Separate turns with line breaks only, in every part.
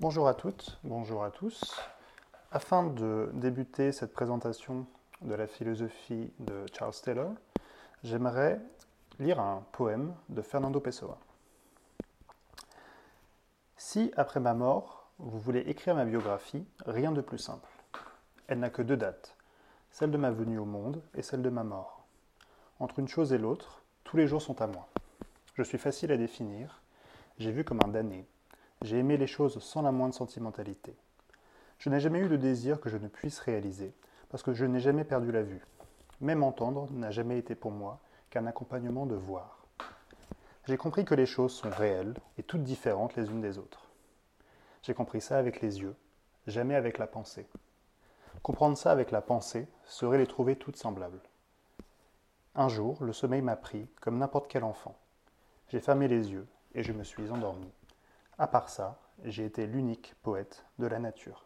Bonjour à toutes, bonjour à tous. Afin de débuter cette présentation de la philosophie de Charles Taylor, j'aimerais lire un poème de Fernando Pessoa. Si, après ma mort, vous voulez écrire ma biographie, rien de plus simple. Elle n'a que deux dates, celle de ma venue au monde et celle de ma mort. Entre une chose et l'autre, tous les jours sont à moi. Je suis facile à définir, j'ai vu comme un damné, j'ai aimé les choses sans la moindre sentimentalité. Je n'ai jamais eu de désir que je ne puisse réaliser, parce que je n'ai jamais perdu la vue. Même entendre n'a jamais été pour moi qu'un accompagnement de voir. J'ai compris que les choses sont réelles et toutes différentes les unes des autres. J'ai compris ça avec les yeux, jamais avec la pensée. Comprendre ça avec la pensée serait les trouver toutes semblables. Un jour, le sommeil m'a pris comme n'importe quel enfant. J'ai fermé les yeux et je me suis endormi. À part ça, j'ai été l'unique poète de la nature.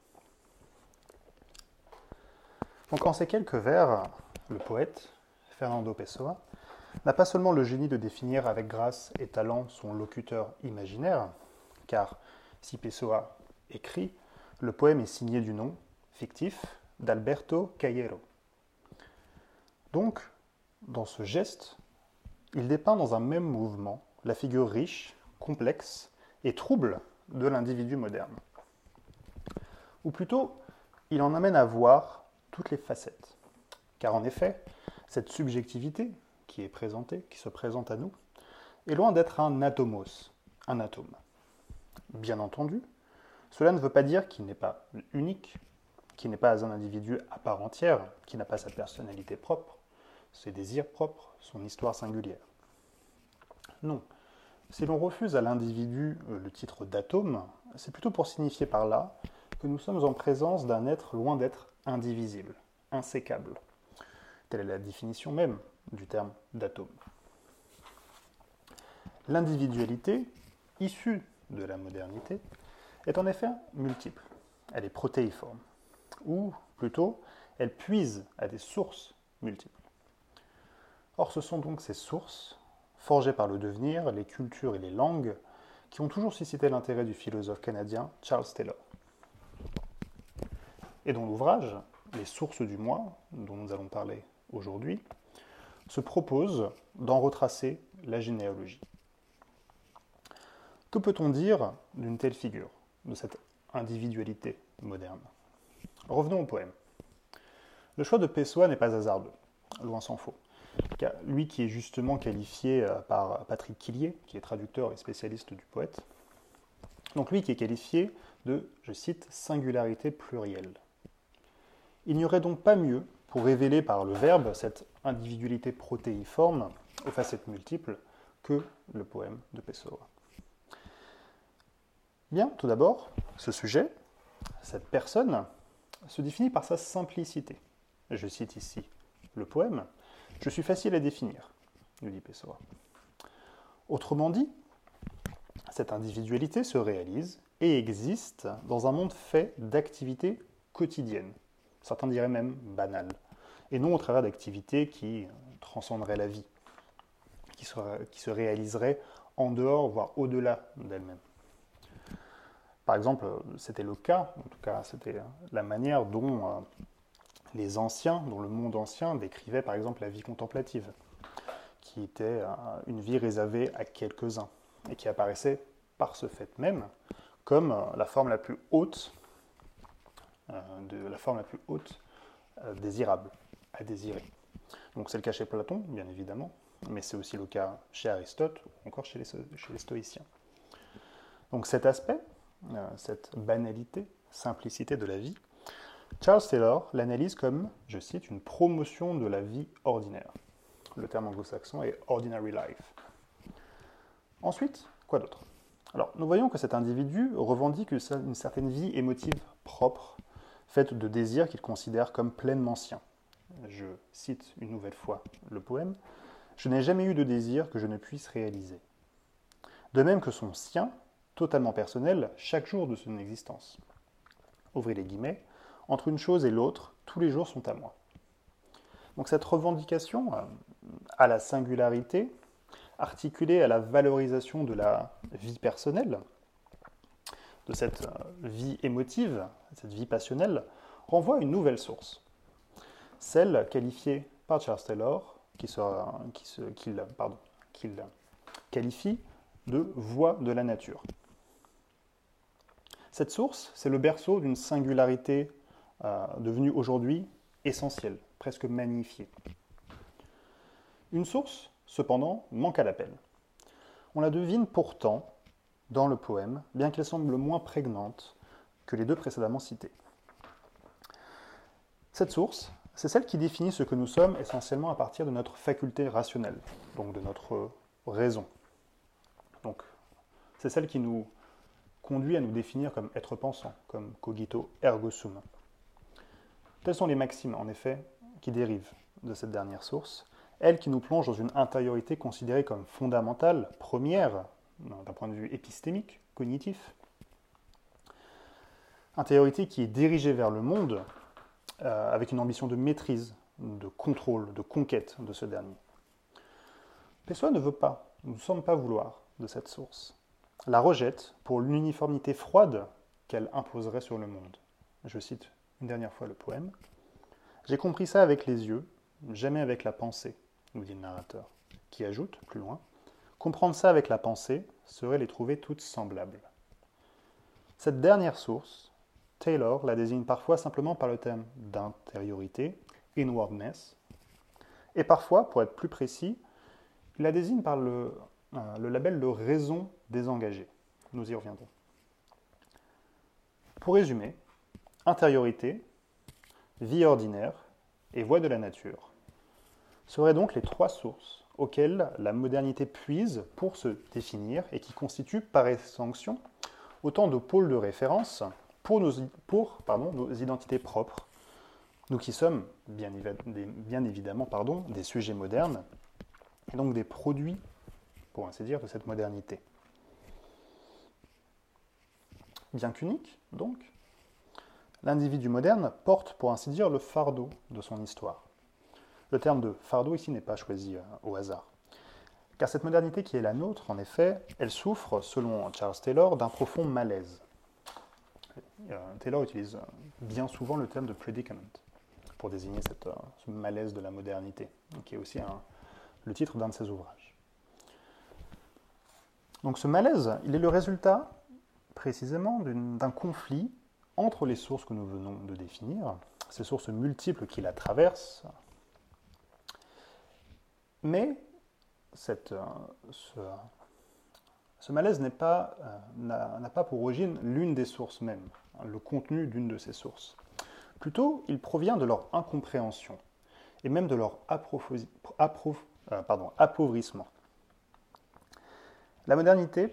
Donc en ces quelques vers, le poète, Fernando Pessoa, n'a pas seulement le génie de définir avec grâce et talent son locuteur imaginaire, car si Pessoa écrit, le poème est signé du nom, fictif, d'Alberto Cayero. Donc, dans ce geste, il dépeint dans un même mouvement la figure riche, complexe et trouble de l'individu moderne. Ou plutôt, il en amène à voir toutes les facettes. Car en effet, cette subjectivité qui est présentée, qui se présente à nous, est loin d'être un atomos, un atome. Bien entendu, cela ne veut pas dire qu'il n'est pas unique, qu'il n'est pas un individu à part entière, qui n'a pas sa personnalité propre, ses désirs propres, son histoire singulière. Non. Si l'on refuse à l'individu euh, le titre d'atome, c'est plutôt pour signifier par là que nous sommes en présence d'un être loin d'être indivisible, insécable. Telle est la définition même du terme d'atome. L'individualité, issue de la modernité, est en effet multiple. Elle est protéiforme. Ou plutôt, elle puise à des sources multiples. Or, ce sont donc ces sources, forgées par le devenir, les cultures et les langues, qui ont toujours suscité l'intérêt du philosophe canadien Charles Taylor. Et dont l'ouvrage, Les sources du moi, dont nous allons parler aujourd'hui, se propose d'en retracer la généalogie. Que peut-on dire d'une telle figure, de cette individualité moderne? Revenons au poème. Le choix de Pessoa n'est pas hasardeux, loin s'en faut. Lui qui est justement qualifié euh, par Patrick Quillier, qui est traducteur et spécialiste du poète, donc lui qui est qualifié de, je cite, singularité plurielle. Il n'y aurait donc pas mieux pour révéler par le verbe cette individualité protéiforme aux facettes multiples que le poème de Pessoa. Bien, tout d'abord, ce sujet, cette personne, se définit par sa simplicité. Je cite ici le poème. Je suis facile à définir, nous dit Pessoa. Autrement dit, cette individualité se réalise et existe dans un monde fait d'activités quotidiennes, certains diraient même banales, et non au travers d'activités qui transcenderaient la vie, qui, qui se réaliseraient en dehors, voire au-delà d'elles-mêmes. Par exemple, c'était le cas, en tout cas c'était la manière dont euh, les anciens, dont le monde ancien décrivait par exemple la vie contemplative, qui était euh, une vie réservée à quelques-uns, et qui apparaissait par ce fait même comme euh, la forme la plus haute, de la forme la plus haute désirable, à désirer. Donc c'est le cas chez Platon, bien évidemment, mais c'est aussi le cas chez Aristote ou encore chez les, stoïciens. Donc cet aspect, euh, cette banalité, simplicité de la vie, Charles Taylor l'analyse comme, je cite, une promotion de la vie ordinaire. Le terme anglo-saxon est ordinary life. Ensuite, quoi d'autre? Alors, nous voyons que cet individu revendique une certaine vie émotive propre, faite de désirs qu'il considère comme pleinement siens. Je cite une nouvelle fois le poème Je n'ai jamais eu de désir que je ne puisse réaliser. De même que son sien totalement personnel chaque jour de son existence. Ouvrez les guillemets, entre une chose et l'autre, tous les jours sont à moi. Donc cette revendication euh, à la singularité, articulée à la valorisation de la vie personnelle, de cette vie émotive, cette vie passionnelle, renvoie à une nouvelle source, celle qualifiée par Charles Taylor, qui qu'il qualifie de voix de la nature. Cette source, c'est le berceau d'une singularité euh, devenue aujourd'hui essentielle, presque magnifiée. Une source, cependant, manque à l'appel. On la devine pourtant dans le poème, bien qu'elle semble moins prégnante que les deux précédemment cités. Cette source, c'est celle qui définit ce que nous sommes essentiellement à partir de notre faculté rationnelle, donc de notre raison. Donc, c'est celle qui nous conduit à nous définir comme être pensant, comme cogito ergo sum. Telles sont les maximes, en effet, qui dérivent de cette dernière source, elles qui nous plongent dans une intériorité considérée comme fondamentale, première, d'un point de vue épistémique, cognitif. Intériorité qui est dirigée vers le monde euh, avec une ambition de maîtrise, de contrôle, de conquête de ce dernier. Pessoa ne veut pas, ne sommes pas vouloir de cette source. La rejette pour l'uniformité froide qu'elle imposerait sur le monde. Je cite une dernière fois le poème. J'ai compris ça avec les yeux, jamais avec la pensée, nous dit le narrateur, qui ajoute, plus loin, Comprendre ça avec la pensée serait les trouver toutes semblables. Cette dernière source, Taylor la désigne parfois simplement par le terme d'intériorité, inwardness, et parfois, pour être plus précis, il la désigne par le, euh, le label de raison désengagée. Nous y reviendrons. Pour résumer, intériorité, vie ordinaire et voie de la nature seraient donc les trois sources auxquelles la modernité puise pour se définir et qui constituent par extension autant de pôles de référence pour nos, pour, pardon, nos identités propres, nous qui sommes bien, bien évidemment pardon, des sujets modernes et donc des produits, pour ainsi dire, de cette modernité. Bien qu'unique, donc, l'individu moderne porte, pour ainsi dire, le fardeau de son histoire. Le terme de fardeau ici n'est pas choisi euh, au hasard. Car cette modernité qui est la nôtre, en effet, elle souffre, selon Charles Taylor, d'un profond malaise. Euh, Taylor utilise bien souvent le terme de predicament pour désigner euh, ce malaise de la modernité, qui est aussi le titre d'un de ses ouvrages. Donc ce malaise, il est le résultat précisément d'un conflit entre les sources que nous venons de définir, ces sources multiples qui la traversent, mais euh, ce, malaise euh, n'a pas pour origine l'une des sources mêmes, hein, le contenu d'une de ces sources. Plutôt, il provient de leur incompréhension et même de leur euh, appauvrissement. La modernité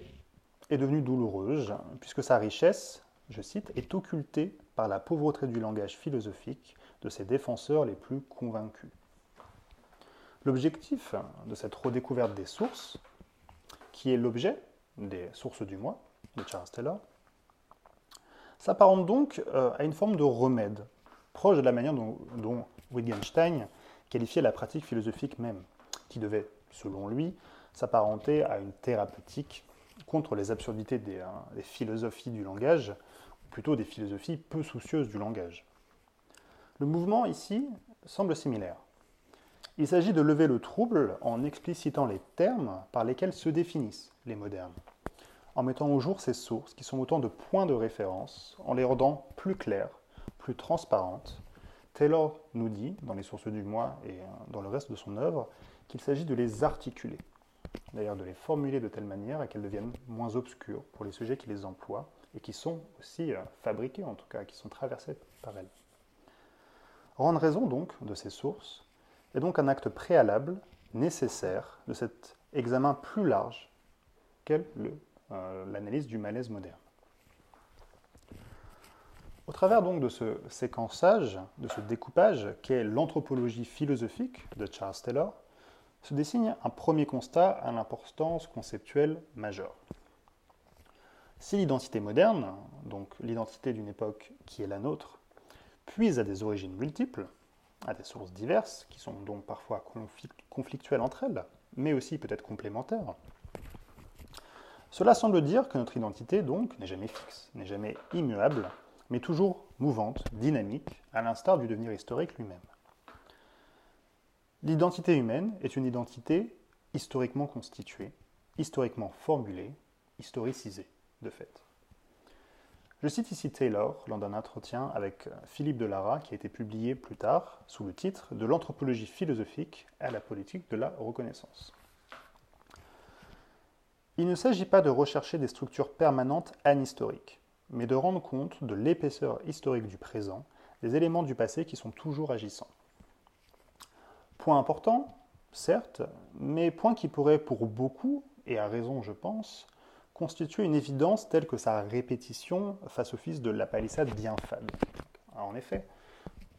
est devenue douloureuse puisque sa richesse je cite, est occulté par la pauvreté du langage philosophique de ses défenseurs les plus convaincus. L'objectif de cette redécouverte des sources, qui est l'objet des sources du moi de Charles Taylor, s'apparente donc euh, à une forme de remède, proche de la manière dont, Wittgenstein qualifiait la pratique philosophique même, qui devait, selon lui, s'apparenter à une thérapeutique contre les absurdités des, euh, des philosophies du langage plutôt des philosophies peu soucieuses du langage. Le mouvement ici semble similaire. Il s'agit de lever le trouble en explicitant les termes par lesquels se définissent les modernes, en mettant au jour ces sources qui sont autant de points de référence, en les rendant plus claires, plus transparentes. Taylor nous dit, dans les sources du moi et euh, dans le reste de son œuvre, qu'il s'agit de les articuler, d'ailleurs de les formuler de telle manière qu'elles deviennent moins obscures pour les sujets qui les emploient, et qui sont aussi euh, fabriquées, en tout cas, qui sont traversées par elles. Rendre raison donc de ces sources est donc un acte préalable, nécessaire, de cet examen plus large qu'est euh, l'analyse du malaise moderne. Au travers donc de ce séquençage, de ce découpage qu'est l'anthropologie philosophique de Charles Taylor, se dessine un premier constat à l'importance conceptuelle majeure. Si l'identité moderne, donc l'identité d'une époque qui est la nôtre, puise à des origines multiples, à des sources diverses, qui sont donc parfois conflictuelles entre elles, mais aussi peut-être complémentaires, Cela semble dire que notre identité, donc, n'est jamais fixe, n'est jamais immuable, mais toujours mouvante, dynamique, à l'instar du devenir historique lui-même. L'identité humaine est une identité historiquement constituée, historiquement formulée, historicisée, de fait. Je cite ici Taylor lors d'un entretien avec Philippe Delara qui a été publié plus tard sous le titre De l'anthropologie philosophique à la politique de la reconnaissance. Il ne s'agit pas de rechercher des structures permanentes anhistoriques, mais de rendre compte de l'épaisseur historique du présent, des éléments du passé qui sont toujours agissants. Point important, certes, mais point qui pourrait pour beaucoup, et à raison je pense, constituer une évidence telle que sa répétition face au fils de la palissade bien fade. en effet,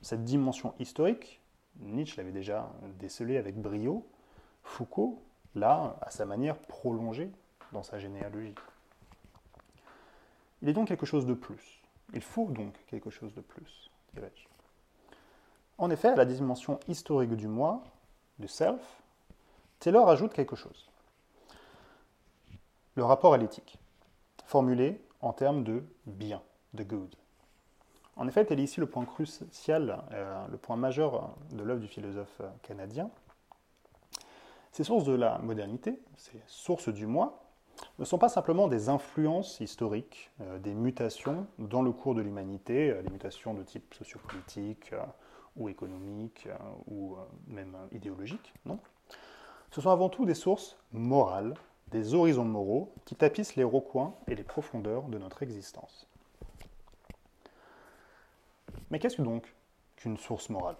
cette dimension historique, Nietzsche l'avait déjà décelée avec brio, Foucault l'a, à sa manière, prolongée dans sa généalogie. Il est donc quelque chose de plus. Il faut donc quelque chose de plus, dirais-je. En effet, à la dimension historique du moi, du self, Taylor ajoute quelque chose le rapport à l'éthique, formulé en termes de bien, de good. En effet, tel est ici le point crucial, euh, le point majeur de l'œuvre du philosophe canadien. Ces sources de la modernité, ces sources du moi, ne sont pas simplement des influences historiques, euh, des mutations dans le cours de l'humanité, euh, les mutations de type sociopolitique ou économique ou même idéologique, non. Ce sont avant tout des sources morales, des horizons moraux qui tapissent les recoins et les profondeurs de notre existence. Mais qu'est-ce que donc qu'une source morale?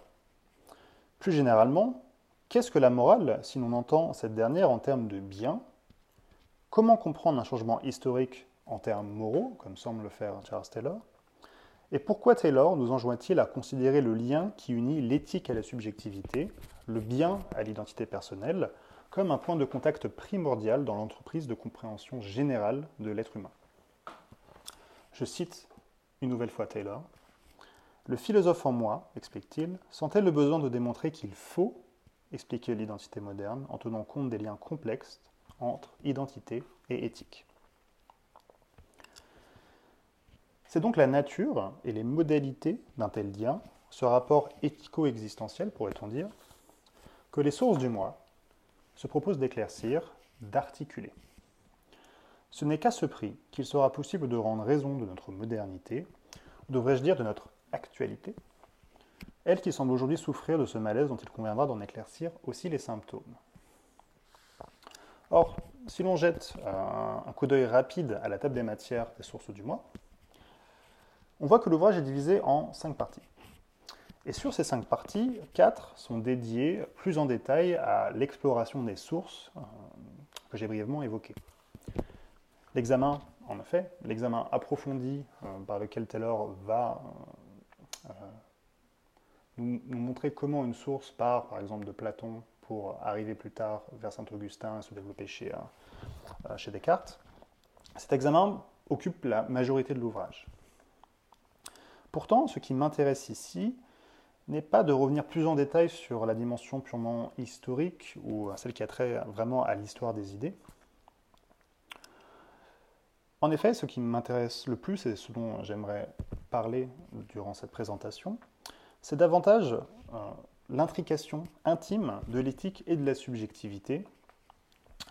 Plus généralement, qu'est-ce que la morale si l'on entend cette dernière en termes de bien? Comment comprendre un changement historique en termes moraux, comme semble le faire Charles Taylor? Et pourquoi Taylor nous enjoint-il à considérer le lien qui unit l'éthique à la subjectivité, le bien à l'identité personnelle, comme un point de contact primordial dans l'entreprise de compréhension générale de l'être humain. Je cite une nouvelle fois Taylor. Le philosophe en moi, explique-t-il, sentait le besoin de démontrer qu'il faut expliquer l'identité moderne en tenant compte des liens complexes entre identité et éthique. C'est donc la nature et les modalités d'un tel lien, ce rapport éthico-existentiel pourrait-on dire, que les sources du moi, se propose d'éclaircir, d'articuler. Ce n'est qu'à ce prix qu'il sera possible de rendre raison de notre modernité, devrais-je dire de notre actualité, elle qui semble aujourd'hui souffrir de ce malaise dont il conviendra d'en éclaircir aussi les symptômes. Or, si l'on jette un, coup d'œil rapide à la table des matières des sources du mois, on voit que l'ouvrage est divisé en cinq parties. Et sur ces cinq parties, quatre sont dédiées plus en détail à l'exploration des sources euh, que j'ai brièvement évoquées. L'examen, en effet, l'examen approfondi euh, par lequel Taylor va euh, nous, montrer comment une source part, par exemple, de Platon pour arriver plus tard vers Saint-Augustin et se développer chez, chez Descartes. Cet examen occupe la majorité de l'ouvrage. Pourtant, ce qui m'intéresse ici, n'est pas de revenir plus en détail sur la dimension purement historique ou celle qui a trait vraiment à l'histoire des idées. En effet, ce qui m'intéresse le plus et ce dont j'aimerais parler durant cette présentation, c'est davantage euh, l'intrication intime de l'éthique et de la subjectivité,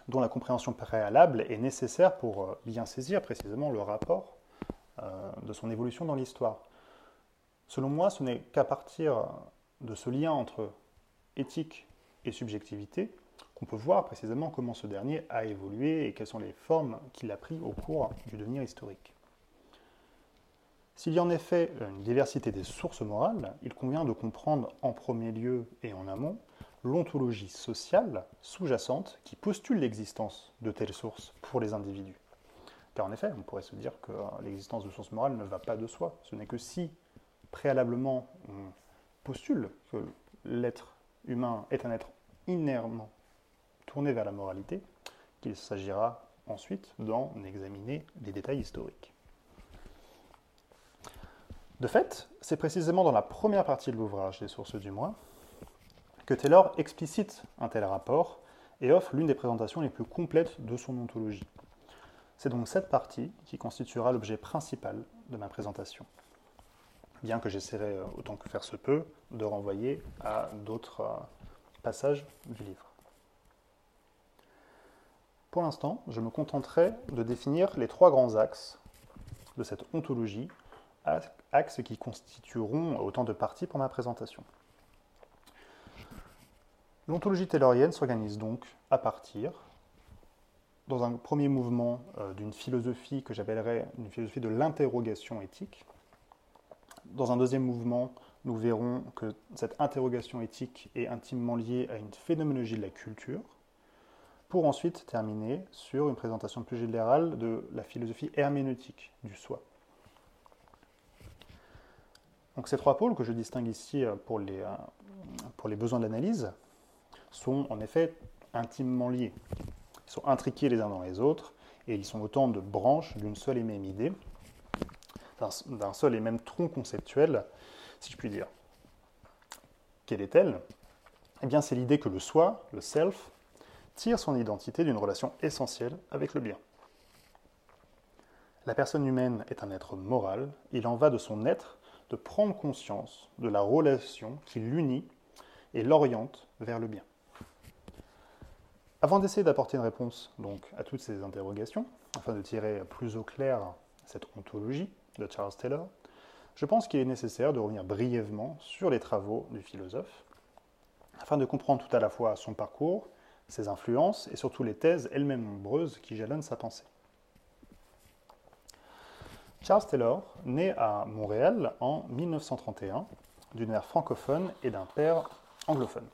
dont la compréhension préalable est nécessaire pour euh, bien saisir précisément le rapport euh, de son évolution dans l'histoire. Selon moi, ce n'est qu'à partir de ce lien entre éthique et subjectivité qu'on peut voir précisément comment ce dernier a évolué et quelles sont les formes qu'il a prises au cours du devenir historique. S'il y a en effet une diversité des sources morales, il convient de comprendre en premier lieu et en amont l'ontologie sociale sous-jacente qui postule l'existence de telles sources pour les individus. Car en effet, on pourrait se dire que l'existence de sources morales ne va pas de soi. Ce n'est que si préalablement postule que l'être humain est un être inhéremment tourné vers la moralité, qu'il s'agira ensuite d'en examiner les détails historiques. De fait, c'est précisément dans la première partie de l'ouvrage des sources du moi que Taylor explicite un tel rapport et offre l'une des présentations les plus complètes de son ontologie. C'est donc cette partie qui constituera l'objet principal de ma présentation, bien que j'essaierai, euh, autant que faire se peut, de renvoyer à d'autres euh, passages du livre. Pour l'instant, je me contenterai de définir les trois grands axes de cette ontologie, axes qui constitueront autant de parties pour ma présentation. L'ontologie taylorienne s'organise donc à partir dans un premier mouvement euh, d'une philosophie que j'appellerais une philosophie de l'interrogation éthique. Dans un deuxième mouvement, nous verrons que cette interrogation éthique est intimement liée à une phénoménologie de la culture, pour ensuite terminer sur une présentation plus générale de la philosophie herméneutique du soi. Donc ces trois pôles que je distingue ici euh, pour les, euh, pour les besoins de l'analyse sont en effet intimement liés sont intriqués les uns dans les autres, et ils sont autant de branches d'une seule et même idée, d'un seul et même tronc conceptuel, si je puis dire. Quelle est-elle? Eh bien, c'est l'idée que le soi, le self, tire son identité d'une relation essentielle avec le bien. La personne humaine est un être moral, il en va de son être de prendre conscience de la relation qui l'unit et l'oriente vers le bien. Avant d'essayer d'apporter une réponse donc, à toutes ces interrogations, afin de tirer plus au clair cette ontologie de Charles Taylor, je pense qu'il est nécessaire de revenir brièvement sur les travaux du philosophe, afin de comprendre tout à la fois son parcours, ses influences et surtout les thèses elles-mêmes nombreuses qui jalonnent sa pensée. Charles Taylor naît à Montréal en 1931 d'une mère francophone et d'un père anglophone.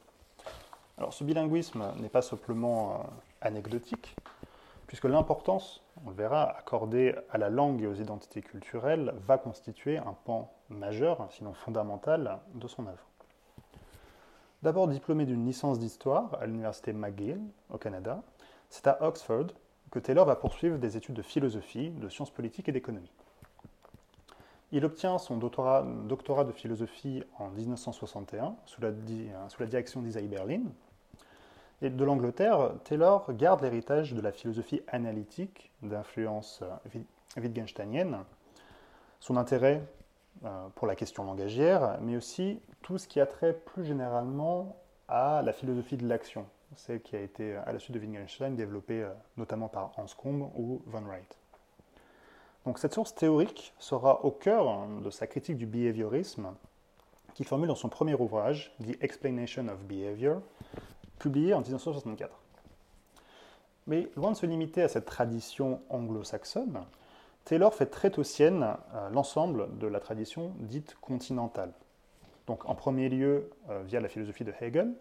Alors ce bilinguisme n'est pas simplement euh, anecdotique, puisque l'importance, on le verra, accordée à la langue et aux identités culturelles va constituer un pan majeur, sinon fondamental, de son œuvre. D'abord diplômé d'une licence d'histoire à l'université McGill au Canada, c'est à Oxford que Taylor va poursuivre des études de philosophie, de sciences politiques et d'économie. Il obtient son doctorat, de philosophie en 1961 sous la, sous la direction d'Isaïe Berlin, et de l'Angleterre, Taylor garde l'héritage de la philosophie analytique d'influence euh, wittgensteinienne, son intérêt euh, pour la question langagière, mais aussi tout ce qui a trait plus généralement à la philosophie de l'action, celle qui a été, à la suite de Wittgenstein, développée euh, notamment par Hans Combe ou Von Wright. Donc cette source théorique sera au cœur hein, de sa critique du behaviorisme, qu'il formule dans son premier ouvrage, The Explanation of Behavior, publié en 1964. Mais loin de se limiter à cette tradition anglo-saxonne, Taylor fait très tôt sienne euh, l'ensemble de la tradition dite continentale. Donc en premier lieu euh, via la philosophie de Hegel,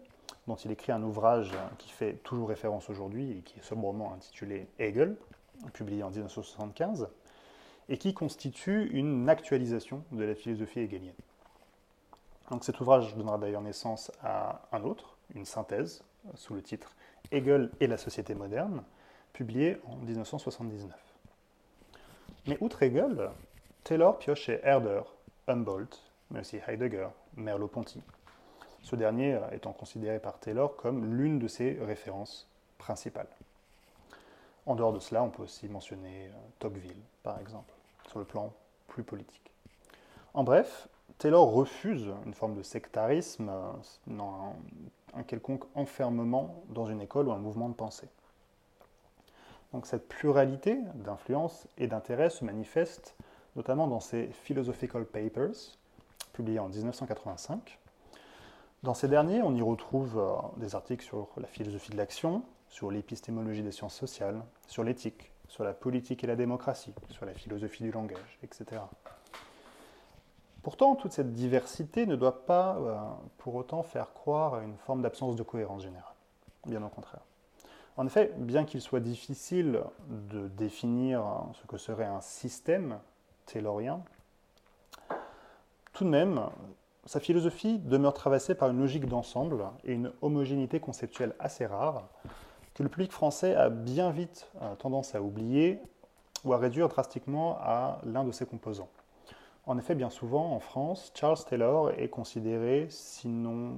dont il écrit un ouvrage qui fait toujours référence aujourd'hui et qui est sobrement intitulé Hegel, publié en 1975, et qui constitue une actualisation de la philosophie hegelienne. Donc cet ouvrage donnera d'ailleurs naissance à un autre, une synthèse, sous le titre Hegel et la société moderne, publié en 1979. Mais outre Hegel, Taylor pioche Herder, Humboldt, mais aussi Heidegger, Merleau-Ponty. Ce dernier étant considéré par Taylor comme l'une de ses références principales. En dehors de cela, on peut aussi mentionner euh, Tocqueville, par exemple, sur le plan plus politique. En bref, Taylor refuse une forme de sectarisme, euh, un quelconque enfermement dans une école ou un mouvement de pensée. Donc cette pluralité d'influences et d'intérêts se manifeste notamment dans ses Philosophical Papers, publiés en 1985. Dans ces derniers, on y retrouve euh, des articles sur la philosophie de l'action, sur l'épistémologie des sciences sociales, sur l'éthique, sur la politique et la démocratie, sur la philosophie du langage, etc. Pourtant, toute cette diversité ne doit pas euh, pour autant faire croire à une forme d'absence de cohérence générale. Bien au contraire. En effet, bien qu'il soit difficile de définir ce que serait un système taylorien, tout de même, sa philosophie demeure traversée par une logique d'ensemble et une homogénéité conceptuelle assez rare que le public français a bien vite euh, tendance à oublier ou à réduire drastiquement à l'un de ses composants. En effet, bien souvent, en France, Charles Taylor est considéré sinon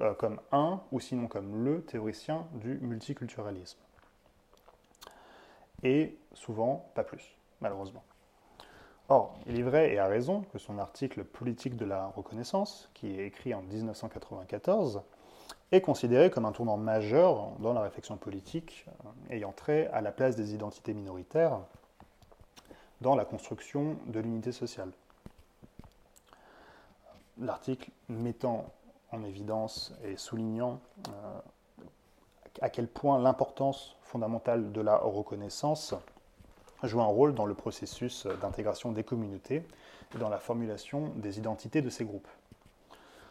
euh, comme un ou sinon comme le théoricien du multiculturalisme. et souvent pas plus, malheureusement. Or, il est vrai et à raison que son article Politique de la reconnaissance, qui est écrit en 1994, est considéré comme un tournant majeur dans la réflexion politique euh, ayant trait à la place des identités minoritaires dans la construction de l'unité sociale. L'article mettant en évidence et soulignant euh, à quel point l'importance fondamentale de la reconnaissance joue un rôle dans le processus d'intégration des communautés et dans la formulation des identités de ces groupes.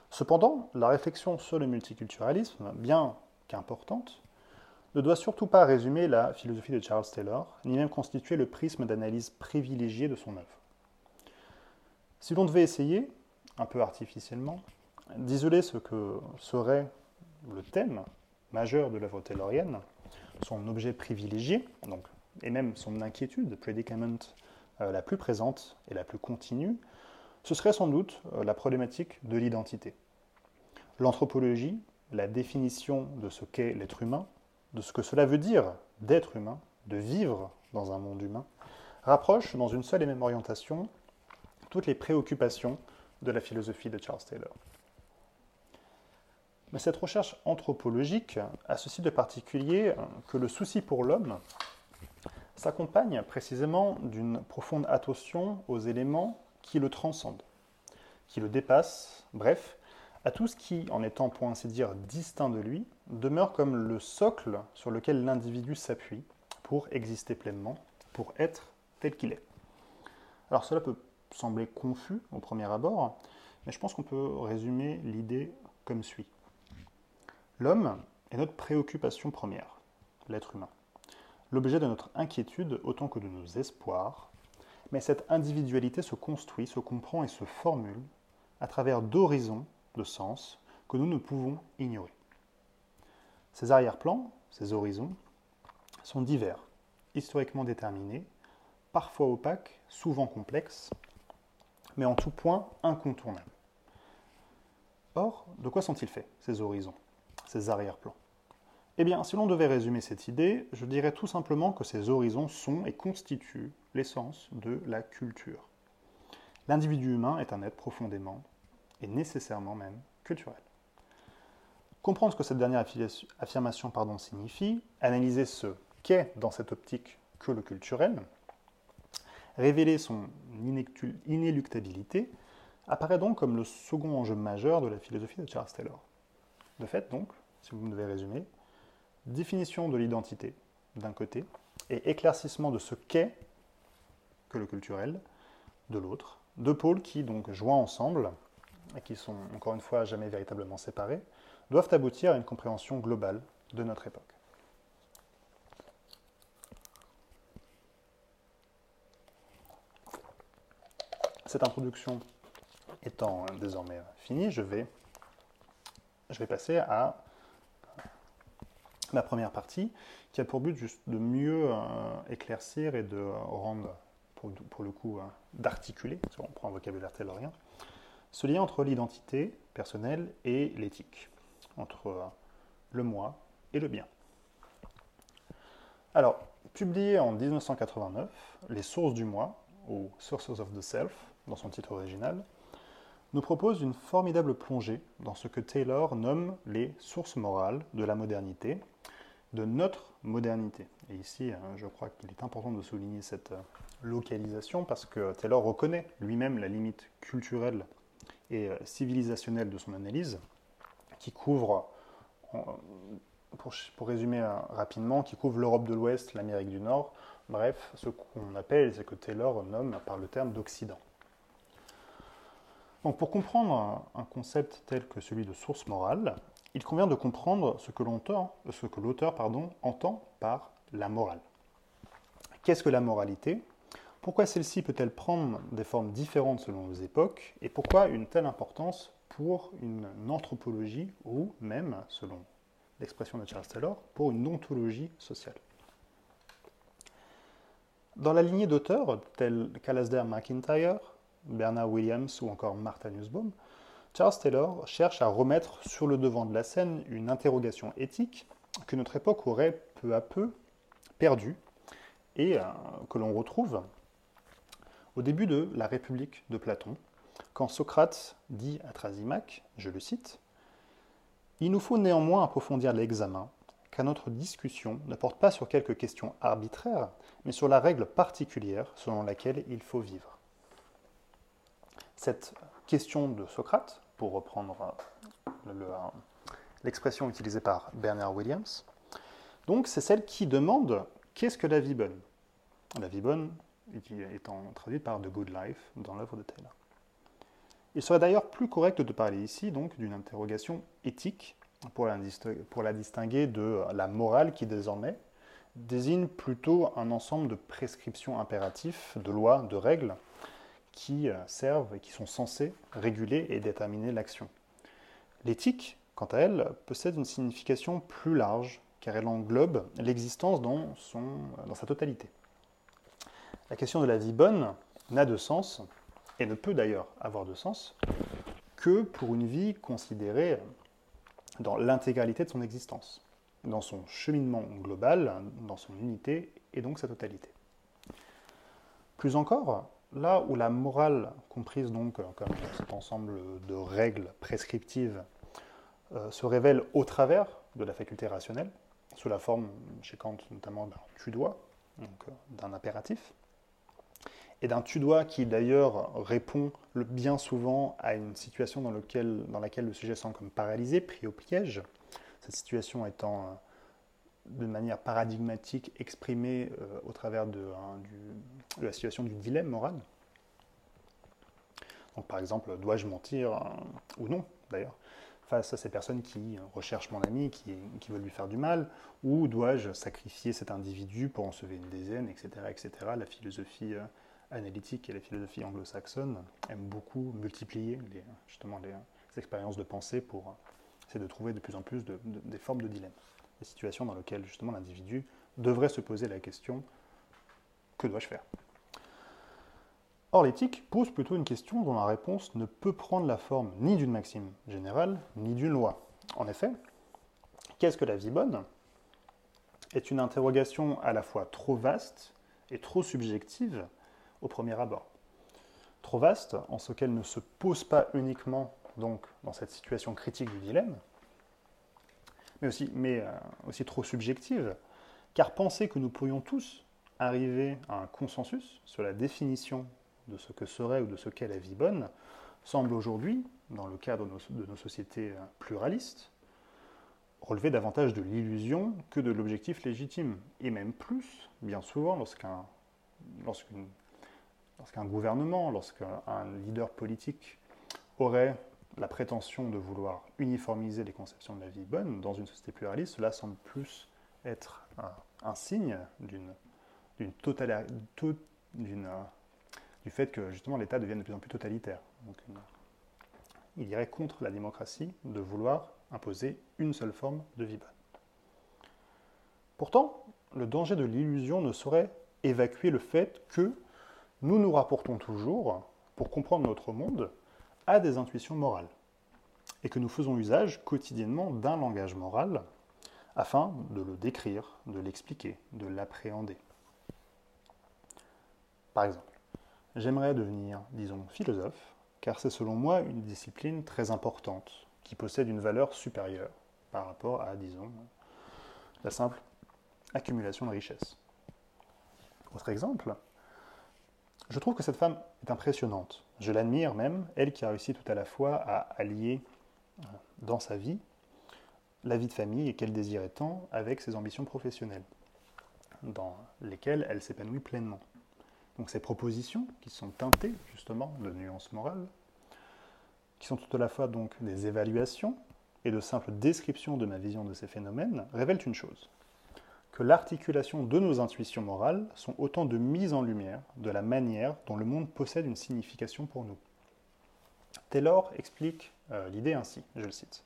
Cependant, la réflexion sur le multiculturalisme, bien qu'importante, ne doit surtout pas résumer la philosophie de Charles Taylor, ni même constituer le prisme d'analyse privilégié de son œuvre. Si l'on devait essayer, un peu artificiellement, d'isoler ce que serait le thème majeur de l'œuvre taylorienne, son objet privilégié, donc, et même son inquiétude, predicament euh, la plus présente et la plus continue, ce serait sans doute euh, la problématique de l'identité. L'anthropologie, la définition de ce qu'est l'être humain, de ce que cela veut dire d'être humain, de vivre dans un monde humain, rapproche dans une seule et même orientation toutes les préoccupations de la philosophie de Charles Taylor. Mais cette recherche anthropologique a ceci de particulier que le souci pour l'homme s'accompagne précisément d'une profonde attention aux éléments qui le transcendent, qui le dépassent, bref, à tout ce qui, en étant pour ainsi dire distinct de lui, demeure comme le socle sur lequel l'individu s'appuie pour exister pleinement, pour être tel qu'il est. Alors cela peut sembler confus au premier abord, mais je pense qu'on peut résumer l'idée comme suit. L'homme est notre préoccupation première, l'être humain, l'objet de notre inquiétude autant que de nos espoirs, mais cette individualité se construit, se comprend et se formule à travers d'horizons de sens que nous ne pouvons ignorer. Ces arrière-plans, ces horizons, sont divers, historiquement déterminés, parfois opaques, souvent complexes, mais en tout point incontournables. Or, de quoi sont-ils faits, ces horizons, ces arrière-plans? Eh bien, si l'on devait résumer cette idée, je dirais tout simplement que ces horizons sont et constituent l'essence de la culture. L'individu humain est un être profondément et nécessairement même culturel. Comprendre ce que cette dernière affirmation signifie, analyser ce qu'est dans cette optique que le culturel, révéler son inéluctabilité, apparaît donc comme le second enjeu majeur de la philosophie de Charles Taylor. De fait, donc, si vous me devez résumer, définition de l'identité d'un côté et éclaircissement de ce qu'est que le culturel de l'autre, deux pôles qui, donc, jouant ensemble, et qui sont encore une fois jamais véritablement séparés, doivent aboutir à une compréhension globale de notre époque. Cette introduction étant désormais finie, je vais, je vais passer à ma première partie, qui a pour but juste de mieux euh, éclaircir et de rendre, pour, pour le coup, euh, d'articuler, si on prend un vocabulaire taylorien, ce lien entre l'identité personnelle et l'éthique, entre euh, le moi et le bien. Alors, publié en 1989, Les sources du moi, ou Sources of the Self, dans son titre original, nous propose une formidable plongée dans ce que Taylor nomme les sources morales de la modernité, de notre modernité. Et ici, hein, je crois qu'il est important de souligner cette euh, localisation parce que Taylor reconnaît lui-même la limite culturelle et euh, civilisationnelle de son analyse, qui couvre, pour, résumer euh, rapidement, qui couvre l'Europe de l'Ouest, l'Amérique du Nord, bref, ce qu'on appelle, ce que Taylor nomme par le terme d'Occident. Donc pour comprendre un concept tel que celui de source morale, il convient de comprendre ce que l'auteur entend par la morale. Qu'est-ce que la moralité? Pourquoi celle-ci peut-elle prendre des formes différentes selon les époques? Et pourquoi une telle importance pour une anthropologie ou même, selon l'expression de Charles Taylor, pour une ontologie sociale? Dans la lignée d'auteurs tels qu'Alasdair MacIntyre, Bernard Williams ou encore Martha Nussbaum, Charles Taylor cherche à remettre sur le devant de la scène une interrogation éthique que notre époque aurait peu à peu perdue et euh, que l'on retrouve au début de la République de Platon, quand Socrate dit à Thrasymach, je le cite, Il nous faut néanmoins approfondir l'examen, car notre discussion ne porte pas sur quelques questions arbitraires, mais sur la règle particulière selon laquelle il faut vivre. Cette question de Socrate, pour reprendre l'expression utilisée par Bernard Williams, donc c'est celle qui demande qu'est-ce que la vie bonne? La vie bonne étant traduite par The Good Life dans l'œuvre de Taylor. Il serait d'ailleurs plus correct de parler ici d'une interrogation éthique pour la, distinguer de la morale qui désormais désigne plutôt un ensemble de prescriptions impératifs, de lois, de règles qui euh, servent et qui sont censées réguler et déterminer l'action. L'éthique, quant à elle, possède une signification plus large car elle englobe l'existence dans, dans sa totalité. La question de la vie bonne n'a de sens, et ne peut d'ailleurs avoir de sens, que pour une vie considérée dans l'intégralité de son existence, dans son cheminement global, dans son unité et donc sa totalité. Plus encore, là où la morale, comprise donc comme cet ensemble de règles prescriptives, euh, se révèle au travers de la faculté rationnelle, sous la forme, chez Kant notamment, d'un tu dois, donc euh, d'un impératif, et d'un tu dois qui d'ailleurs répond bien souvent à une situation dans, laquelle le sujet semble comme paralysé, pris au piège, cette situation étant euh, de manière paradigmatique exprimée euh, au travers de, la situation du dilemme moral. Donc par exemple, dois-je mentir ou non d'ailleurs face à ces personnes qui recherchent mon ami, qui, qui veulent lui faire du mal, ou dois-je sacrifier cet individu pour en sauver une dizaine, etc. etc. La philosophie euh, analytique et la philosophie anglo-saxonne aiment beaucoup multiplier les, justement les, expériences de pensée pour essayer de trouver de plus en plus de, des formes de dilemme, des situations dans lesquelles justement l'individu devrait se poser la question que dois-je faire? Or, l'éthique pose plutôt une question dont la réponse ne peut prendre la forme ni d'une maxime générale, ni d'une loi. En effet, qu'est-ce que la vie bonne? Est une interrogation à la fois trop vaste et trop subjective au premier abord. Trop vaste en ce qu'elle ne se pose pas uniquement donc dans cette situation critique du dilemme, mais euh, aussi trop subjective, car penser que nous pourrions tous arriver à un consensus sur la définition de ce que serait ou de ce qu'est la vie bonne semble aujourd'hui, dans le cadre de nos, sociétés euh, pluralistes, relever davantage de l'illusion que de l'objectif légitime, et même plus, bien souvent, lorsqu'un gouvernement, lorsqu'un leader politique aurait la prétention de vouloir uniformiser les conceptions de la vie bonne dans une société pluraliste, cela semble plus être un, signe d'une, d'une d'une, du fait que justement l'État devienne de plus en plus totalitaire. Il irait contre la démocratie de vouloir imposer une seule forme de vie bonne. Pourtant, le danger de l'illusion ne saurait évacuer le fait que nous nous rapportons toujours, pour comprendre notre monde, des intuitions morales, et que nous faisons usage quotidiennement d'un langage moral afin de le décrire, de l'expliquer, de l'appréhender. Par exemple, j'aimerais devenir, disons, philosophe, car c'est selon moi une discipline très importante, qui possède une valeur supérieure par rapport à, disons, la simple accumulation de richesses. Autre exemple, je trouve que cette femme est impressionnante. Je l'admire même, elle qui a réussi tout à la fois à allier euh, dans sa vie la vie de famille et qu'elle désirait tant avec ses ambitions professionnelles, dans lesquelles elle s'épanouit pleinement. Donc ces propositions, qui sont teintées justement de nuances morales, qui sont tout à la fois donc des évaluations et de simples descriptions de ma vision de ces phénomènes, révèlent une chose l'articulation de nos intuitions morales sont autant de mises en lumière de la manière dont le monde possède une signification pour nous. Taylor explique euh, l'idée ainsi, je le cite.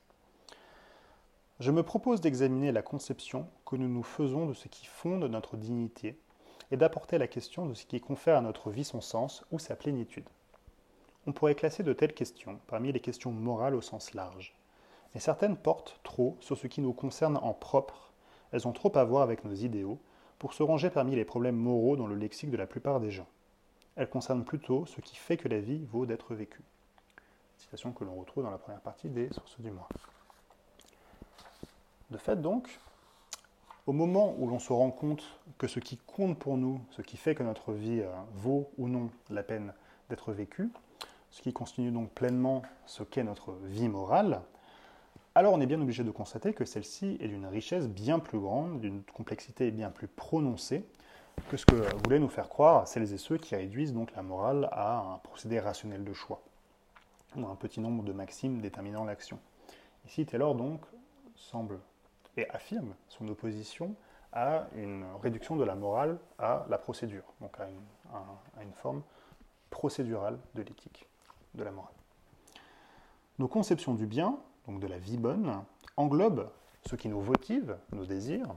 Je me propose d'examiner la conception que nous nous faisons de ce qui fonde notre dignité et d'apporter la question de ce qui confère à notre vie son sens ou sa plénitude. On pourrait classer de telles questions parmi les questions morales au sens large, mais certaines portent trop sur ce qui nous concerne en propre elles ont trop à voir avec nos idéaux pour se ranger parmi les problèmes moraux dans le lexique de la plupart des gens. Elle concerne plutôt ce qui fait que la vie vaut d'être vécue. Citation que l'on retrouve dans la première partie des sources du mois. De fait, donc, au moment où l'on se rend compte que ce qui compte pour nous, ce qui fait que notre vie euh, vaut ou non la peine d'être vécue, ce qui constitue donc pleinement ce qu'est notre vie morale, alors on est bien obligé de constater que celle-ci est d'une richesse bien plus grande, d'une complexité bien plus prononcée que ce que voulaient nous faire croire celles et ceux qui réduisent donc la morale à un procédé rationnel de choix, ou un petit nombre de maximes déterminant l'action. Ici, Taylor donc semble et affirme son opposition à une réduction de la morale à la procédure, donc à une, à une forme procédurale de l'éthique, de la morale. Nos conceptions du bien donc de la vie bonne, englobe ce qui nous motive, nos désirs,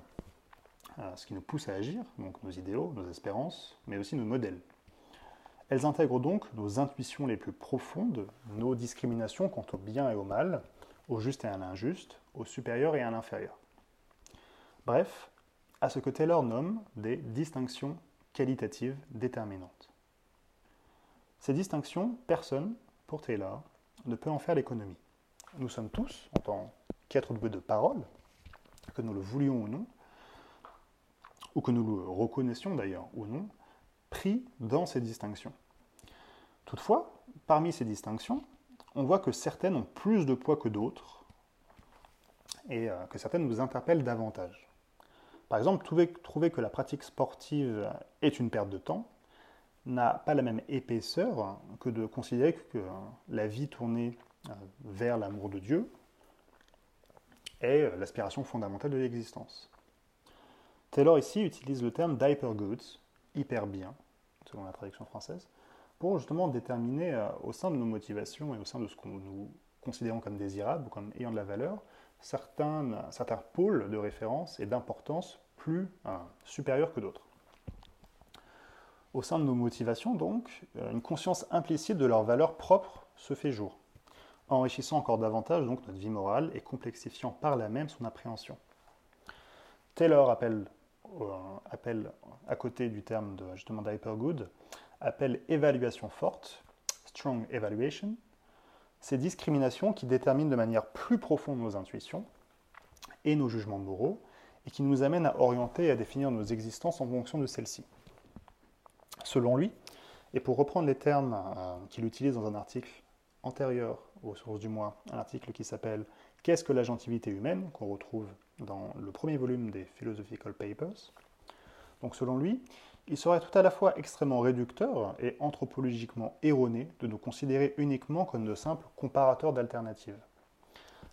euh, ce qui nous pousse à agir, donc nos idéaux, nos espérances, mais aussi nos modèles. Elles intègrent donc nos intuitions les plus profondes, nos discriminations quant au bien et au mal, au juste et à l'injuste, au supérieur et à l'inférieur. Bref, à ce que Taylor nomme des distinctions qualitatives déterminantes. Ces distinctions, personne, pour Taylor, ne peut en faire l'économie nous sommes tous, en tant qu'êtres de parole, que nous le voulions ou non, ou que nous le reconnaissions d'ailleurs ou non, pris dans ces distinctions. Toutefois, parmi ces distinctions, on voit que certaines ont plus de poids que d'autres et euh, que certaines nous interpellent davantage. Par exemple, trouver, que la pratique sportive est une perte de temps n'a pas la même épaisseur que de considérer que la vie tournée vers l'amour de Dieu est euh, l'aspiration fondamentale de l'existence. Taylor ici utilise le terme d'hyper goods, hyper bien, selon la traduction française, pour justement déterminer euh, au sein de nos motivations et au sein de ce que nous considérons comme désirable ou comme ayant de la valeur, certains, certains pôles de référence et d'importance plus supérieurs que d'autres. Au sein de nos motivations, donc, une conscience implicite de leur valeur propre se fait jour enrichissant encore davantage donc notre vie morale et complexifiant par là même son appréhension. Taylor appelle, euh, appelle à côté du terme de, justement d'hypergood, appelle évaluation forte, strong evaluation, ces discriminations qui déterminent de manière plus profonde nos intuitions et nos jugements moraux et qui nous amènent à orienter et à définir nos existences en fonction de celles-ci. Selon lui, et pour reprendre les termes euh, qu'il utilise dans un article antérieur aux sources du mois, un article qui s'appelle Qu'est-ce que la gentilité humaine? qu'on retrouve dans le premier volume des Philosophical Papers. Donc selon lui, il serait tout à la fois extrêmement réducteur et anthropologiquement erroné de nous considérer uniquement comme de simples comparateurs d'alternatives.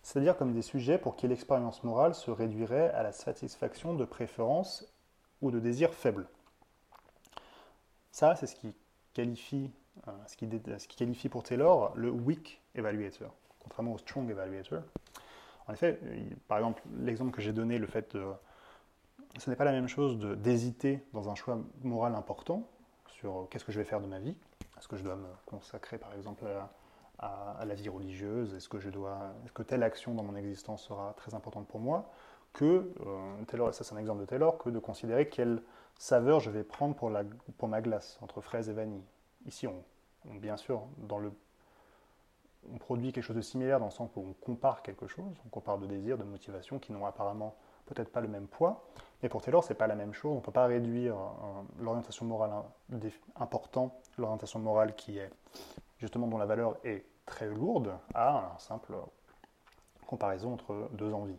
C'est-à-dire comme des sujets pour qui l'expérience morale se réduirait à la satisfaction de préférences ou de désirs faibles. Ça, c'est ce qui qualifie ce qui, ce qui, qualifie pour Taylor le weak evaluator, contrairement au strong evaluator. En effet, par exemple, l'exemple que j'ai donné, le fait de. Ce n'est pas la même chose d'hésiter dans un choix moral important sur qu'est-ce que je vais faire de ma vie? Est-ce que je dois me consacrer, par exemple, à, la vie religieuse? Est-ce que, que telle action dans mon existence sera très importante pour moi? Que, euh, Taylor, ça c'est un exemple de Taylor, que de considérer quelle saveur je vais prendre pour, pour ma glace, entre fraise et vanille. Ici, on, bien sûr, dans le, on produit quelque chose de similaire dans le sens où on compare quelque chose, on compare de désirs, de motivations qui n'ont apparemment peut-être pas le même poids. Mais pour Taylor, c'est pas la même chose. On ne peut pas réduire l'orientation morale important, l'orientation morale qui est justement dont la valeur est très lourde, à un simple comparaison entre deux envies.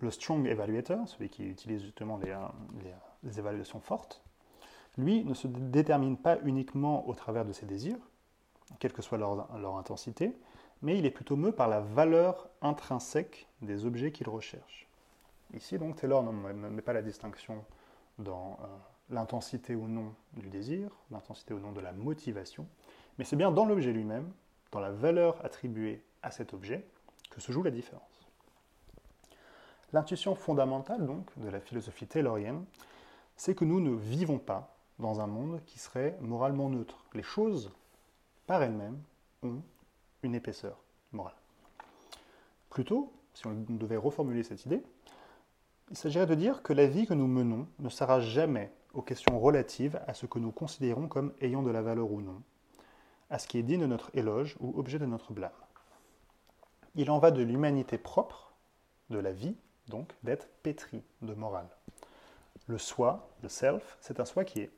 Le strong evaluator, celui qui utilise justement les évaluations fortes, lui ne se détermine pas uniquement au travers de ses désirs, quelle que soit leur, intensité, mais il est plutôt meut par la valeur intrinsèque des objets qu'il recherche. Ici, donc, Taylor ne met pas la distinction dans euh, l'intensité ou non du désir, l'intensité ou non de la motivation, mais c'est bien dans l'objet lui-même, dans la valeur attribuée à cet objet, que se joue la différence. L'intuition fondamentale, donc, de la philosophie taylorienne, c'est que nous ne vivons pas dans un monde qui serait moralement neutre. Les choses, par elles-mêmes, ont une épaisseur morale. Plutôt, si on devait reformuler cette idée, Il s'agirait de dire que la vie que nous menons ne sera jamais aux questions relatives à ce que nous considérons comme ayant de la valeur ou non, à ce qui est digne de notre éloge ou objet de notre blâme. Il en va de l'humanité propre, de la vie, donc, d'être pétri de morale. Le soi, le self, c'est un soi qui est,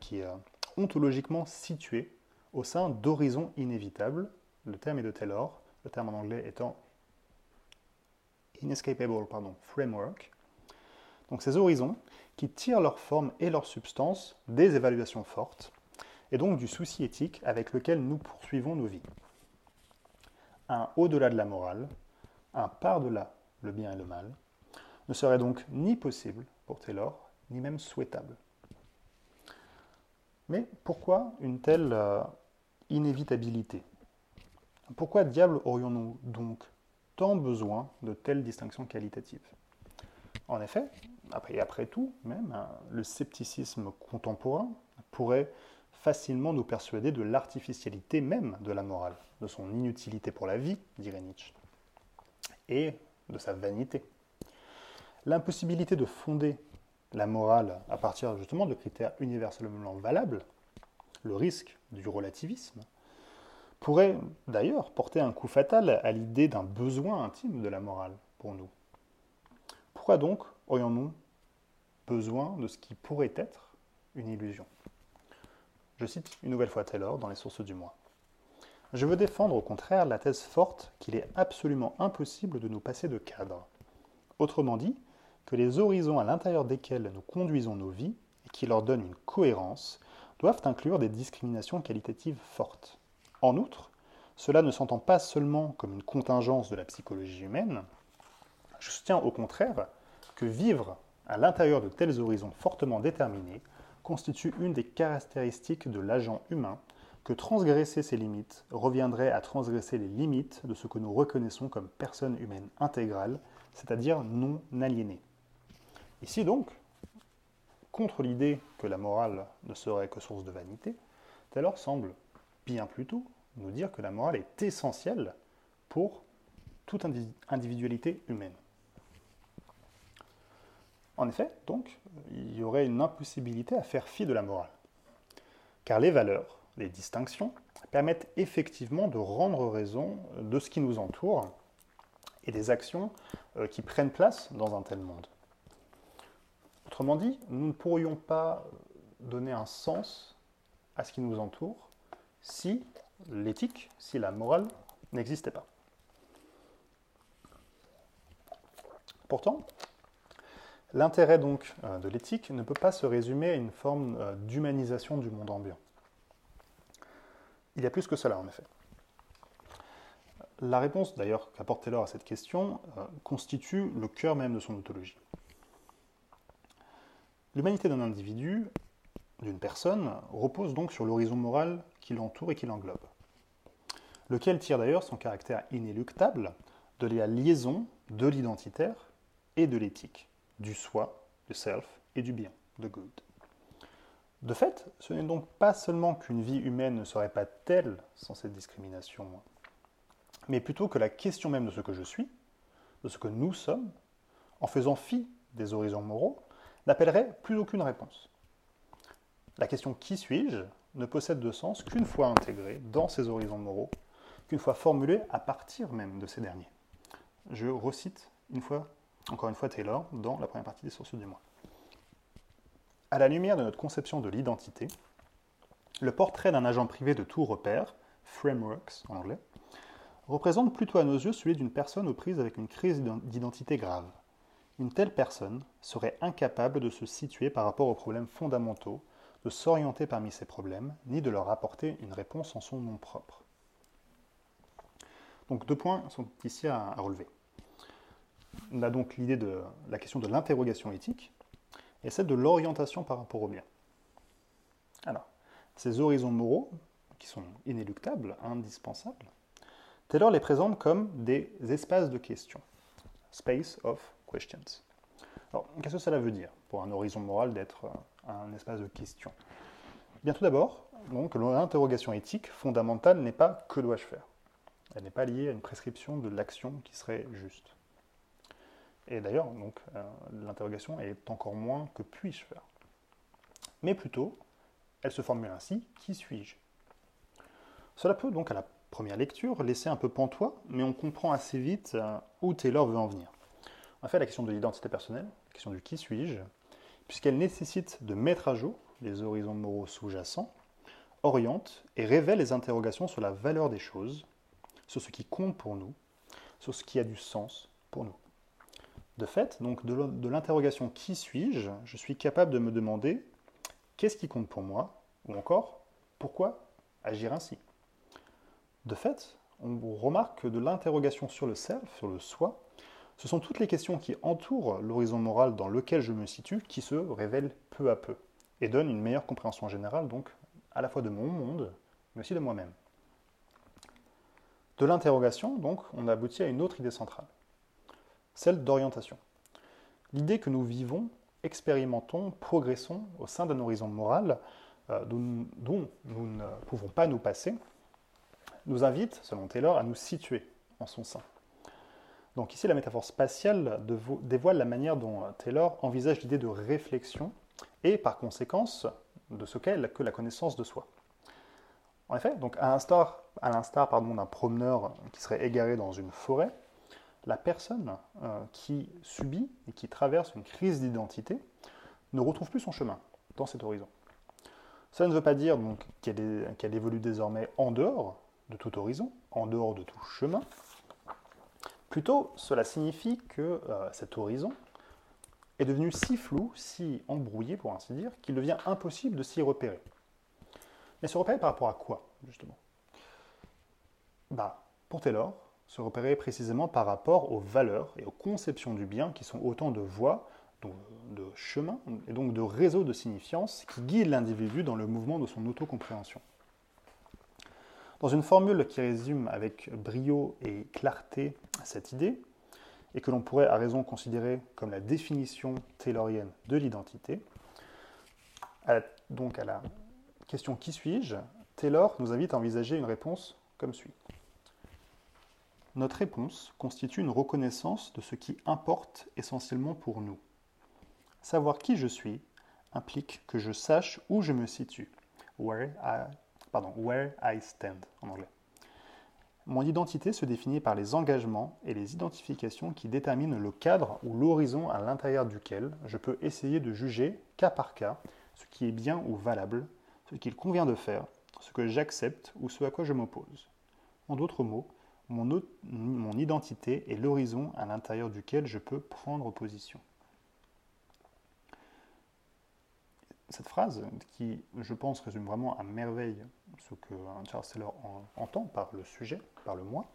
qui est euh, ontologiquement situé au sein d'horizons inévitables. Le terme est de Taylor, le terme en anglais étant inescapable pardon, framework. Donc ces horizons qui tirent leur forme et leur substance des évaluations fortes et donc du souci éthique avec lequel nous poursuivons nos vies. Un au-delà de la morale, un par-delà le bien et le mal, ne serait donc ni possible pour Taylor, ni même souhaitable. Mais pourquoi une telle euh, inévitabilité? Pourquoi diable aurions-nous donc tant besoin de telles distinctions qualitatives? En effet, après, tout, même, hein, le scepticisme contemporain pourrait facilement nous persuader de l'artificialité même de la morale, de son inutilité pour la vie, dirait Nietzsche, et de sa vanité. L'impossibilité de fonder la morale à partir justement de critères universellement valables, le risque du relativisme, pourrait d'ailleurs porter un coup fatal à l'idée d'un besoin intime de la morale pour nous. Pourquoi donc aurions-nous besoin de ce qui pourrait être une illusion? Je cite une nouvelle fois Taylor dans les sources du mois. Je veux défendre au contraire la thèse forte qu'il est absolument impossible de nous passer de cadre. Autrement dit, que les horizons à l'intérieur desquels nous conduisons nos vies et qui leur donnent une cohérence doivent inclure des discriminations qualitatives fortes. En outre, cela ne s'entend pas seulement comme une contingence de la psychologie humaine, je soutiens au contraire que vivre à l'intérieur de tels horizons fortement déterminés constitue une des caractéristiques de l'agent humain, que transgresser ses limites reviendrait à transgresser les limites de ce que nous reconnaissons comme personne humaine intégrale, c'est-à-dire non aliénée. Ici donc, contre l'idée que la morale ne serait que source de vanité, Taylor semble bien plutôt nous dire que la morale est essentielle pour toute individualité humaine. En effet, donc, il y aurait une impossibilité à faire fi de la morale. Car les valeurs, les distinctions, permettent effectivement de rendre raison de ce qui nous entoure et des actions euh, qui prennent place dans un tel monde. Autrement dit, nous ne pourrions pas donner un sens à ce qui nous entoure si l'éthique, si la morale n'existait pas. Pourtant, l'intérêt donc euh, de l'éthique ne peut pas se résumer à une forme euh, d'humanisation du monde ambiant. Il y a plus que cela en effet. La réponse d'ailleurs qu'apporte Taylor à cette question euh, constitue le cœur même de son ontologie. L'humanité d'un individu, d'une personne, repose donc sur l'horizon moral qui l'entoure et qui l'englobe, lequel tire d'ailleurs son caractère inéluctable de la liaison de l'identitaire et de l'éthique, du soi, du self et du bien, de good. De fait, ce n'est donc pas seulement qu'une vie humaine ne serait pas telle sans cette discrimination, mais plutôt que la question même de ce que je suis, de ce que nous sommes, en faisant fi des horizons moraux, n'appellerait plus aucune réponse. La question qui suis-je ne possède de sens qu'une fois intégrée dans ces horizons moraux, qu'une fois formulée à partir même de ces derniers. Je recite une fois, encore une fois Taylor dans la première partie des sources du mois. À la lumière de notre conception de l'identité, le portrait d'un agent privé de tout repère, frameworks en anglais, représente plutôt à nos yeux celui d'une personne aux prises avec une crise d'identité grave, une telle personne serait incapable de se situer par rapport aux problèmes fondamentaux, de s'orienter parmi ces problèmes, ni de leur apporter une réponse en son nom propre. Donc deux points sont ici à, relever. On a donc l'idée de la question de l'interrogation éthique et celle de l'orientation par rapport au bien. Alors, ces horizons moraux, qui sont inéluctables, indispensables, Taylor les présente comme des espaces de questions, space of questions. Alors, qu'est-ce que cela veut dire pour un horizon moral d'être euh, un espace de questions? Bien tout d'abord, donc l'interrogation éthique fondamentale n'est pas que dois-je faire? Elle n'est pas liée à une prescription de l'action qui serait juste. Et d'ailleurs, donc, euh, l'interrogation est encore moins que puis-je faire? Mais plutôt, elle se formule ainsi qui suis-je? Cela peut donc, à la première lecture, laisser un peu pantois, mais on comprend assez vite euh, où Taylor veut en venir. En fait, la question de l'identité personnelle, la question du qui suis-je, puisqu'elle nécessite de mettre à jour les horizons moraux sous-jacents, oriente et révèle les interrogations sur la valeur des choses, sur ce qui compte pour nous, sur ce qui a du sens pour nous. De fait, donc de l'interrogation qui suis-je, je suis capable de me demander qu'est-ce qui compte pour moi, ou encore pourquoi agir ainsi. De fait, on remarque que de l'interrogation sur le self, sur le soi, ce sont toutes les questions qui entourent l'horizon moral dans lequel je me situe qui se révèlent peu à peu et donnent une meilleure compréhension générale donc à la fois de mon monde mais aussi de moi-même. De l'interrogation, donc, on aboutit à une autre idée centrale, celle d'orientation. L'idée que nous vivons, expérimentons, progressons au sein d'un horizon moral euh, dont, dont nous ne pouvons pas nous passer, nous invite, selon Taylor, à nous situer en son sein. Donc ici, la métaphore spatiale dévoile la manière dont euh, Taylor envisage l'idée de réflexion et par conséquence de ce qu'est que la connaissance de soi. En effet, donc à l'instar, d'un promeneur qui serait égaré dans une forêt, la personne euh, qui subit et qui traverse une crise d'identité ne retrouve plus son chemin dans cet horizon. Ça ne veut pas dire qu'elle évolue désormais en dehors de tout horizon, en dehors de tout chemin, Plutôt, cela signifie que euh, cet horizon est devenu si flou, si embrouillé pour ainsi dire, qu'il devient impossible de s'y repérer. Mais se repérer par rapport à quoi, justement? Bah, Pour Taylor, se repérer précisément par rapport aux valeurs et aux conceptions du bien qui sont autant de voies, de chemins et donc de réseaux de signifiance qui guident l'individu dans le mouvement de son autocompréhension. Dans une formule qui résume avec brio et clarté cette idée, et que l'on pourrait à raison considérer comme la définition taylorienne de l'identité, donc à la question qui suis-je, Taylor nous invite à envisager une réponse comme suit. Notre réponse constitue une reconnaissance de ce qui importe essentiellement pour nous. Savoir qui je suis implique que je sache où je me situe, where I pardon, Where I Stand en anglais. Mon identité se définit par les engagements et les identifications qui déterminent le cadre ou l'horizon à l'intérieur duquel je peux essayer de juger cas par cas ce qui est bien ou valable, ce qu'il convient de faire, ce que j'accepte ou ce à quoi je m'oppose. En d'autres mots, mon, mon identité est l'horizon à l'intérieur duquel je peux prendre position. cette phrase, qui, je pense, résume vraiment à merveille ce que entend par le sujet, par le moi,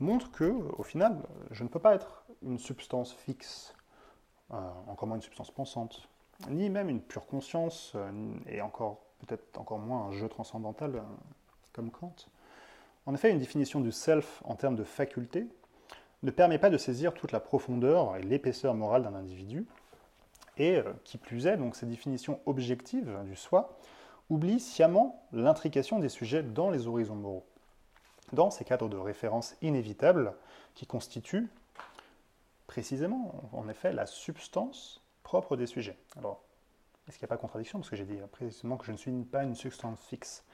montre que, au final, je ne peux pas être une substance fixe, euh, encore moins une substance pensante, ni même une pure conscience, euh, et encore peut-être encore moins un jeu transcendantal euh, comme Kant. En effet, une définition du self en termes de faculté ne permet pas de saisir toute la profondeur et l'épaisseur morale d'un individu, et qui plus est, donc ces définitions objectives du soi oublient sciemment l'intrication des sujets dans les horizons moraux, dans ces cadres de référence inévitables qui constituent précisément, en effet, la substance propre des sujets. Alors, est-ce qu'il n'y a pas contradiction? Parce que j'ai dit précisément que je ne suis pas une substance fixe.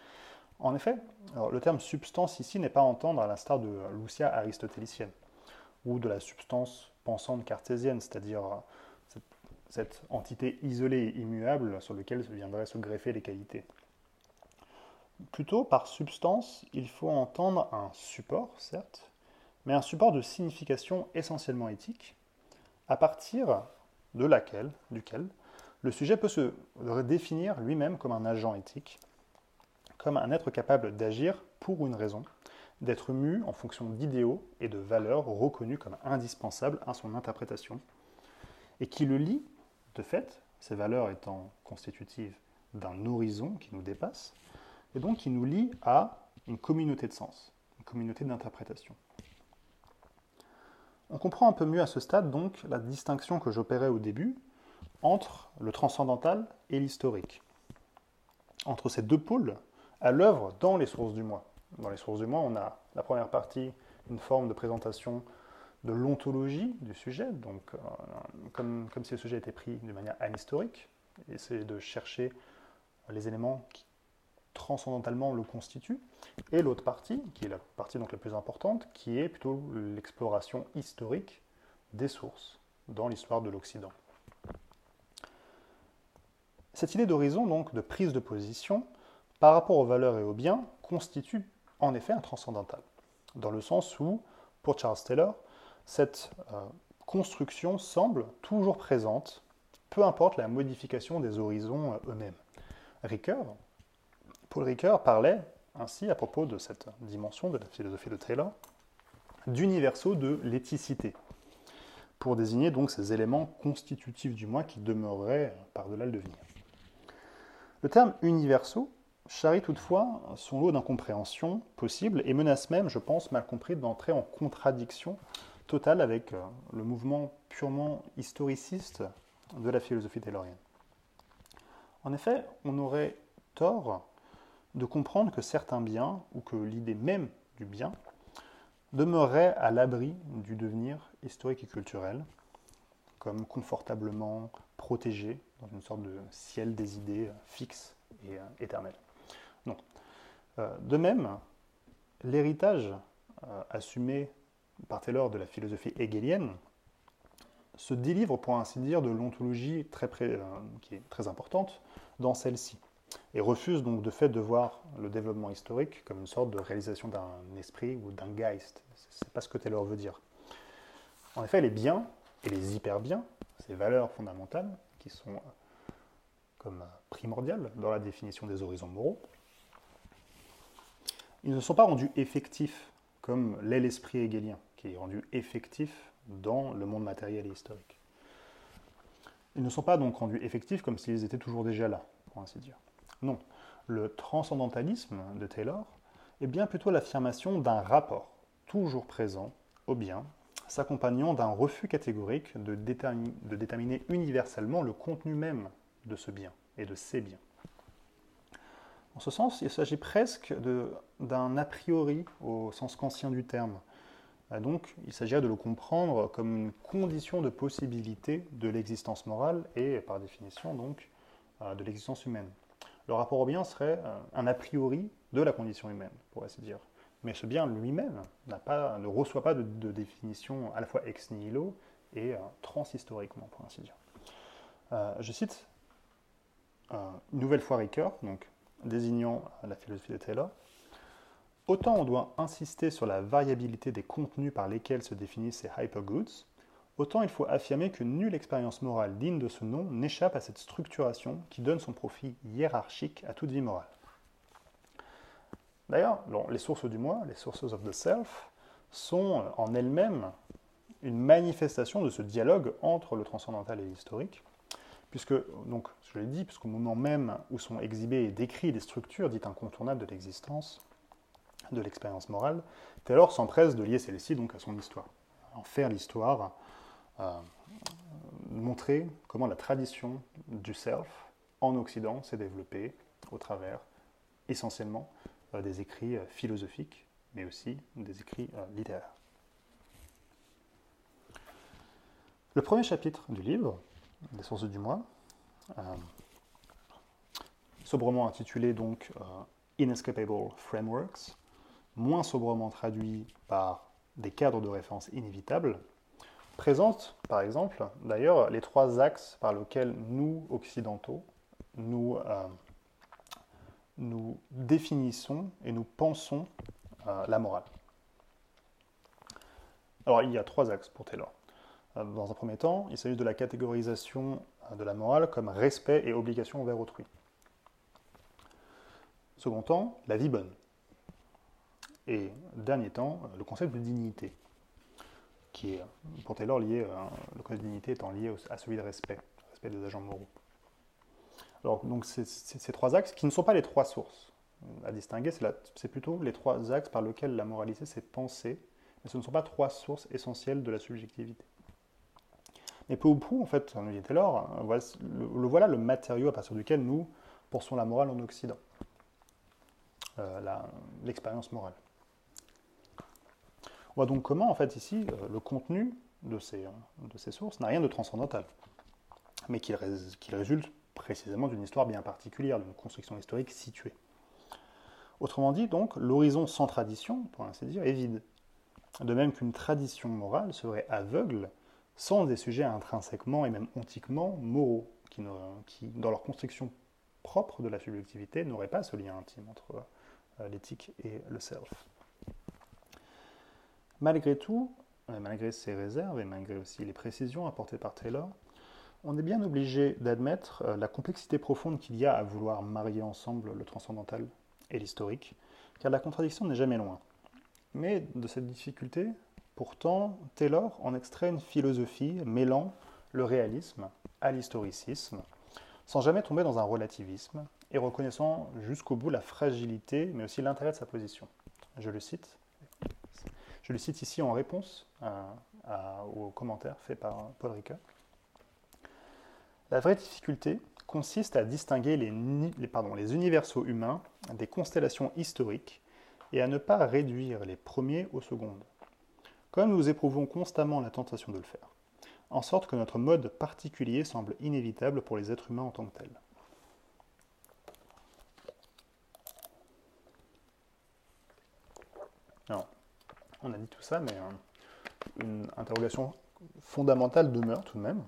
En effet, le terme substance ici n'est pas à entendre à l'instar de l'ousia aristotélicienne, ou de la substance pensante cartésienne, c'est-à-dire cette entité isolée et immuable sur laquelle viendraient se greffer les qualités. Plutôt, par substance, il faut entendre un support, certes, mais un support de signification essentiellement éthique, à partir de laquelle, duquel, le sujet peut se définir lui-même comme un agent éthique, comme un être capable d'agir pour une raison, d'être mu en fonction d'idéaux et de valeurs reconnus comme indispensables à son interprétation, et qui le lie de fait, ces valeurs étant constitutives d'un horizon qui nous dépasse, et donc qui nous lie à une communauté de sens, une communauté d'interprétation. On comprend un peu mieux à ce stade donc la distinction que j'opérais au début entre le transcendantal et l'historique. Entre ces deux pôles à l'œuvre dans les sources du moi. Dans les sources du moi, on a la première partie, une forme de présentation de l'ontologie du sujet, donc euh, comme, si le sujet était pris de manière anhistorique, essayer de chercher les éléments qui transcendentalement le constituent, et l'autre partie, qui est la partie donc la plus importante, qui est plutôt l'exploration historique des sources dans l'histoire de l'Occident. Cette idée d'horizon, donc de prise de position, par rapport aux valeurs et aux biens, constitue en effet un transcendantal, dans le sens où, pour Charles Taylor, cette euh, construction semble toujours présente, peu importe la modification des horizons euh, eux-mêmes. Ricoeur, Paul Ricoeur parlait ainsi à propos de cette dimension de la philosophie de Taylor d'universaux de l'éthicité, pour désigner donc ces éléments constitutifs du moi qui demeureraient par-delà le devenir. Le terme universaux charrie toutefois son lot d'incompréhensions possibles et menace même, je pense, mal compris, d'entrer en contradiction totale avec euh, le mouvement purement historiciste de la philosophie taylorienne. En effet, on aurait tort de comprendre que certains biens, ou que l'idée même du bien, demeurerait à l'abri du devenir historique et culturel, comme confortablement protégé dans une sorte de ciel des idées fixe et euh, éternel. Non. Euh, de même, l'héritage euh, assumé par Taylor de la philosophie hegelienne se délivre, pour ainsi dire, de l'ontologie très, qui est très importante dans celle-ci, et refuse donc de fait de voir le développement historique comme une sorte de réalisation d'un esprit ou d'un Geist. C'est pas ce que Taylor veut dire. En effet, les biens et les hyperbiens, ces valeurs fondamentales qui sont euh, comme primordiales dans la définition des horizons moraux, ils ne sont pas rendus effectifs comme l'est l'esprit hegelien, qui est rendu effectif dans le monde matériel et historique. Ils ne sont pas donc rendus effectifs comme s'ils étaient toujours déjà là, pour ainsi dire. Non, le transcendantalisme de Taylor est bien plutôt l'affirmation d'un rapport toujours présent au bien, s'accompagnant d'un refus catégorique de, déterminer universellement le contenu même de ce bien et de ces biens. En ce sens, il s'agit presque d'un a priori au sens kantien du terme. Euh, donc, il s'agirait de le comprendre comme une condition de possibilité de l'existence morale et, par définition, donc, euh, de l'existence humaine. Le rapport au bien serait euh, un a priori de la condition humaine, pour ainsi dire. Mais ce bien lui-même ne reçoit pas de, définition à la fois ex nihilo et transhistoriquement, pour ainsi dire. je cite une nouvelle fois Ricoeur, désignant la philosophie de Taylor, autant on doit insister sur la variabilité des contenus par lesquels se définissent ces hypergoods, autant il faut affirmer que nulle expérience morale digne de ce nom n'échappe à cette structuration qui donne son profit hiérarchique à toute vie morale. D'ailleurs, les sources du moi, les sources of the self, sont en elles-mêmes une manifestation de ce dialogue entre le transcendantal et l'historique, puisque, donc, je l'ai dit, puisqu'au moment même où sont exhibées et décrites des structures dites incontournables de l'existence, de l'expérience morale, Taylor s'empresse de lier celle-ci donc à son histoire, en faire l'histoire, euh, montrer comment la tradition du self en Occident s'est développée au travers essentiellement euh, des écrits euh, philosophiques, mais aussi des écrits littéraires. Le premier chapitre du livre des sources du moi, euh, sobrement intitulé donc Inescapable Frameworks, moins sobrement traduit par des cadres de référence inévitables, présente par exemple d'ailleurs les trois axes par lesquels nous, occidentaux, nous, euh, nous définissons et nous pensons la morale. Alors il y a trois axes pour Taylor. Euh, dans un premier temps, il s'agit de la catégorisation euh, de la morale comme respect et obligation envers autrui. Second temps, la vie bonne. Et dernier temps, euh, le concept de dignité, qui est pour Taylor lié, le concept de dignité étant lié à celui de respect, respect des agents moraux. Alors, donc, ces trois axes qui ne sont pas les trois sources à distinguer, c'est plutôt les trois axes par lesquels la moralité s'est pensée, mais ce ne sont pas trois sources essentielles de la subjectivité. Mais peu ou prou, en fait, nous dit Taylor, le, voilà le matériau à partir duquel nous pensons la morale en Occident, euh, l'expérience morale. Voit donc comment, en fait, ici, euh, le contenu de ces, sources n'a rien de transcendantal, mais qu'il résulte précisément d'une histoire bien particulière, d'une construction historique située. Autrement dit, donc, l'horizon sans tradition, pour ainsi dire, est vide. De même qu'une tradition morale serait aveugle sans des sujets intrinsèquement et même ontiquement moraux, qui, qui dans leur construction propre de la subjectivité, n'auraient pas ce lien intime entre euh, l'éthique et le self. Malgré tout, malgré ces réserves et malgré aussi les précisions apportées par Taylor, on est bien obligé d'admettre euh, la complexité profonde qu'il y a à vouloir marier ensemble le transcendantal et l'historique, car la contradiction n'est jamais loin. Mais de cette difficulté, pourtant, Taylor en extrait une philosophie mêlant le réalisme à l'historicisme, sans jamais tomber dans un relativisme, et reconnaissant jusqu'au bout la fragilité, mais aussi l'intérêt de sa position. Je le cite. Je le cite ici en réponse au commentaire fait par Paul Ricoeur. La vraie difficulté consiste à distinguer les, les universaux humains des constellations historiques et à ne pas réduire les premiers aux secondes, comme nous éprouvons constamment la tentation de le faire, en sorte que notre mode particulier semble inévitable pour les êtres humains en tant que tels. Alors, on a dit tout ça, mais euh, une interrogation fondamentale demeure tout de même.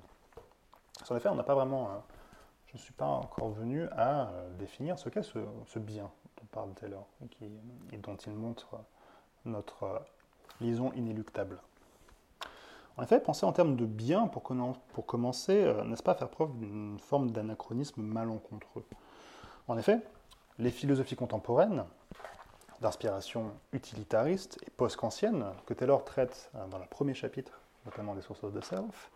En effet, on n'a pas vraiment. Euh, je ne suis pas encore venu à euh, définir ce qu'est ce, bien dont parle Taylor et, dont il montre notre liaison inéluctable. En effet, penser en termes de bien pour commencer, n'est-ce pas faire preuve d'une forme d'anachronisme malencontreux? En effet, les philosophies contemporaines, d'inspiration utilitariste et post-kantienne, que Taylor traite dans le premier chapitre, notamment des sources de self,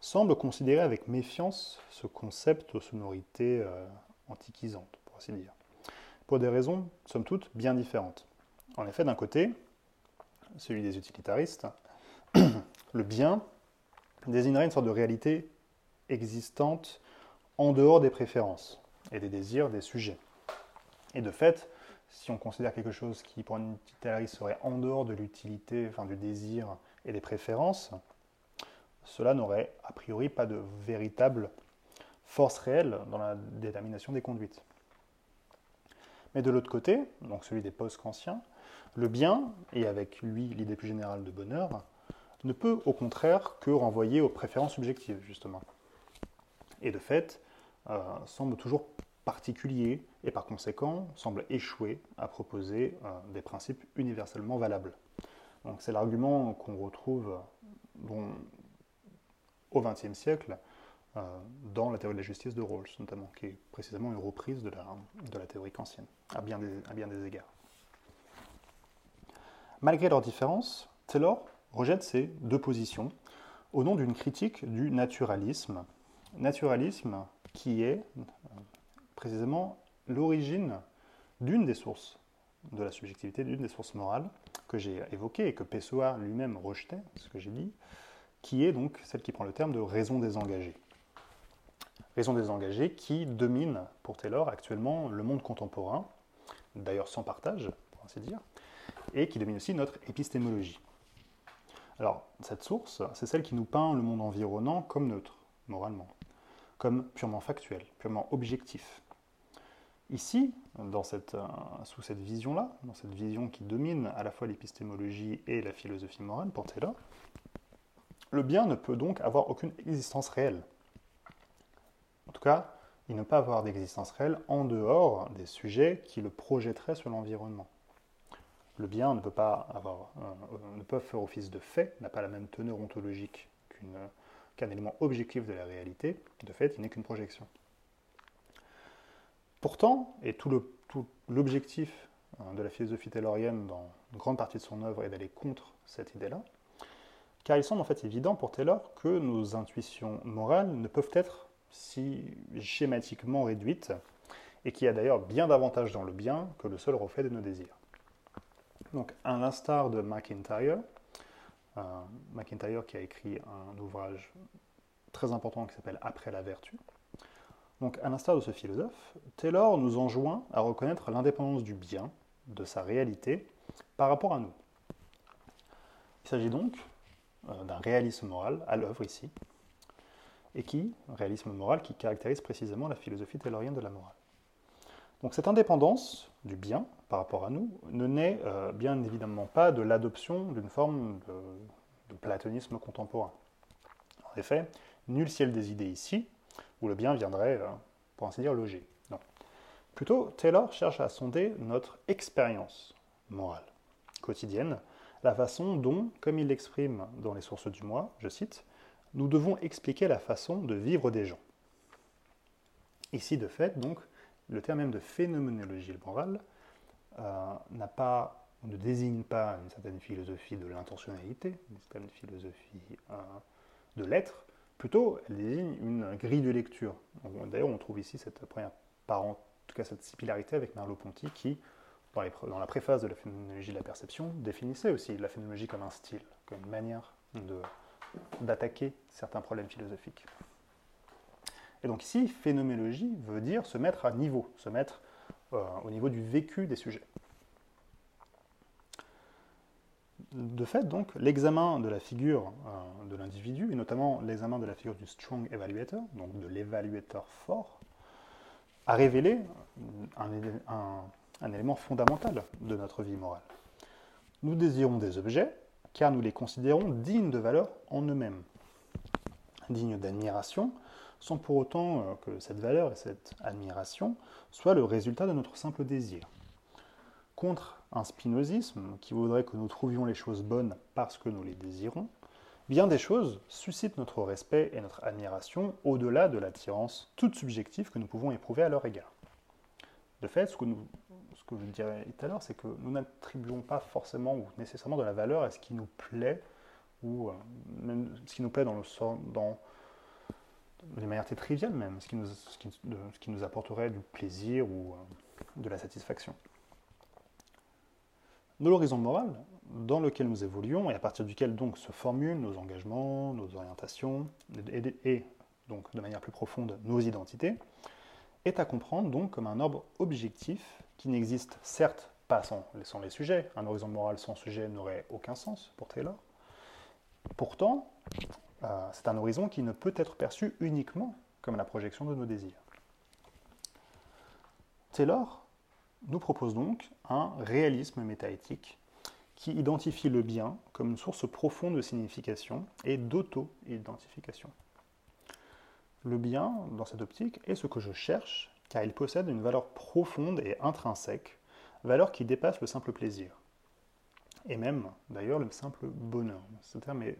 semble considérer avec méfiance ce concept aux sonorités euh, antiquisantes, pour ainsi dire, pour des raisons, somme toute, bien différentes. En effet, d'un côté, celui des utilitaristes, le bien désignerait une sorte de réalité existante en dehors des préférences et des désirs des sujets. Et de fait, si on considère quelque chose qui, pour un utilitariste, serait en dehors de l'utilité, enfin du désir et des préférences, cela n'aurait a priori pas de véritable force réelle dans la détermination des conduites. Mais de l'autre côté, donc celui des post-kantiens, le bien, et avec lui l'idée plus générale de bonheur, ne peut au contraire que renvoyer aux préférences subjectives, justement. Et de fait, euh, semble toujours particulier et par conséquent semble échouer à proposer euh, des principes universellement valables. Donc c'est l'argument qu'on retrouve, au XXe siècle euh, dans la théorie de la justice de Rawls, notamment, qui est précisément une reprise de la, de la théorie kantienne, à bien, des, égards. Malgré leurs différences, Taylor rejette ces deux positions au nom d'une critique du naturalisme. Naturalisme qui est précisément l'origine d'une des sources de la subjectivité, d'une des sources morales que j'ai évoquées et que Pessoa lui-même rejetait, ce que j'ai dit, qui est donc celle qui prend le terme de raison désengagée. Raison désengagée qui domine pour Taylor actuellement le monde contemporain, d'ailleurs sans partage, pour ainsi dire, et qui domine aussi notre épistémologie. Alors, cette source, c'est celle qui nous peint le monde environnant comme neutre, moralement, comme purement factuel, purement objectif. Ici, dans cette, euh, sous cette vision-là, dans cette vision qui domine à la fois l'épistémologie et la philosophie morale Taylor, le bien ne peut donc avoir aucune existence réelle. En tout cas, il ne peut avoir d'existence réelle en dehors des sujets qui le projetteraient sur l'environnement. Le bien ne peut pas avoir, euh, ne peut faire office de fait, n'a pas la même teneur ontologique qu'un élément objectif de la réalité. De fait, il n'est qu'une projection. Pourtant, et tout l'objectif hein, de la philosophie taylorienne dans une grande partie de son œuvre est d'aller contre cette idée-là, car il semble en fait évident pour Taylor que nos intuitions morales ne peuvent être si schématiquement réduites, et qu'il y a d'ailleurs bien davantage dans le bien que le seul reflet de nos désirs. Donc, à l'instar de McIntyre, euh, McIntyre qui a écrit un ouvrage très important qui s'appelle Après la vertu, donc à l'instar de ce philosophe, Taylor nous enjoint à reconnaître l'indépendance du bien, de sa réalité, par rapport à nous. Il s'agit donc euh, d'un réalisme moral à l'œuvre ici, et qui, réalisme moral qui caractérise précisément la philosophie taylorienne de la morale. Donc cette indépendance du bien par rapport à nous ne naît euh, bien évidemment pas de l'adoption d'une forme de, platonisme contemporain. En effet, nul ciel des idées ici, où le bien viendrait, euh, pour ainsi dire, loger. Non. Plutôt, Taylor cherche à sonder notre expérience morale quotidienne, la façon dont, comme il l'exprime dans les sources du mois, je cite, nous devons expliquer la façon de vivre des gens. Ici, de fait, donc, le terme même de phénoménologie morale euh, n'a pas, ne désigne pas une certaine philosophie de l'intentionnalité, une certaine philosophie euh, de l'être, plutôt elle désigne une grille de lecture. D'ailleurs, on trouve ici cette première en tout cas cette similarité avec Merleau-Ponty qui, dans, dans, la préface de la phénoménologie de la perception, définissait aussi la phénoménologie comme un style, comme une manière d'attaquer certains problèmes philosophiques. Et donc ici, phénoménologie veut dire se mettre à niveau, se mettre euh, au niveau du vécu des sujets. De fait, donc, l'examen de la figure euh, de l'individu, et notamment l'examen de la figure du strong evaluator, donc de l'évaluateur fort, a révélé un élément fondamental de notre vie morale. Nous désirons des objets car nous les considérons dignes de valeur en eux-mêmes, dignes d'admiration, sans pour autant euh, que cette valeur et cette admiration soient le résultat de notre simple désir. Contre un spinozisme qui voudrait que nous trouvions les choses bonnes parce que nous les désirons, bien des choses suscitent notre respect et notre admiration au-delà de l'attirance toute subjective que nous pouvons éprouver à leur égard. De fait, ce que, je dirais tout à l'heure, c'est que nous n'attribuons pas forcément ou nécessairement de la valeur à ce qui nous plaît, ou euh, même ce qui nous plaît dans, le, dans de manière très triviale même, ce qui, nous, ce, qui, nous, apporterait du plaisir ou euh, de la satisfaction. L'horizon moral, dans lequel nous évoluons et à partir duquel donc se formulent nos engagements, nos orientations et, donc de manière plus profonde nos identités, est à comprendre donc comme un ordre objectif qui n'existe certes pas sans, sans les sujets. Un horizon moral sans sujet n'aurait aucun sens pour Taylor. Pourtant, euh, c'est un horizon qui ne peut être perçu uniquement comme la projection de nos désirs. Taylor nous propose donc un réalisme métaéthique qui identifie le bien comme une source profonde de signification et d'auto-identification. Le bien, dans cette optique, est ce que je cherche, car il possède une valeur profonde et intrinsèque, valeur qui dépasse le simple plaisir, et même d'ailleurs le simple bonheur. Ce terme est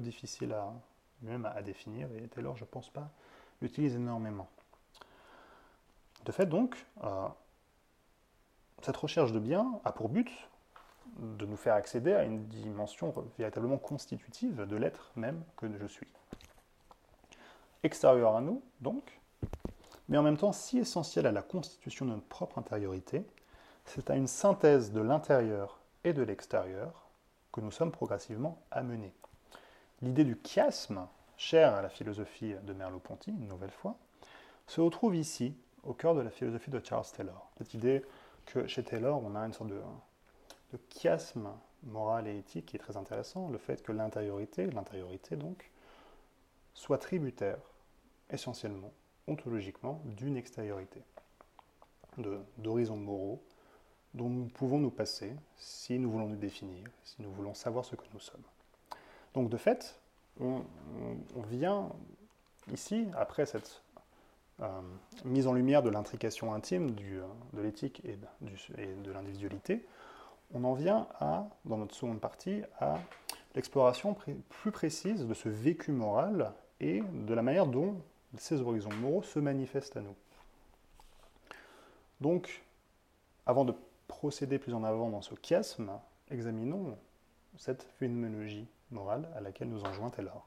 difficile à, définir, et Taylor, je ne pense pas, l'utilise énormément. De fait, donc, euh, cette recherche de bien a pour but de nous faire accéder à une dimension véritablement constitutive de l'être même que je suis. Extérieur à nous, donc, mais en même temps si essentiel à la constitution de notre propre intériorité, c'est à une synthèse de l'intérieur et de l'extérieur que nous sommes progressivement amenés. L'idée du chiasme, chère à la philosophie de Merleau-Ponty, une nouvelle fois, se retrouve ici, au cœur de la philosophie de Charles Taylor. Cette idée que chez Taylor, on a une sorte de, de chiasme moral et éthique qui est très intéressant, le fait que l'intériorité, l'intériorité donc, soit tributaire, essentiellement, ontologiquement, d'une extériorité, d'horizons moraux dont nous pouvons nous passer si nous voulons nous définir, si nous voulons savoir ce que nous sommes. Donc de fait, on, vient ici, après cette mise en lumière de l'intrication intime de l'éthique et de, l'individualité, on en vient à, dans notre seconde partie, à l'exploration plus précise de ce vécu moral et de la manière dont ces horizons moraux se manifestent à nous. Donc, avant de procéder plus en avant dans ce chiasme, examinons cette phénoménologie morale à laquelle nous enjoint Taylor.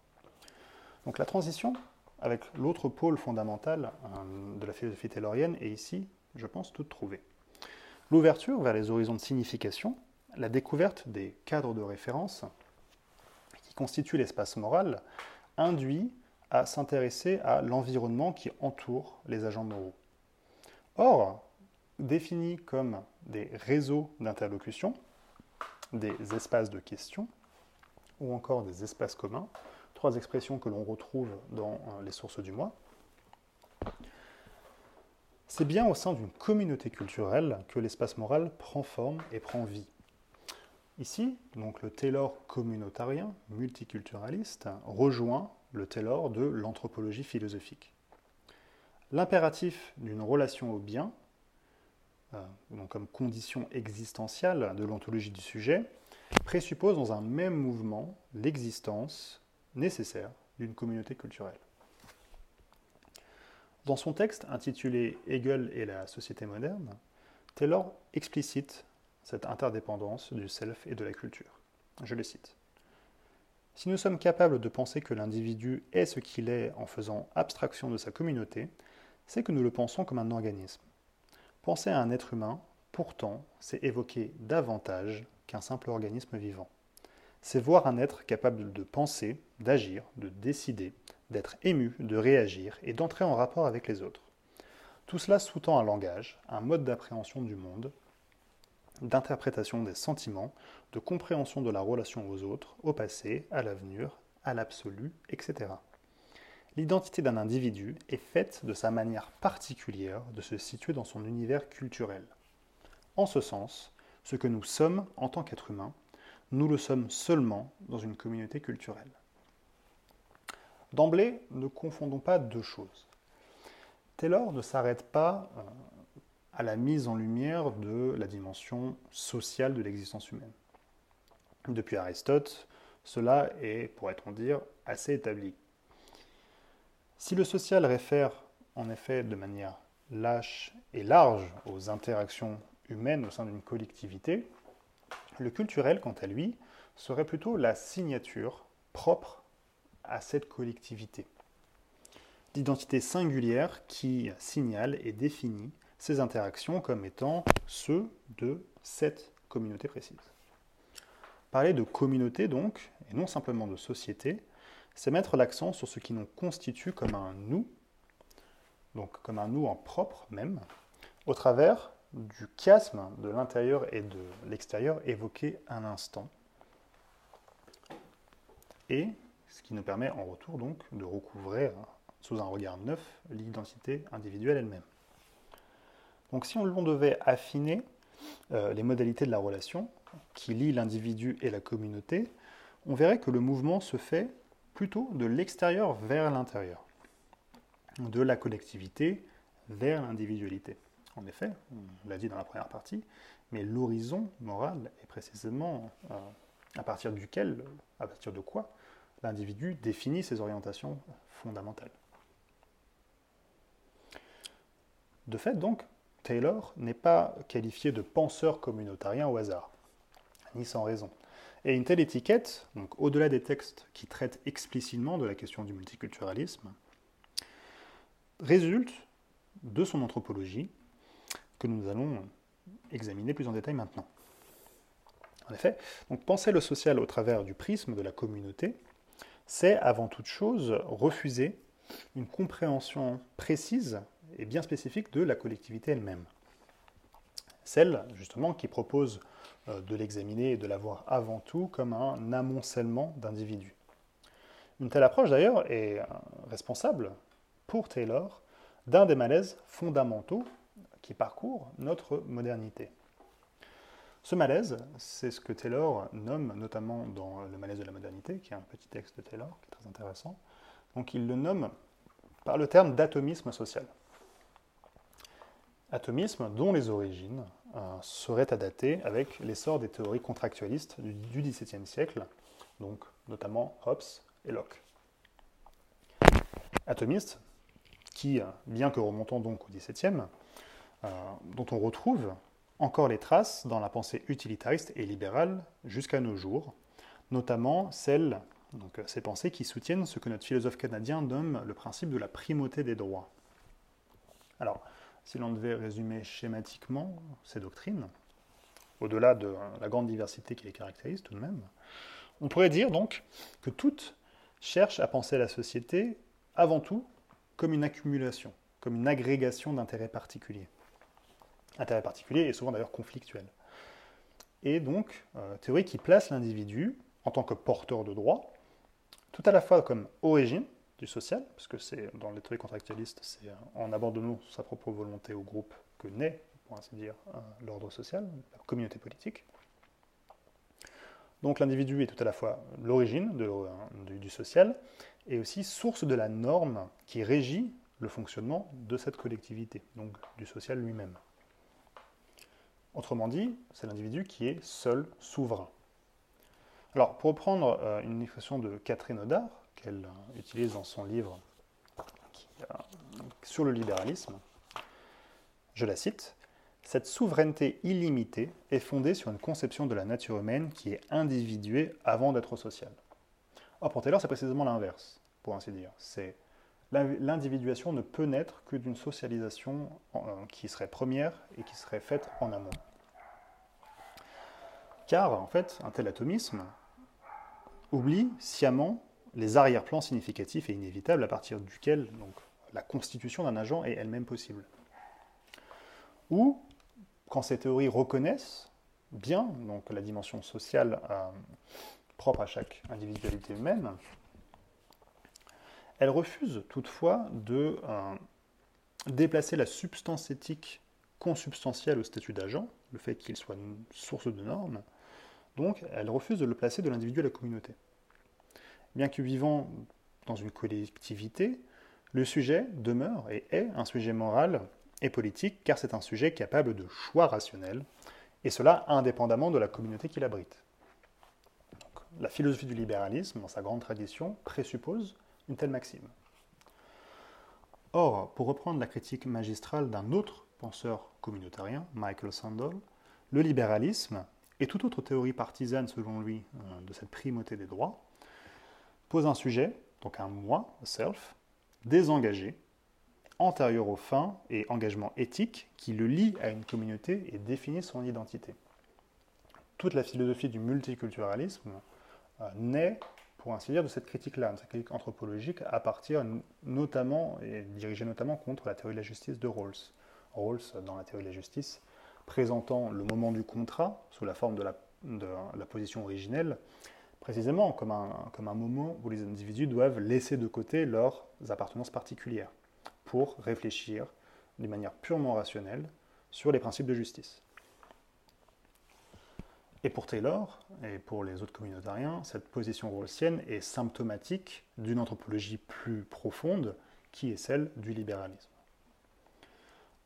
Donc la transition avec l'autre pôle fondamental euh, de la philosophie taylorienne est ici, je pense, toute trouvée. L'ouverture vers les horizons de signification, la découverte des cadres de référence qui constituent l'espace moral, induit à s'intéresser à l'environnement qui entoure les agents moraux. Or, définis comme des réseaux d'interlocution, des espaces de questions ou encore des espaces communs, trois expressions que l'on retrouve dans euh, les sources du moi. C'est bien au sein d'une communauté culturelle que l'espace moral prend forme et prend vie. Ici, donc le Taylor communautarien, multiculturaliste, rejoint le Taylor de l'anthropologie philosophique. L'impératif d'une relation au bien, euh, donc comme condition existentielle de l'ontologie du sujet, présuppose dans un même mouvement l'existence nécessaire d'une communauté culturelle. Dans son texte intitulé Hegel et la société moderne, Taylor explicite cette interdépendance du self et de la culture. Je le cite. Si nous sommes capables de penser que l'individu est ce qu'il est en faisant abstraction de sa communauté, c'est que nous le pensons comme un organisme. Penser à un être humain, pourtant, c'est évoquer davantage qu'un simple organisme vivant. C'est voir un être capable de penser, d'agir, de décider, d'être ému, de réagir et d'entrer en rapport avec les autres. Tout cela sous-tend un langage, un mode d'appréhension du monde, d'interprétation des sentiments, de compréhension de la relation aux autres, au passé, à l'avenir, à l'absolu, etc. L'identité d'un individu est faite de sa manière particulière de se situer dans son univers culturel. En ce sens, ce que nous sommes en tant qu'être humain, nous le sommes seulement dans une communauté culturelle. D'emblée, ne confondons pas deux choses. Taylor ne s'arrête pas euh, à la mise en lumière de la dimension sociale de l'existence humaine. Depuis Aristote, cela est, pourrait-on dire, assez établi. Si le social réfère en effet de manière lâche et large aux interactions humaines au sein d'une collectivité, le culturel, quant à lui, serait plutôt la signature propre à cette collectivité. L'identité singulière qui signale et définit ces interactions comme étant ceux de cette communauté précise. Parler de communauté donc, et non simplement de société, c'est mettre l'accent sur ce qui nous constitue comme un nous, donc comme un nous en propre même, au travers du chiasme de l'intérieur et de l'extérieur évoqué un instant, et ce qui nous permet en retour donc de recouvrir sous un regard neuf l'identité individuelle elle-même. Donc si on devait affiner euh, les modalités de la relation qui lie l'individu et la communauté, on verrait que le mouvement se fait plutôt de l'extérieur vers l'intérieur, de la collectivité vers l'individualité. En effet, on l'a dit dans la première partie, mais l'horizon moral est précisément euh, à partir duquel, à partir de quoi l'individu définit ses orientations fondamentales. De fait, donc, Taylor n'est pas qualifié de penseur communautarien au hasard, ni sans raison. Et une telle étiquette, donc au-delà des textes qui traitent explicitement de la question du multiculturalisme, résulte de son anthropologie que nous allons examiner plus en détail maintenant. En effet, donc penser le social au travers du prisme de la communauté, c'est avant toute chose refuser une compréhension précise et bien spécifique de la collectivité elle-même. Celle, justement, qui propose euh, de l'examiner et de la voir avant tout comme un amoncellement d'individus. Une telle approche, d'ailleurs, est euh, responsable, pour Taylor, d'un des malaises fondamentaux qui parcourent notre modernité. Ce malaise, c'est ce que Taylor nomme notamment dans Le malaise de la modernité, qui est un petit texte de Taylor, qui est très intéressant. Donc il le nomme par le terme d'atomisme social. Atomisme dont les origines euh, seraient à dater avec l'essor des théories contractualistes du XVIIe siècle, donc notamment Hobbes et Locke. Atomiste, qui, bien que remontant donc au XVIIe, euh, dont on retrouve encore les traces dans la pensée utilitariste et libérale jusqu'à nos jours, notamment celles, donc ces pensées qui soutiennent ce que notre philosophe canadien nomme le principe de la primauté des droits. Alors, si l'on devait résumer schématiquement ces doctrines, au-delà de la grande diversité qui les caractérise tout de même, on pourrait dire donc que toutes cherchent à penser la société avant tout comme une accumulation, comme une agrégation d'intérêts particuliers. Intérêts particuliers et souvent d'ailleurs conflictuels. et donc théorie qui place l'individu en tant que porteur de droit, tout à la fois comme origine du social, parce que c'est dans les théories contractualistes, c'est en abandonnant sa propre volonté au groupe que naît, pour ainsi dire, l'ordre social, la communauté politique. Donc l'individu est tout à la fois l'origine du social et aussi source de la norme qui régit le fonctionnement de cette collectivité, donc du social lui-même. Autrement dit, c'est l'individu qui est seul souverain. Alors, pour reprendre euh, une expression de Catherine Audard, qu'elle euh, utilise dans son livre euh, sur le libéralisme, je la cite, Cette souveraineté illimitée est fondée sur une conception de la nature humaine qui est individuée avant d'être sociale. Or, pour Taylor, c'est précisément l'inverse, pour ainsi dire. C'est l'individuation ne peut naître que d'une socialisation qui serait première et qui serait faite en amont. Car, en fait, un tel atomisme oublie sciemment les arrière-plans significatifs et inévitables à partir duquel donc, la constitution d'un agent est elle-même possible. Ou, quand ces théories reconnaissent bien donc, la dimension sociale euh, propre à chaque individualité humaine, elles refusent toutefois de euh, déplacer la substance éthique consubstantielle au statut d'agent, le fait qu'il soit une source de normes, donc, elle refuse de le placer de l'individu à la communauté. Bien que vivant dans une collectivité, le sujet demeure et est un sujet moral et politique, car c'est un sujet capable de choix rationnels, et cela indépendamment de la communauté qui l'abrite. La philosophie du libéralisme, dans sa grande tradition, présuppose une telle maxime. Or, pour reprendre la critique magistrale d'un autre penseur communautarien, Michael Sandel, le libéralisme et toute autre théorie partisane, selon lui, euh, de cette primauté des droits, pose un sujet, donc un moi, self, désengagé, antérieur aux fins et engagements éthiques qui le lie à une communauté et définit son identité. Toute la philosophie du multiculturalisme euh, naît, pour ainsi dire, de cette critique-là, de cette critique anthropologique, à partir notamment, et dirigée notamment contre la théorie de la justice de Rawls. Rawls, dans la théorie de la justice, présentant le moment du contrat sous la forme de la, position originelle, précisément comme un, moment où les individus doivent laisser de côté leurs appartenances particulières pour réfléchir d'une manière purement rationnelle sur les principes de justice. Et pour Taylor et pour les autres communautariens, cette position rawlsienne est symptomatique d'une anthropologie plus profonde qui est celle du libéralisme.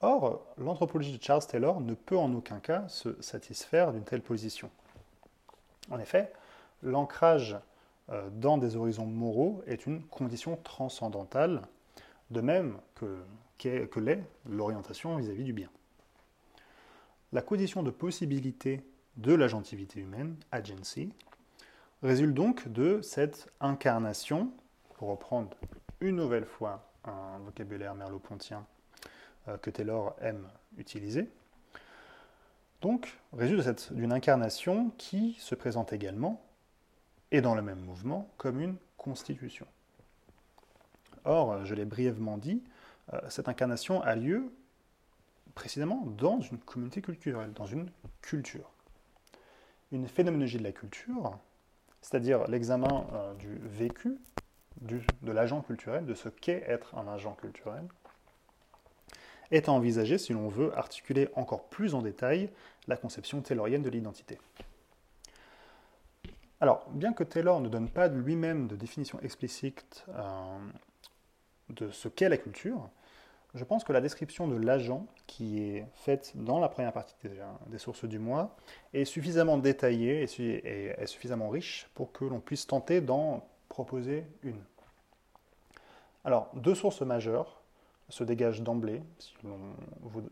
Or, l'anthropologie de Charles Taylor ne peut en aucun cas se satisfaire d'une telle position. En effet, l'ancrage euh, dans des horizons moraux est une condition transcendantale, de même que, l'est l'orientation vis-à-vis du bien. La condition de possibilité de l'agentivité humaine, agency, résulte donc de cette incarnation, pour reprendre une nouvelle fois un vocabulaire merleau-pontien que Taylor aime utiliser. Donc, résulte d'une incarnation qui se présente également, et dans le même mouvement, comme une constitution. Or, je l'ai brièvement dit, euh, cette incarnation a lieu précisément dans une communauté culturelle, dans une culture. Une phénoménologie de la culture, c'est-à-dire l'examen euh, du vécu, de l'agent culturel, de ce qu'est être un agent culturel, est à envisager si l'on veut articuler encore plus en détail la conception taylorienne de l'identité. Alors, bien que Taylor ne donne pas lui-même de définition explicite euh, de ce qu'est la culture, je pense que la description de l'agent qui est faite dans la première partie des, sources du mois est suffisamment détaillée et, suffisamment riche pour que l'on puisse tenter d'en proposer une. Alors, deux sources majeures se dégage d'emblée,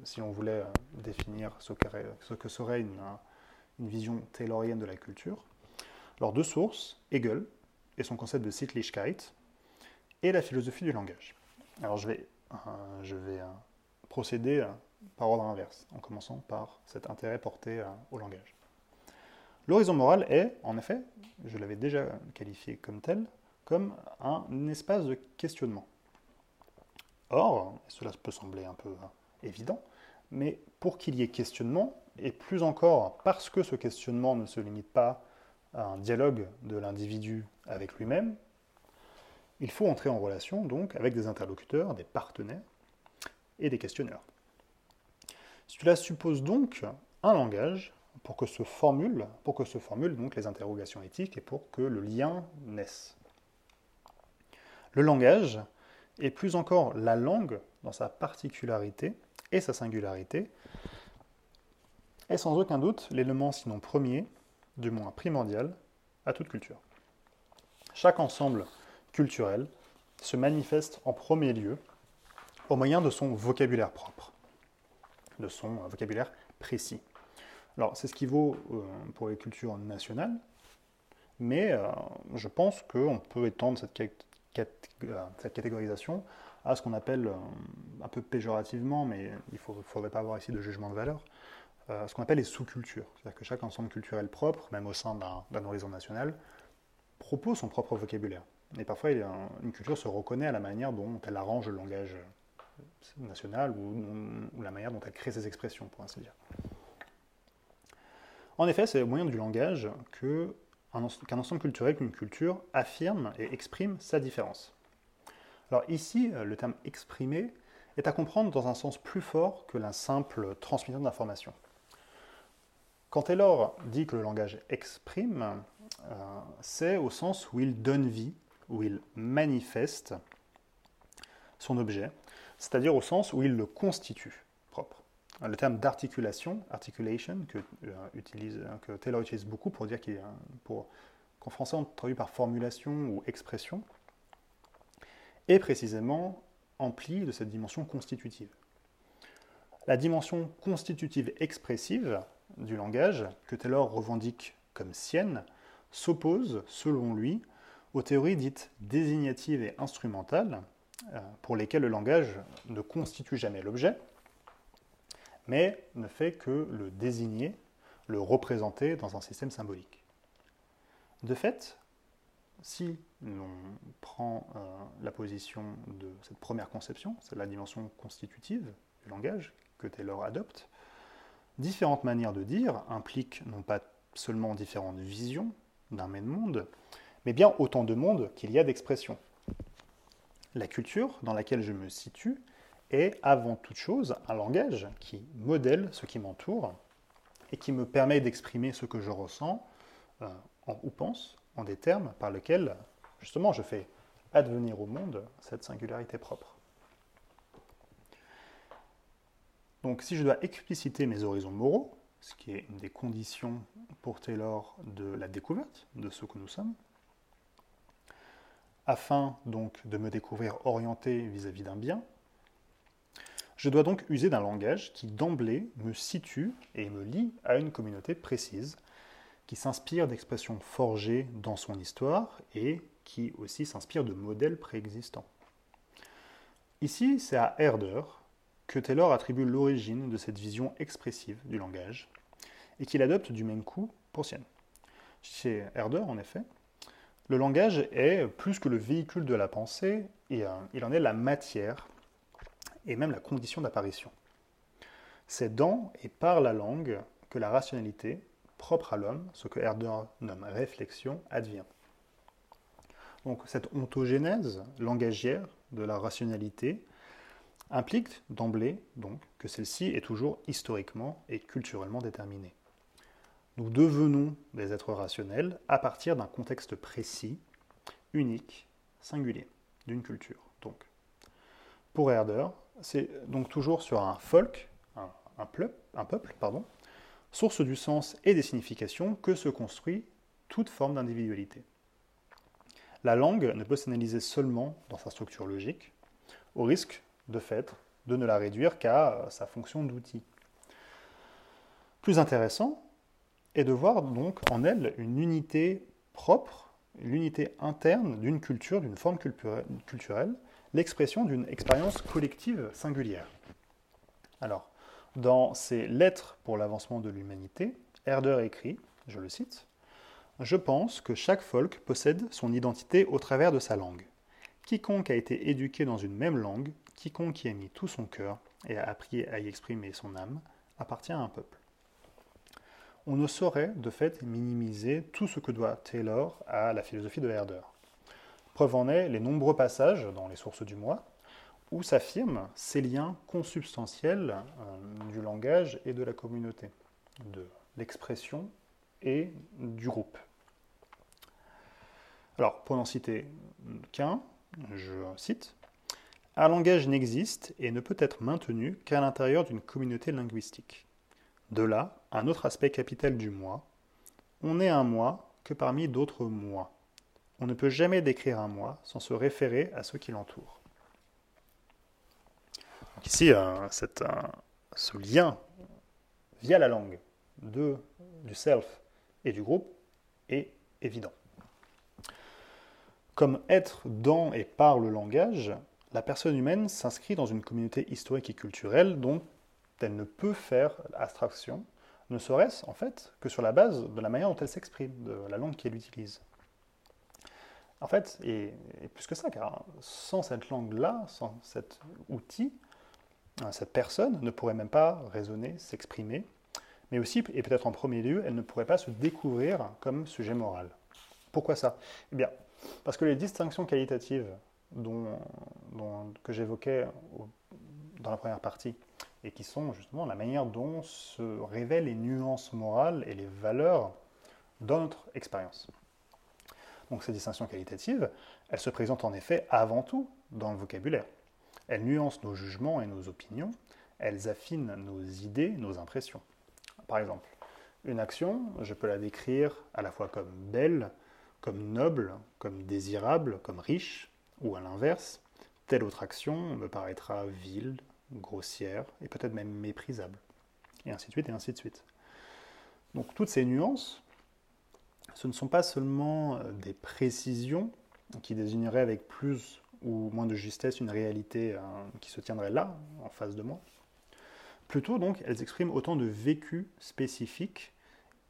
si l'on voulait euh, définir ce, que serait une, vision taylorienne de la culture. Alors deux sources, Hegel et son concept de Sittlichkeit, et la philosophie du langage. Alors je vais, euh, euh, procéder par ordre inverse, en commençant par cet intérêt porté au langage. L'horizon moral est, en effet, je l'avais déjà qualifié comme tel, comme un espace de questionnement. Or, cela peut sembler un peu hein, évident, mais pour qu'il y ait questionnement, et plus encore parce que ce questionnement ne se limite pas à un dialogue de l'individu avec lui-même, il faut entrer en relation donc avec des interlocuteurs, des partenaires et des questionneurs. Cela suppose donc un langage pour que se formulent, pour que se formulent donc les interrogations éthiques et pour que le lien naisse. Le langage, et plus encore la langue dans sa particularité et sa singularité, est sans aucun doute l'élément sinon premier, du moins primordial, à toute culture. Chaque ensemble culturel se manifeste en premier lieu au moyen de son vocabulaire propre, de son vocabulaire précis. Alors c'est ce qui vaut euh, pour les cultures nationales, mais euh, je pense qu'on peut étendre cette, euh, cette, catégorisation à ce qu'on appelle, un peu péjorativement, mais il ne faudrait pas avoir ici de jugement de valeur, ce qu'on appelle les sous-cultures. C'est-à-dire que chaque ensemble culturel propre, même au sein d'un horizon national, propose son propre vocabulaire. Et parfois, une culture se reconnaît à la manière dont elle arrange le langage national ou, la manière dont elle crée ses expressions, pour ainsi dire. En effet, c'est au moyen du langage qu'un ensemble culturel, qu'une culture affirme et exprime sa différence. Alors ici, le terme exprimer est à comprendre dans un sens plus fort que la simple transmission d'informations. Quand Taylor dit que le langage exprime, euh, c'est au sens où il donne vie, où il manifeste son objet, c'est-à-dire au sens où il le constitue. Le terme d'articulation, articulation, que, euh, utilise, que Taylor utilise beaucoup pour dire qu'en français on traduit par formulation ou expression, est précisément empli de cette dimension constitutive. La dimension constitutive expressive du langage, que Taylor revendique comme sienne, s'oppose, selon lui, aux théories dites désignatives et instrumentales, euh, pour lesquelles le langage ne constitue jamais l'objet, mais ne fait que le désigner, le représenter dans un système symbolique. De fait, si l'on prend euh, la position de cette première conception, c'est la dimension constitutive du langage que Taylor adopte, différentes manières de dire impliquent non pas seulement différentes visions d'un même monde, mais bien autant de mondes qu'il y a d'expressions. La culture dans laquelle je me situe est avant toute chose un langage qui modèle ce qui m'entoure et qui me permet d'exprimer ce que je ressens euh, ou pense en des termes par lesquels justement je fais advenir au monde cette singularité propre. Donc si je dois expliciter mes horizons moraux, ce qui est une des conditions pour Taylor de la découverte de ce que nous sommes, afin donc de me découvrir orienté vis-à-vis d'un bien, je dois donc user d'un langage qui d'emblée me situe et me lie à une communauté précise, qui s'inspire d'expressions forgées dans son histoire et qui aussi s'inspire de modèles préexistants. Ici, c'est à Herder que Taylor attribue l'origine de cette vision expressive du langage et qu'il adopte du même coup pour sienne. Chez Herder, en effet, le langage est plus que le véhicule de la pensée, il en est la matière et même la condition d'apparition. C'est dans et par la langue que la rationalité, propre à l'homme, ce que Herder nomme réflexion, advient. Donc cette ontogénèse langagière de la rationalité implique d'emblée donc que celle-ci est toujours historiquement et culturellement déterminée. Nous devenons des êtres rationnels à partir d'un contexte précis, unique, singulier, d'une culture. Donc, pour Herder, c'est donc toujours sur un folk, un, peuple, source du sens et des significations que se construit toute forme d'individualité. La langue ne peut s'analyser seulement dans sa structure logique, au risque, de fait, de ne la réduire qu'à sa fonction d'outil. Plus intéressant, et de voir donc en elle une unité propre, l'unité interne d'une culture, d'une forme culturelle, l'expression d'une expérience collective singulière. Alors, dans ses Lettres pour l'avancement de l'humanité, Herder écrit, je le cite, Je pense que chaque folk possède son identité au travers de sa langue. Quiconque a été éduqué dans une même langue, quiconque y a mis tout son cœur et a appris à y exprimer son âme, appartient à un peuple. on ne saurait de fait minimiser tout ce que doit Taylor à la philosophie de Herder. Preuve en est les nombreux passages dans les sources du moi où s'affirment ces liens consubstantiels euh, du langage et de la communauté, de l'expression et du groupe. Alors, pour n'en citer qu'un, je cite Un langage n'existe et ne peut être maintenu qu'à l'intérieur d'une communauté linguistique. De là, un autre aspect capital du moi. On n'est un moi que parmi d'autres moi. On ne peut jamais décrire un moi sans se référer à ceux qui l'entourent. Ici, euh, ce lien via la langue du self et du groupe est évident. Comme être dans et par le langage, la personne humaine s'inscrit dans une communauté historique et culturelle dont elle ne peut faire abstraction, ne serait-ce en fait que sur la base de la manière dont elle s'exprime, de la langue qu'elle utilise. En fait, et, plus que ça, car sans cette langue-là, sans cet outil, euh, cette personne ne pourrait même pas raisonner, s'exprimer, mais aussi, et peut-être en premier lieu, elle ne pourrait pas se découvrir comme sujet moral. Pourquoi ça? Eh bien, parce que les distinctions qualitatives dont, que j'évoquais dans la première partie, et qui sont justement la manière dont se révèlent les nuances morales et les valeurs dans notre expérience. Donc ces distinctions qualitatives, elles se présentent en effet avant tout dans le vocabulaire. Elles nuancent nos jugements et nos opinions, elles affinent nos idées, nos impressions. Par exemple, une action, je peux la décrire à la fois comme belle, comme noble, comme désirable, comme riche, ou à l'inverse, telle autre action me paraîtra vile, grossière et peut-être même méprisable. Et ainsi de suite, et ainsi de suite. Donc toutes ces nuances, ce ne sont pas seulement euh, des précisions qui désigneraient avec plus ou moins de justesse une réalité euh, qui se tiendrait là, en face de moi. Plutôt donc, elles expriment autant de vécu spécifiques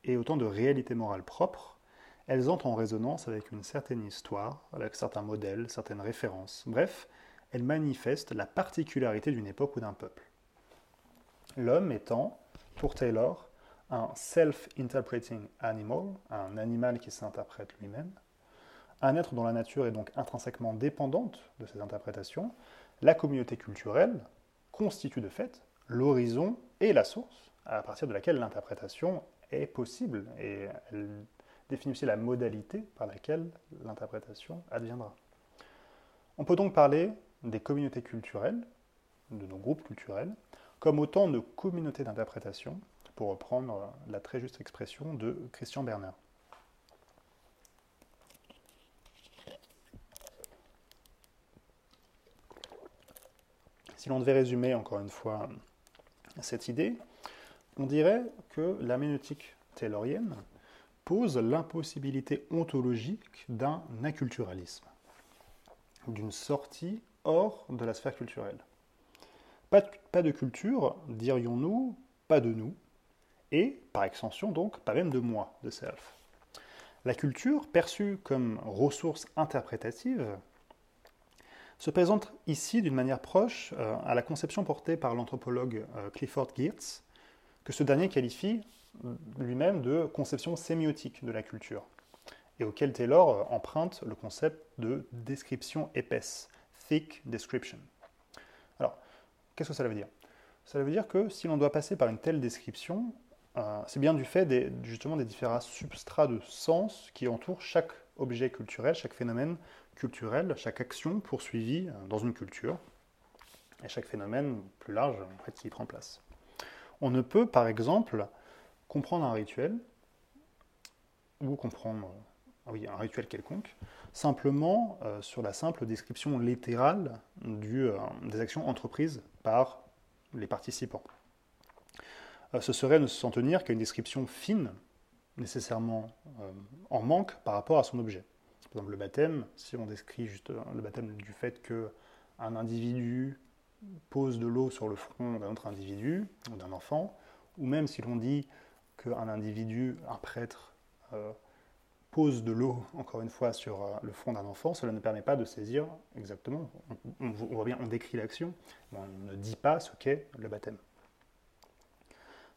et autant de réalités morales propres. Elles entrent en résonance avec une certaine histoire, avec certains modèles, certaines références. Bref, elles manifestent la particularité d'une époque ou d'un peuple. L'homme étant, pour Taylor, un self-interpreting animal, un animal qui s'interprète lui-même, un être dont la nature est donc intrinsèquement dépendante de ses interprétations, la communauté culturelle constitue de fait l'horizon et la source à partir de laquelle l'interprétation est possible et elle définit aussi la modalité par laquelle l'interprétation adviendra. On peut donc parler des communautés culturelles, de nos groupes culturels, comme autant de communautés d'interprétation, pour reprendre la très juste expression de Christian Bernard. Si l'on devait résumer encore une fois cette idée, on dirait que la ménotique taylorienne pose l'impossibilité ontologique d'un acculturalisme, d'une sortie hors de la sphère culturelle. Pas de culture, dirions-nous, pas de nous, et, par extension donc, pas même de moi, de self. La culture, perçue comme ressource interprétative, se présente ici d'une manière proche euh, à la conception portée par l'anthropologue euh, Clifford Geertz, que ce dernier qualifie lui-même de conception sémiotique de la culture, et auquel Taylor euh, emprunte le concept de description épaisse, thick description. Alors, qu'est-ce que cela veut dire? Cela veut dire que si l'on doit passer par une telle description, c'est bien du fait des, justement des différents substrats de sens qui entourent chaque objet culturel, chaque phénomène culturel, chaque action poursuivie dans une culture, et chaque phénomène plus large qui prend place. On ne peut, par exemple, comprendre un rituel, ou comprendre oui, un rituel quelconque, simplement euh, sur la simple description littérale euh, des actions entreprises par les participants. Euh, ce serait ne s'en tenir qu'à une description fine, nécessairement en manque par rapport à son objet. Par exemple, le baptême, si on décrit juste le baptême du fait qu'un individu pose de l'eau sur le front d'un autre individu ou d'un enfant, ou même si l'on dit qu'un individu, un prêtre, euh, pose de l'eau, encore une fois, sur euh, le front d'un enfant, cela ne permet pas de saisir exactement, on, voit bien, on décrit l'action, on ne dit pas ce qu'est le baptême.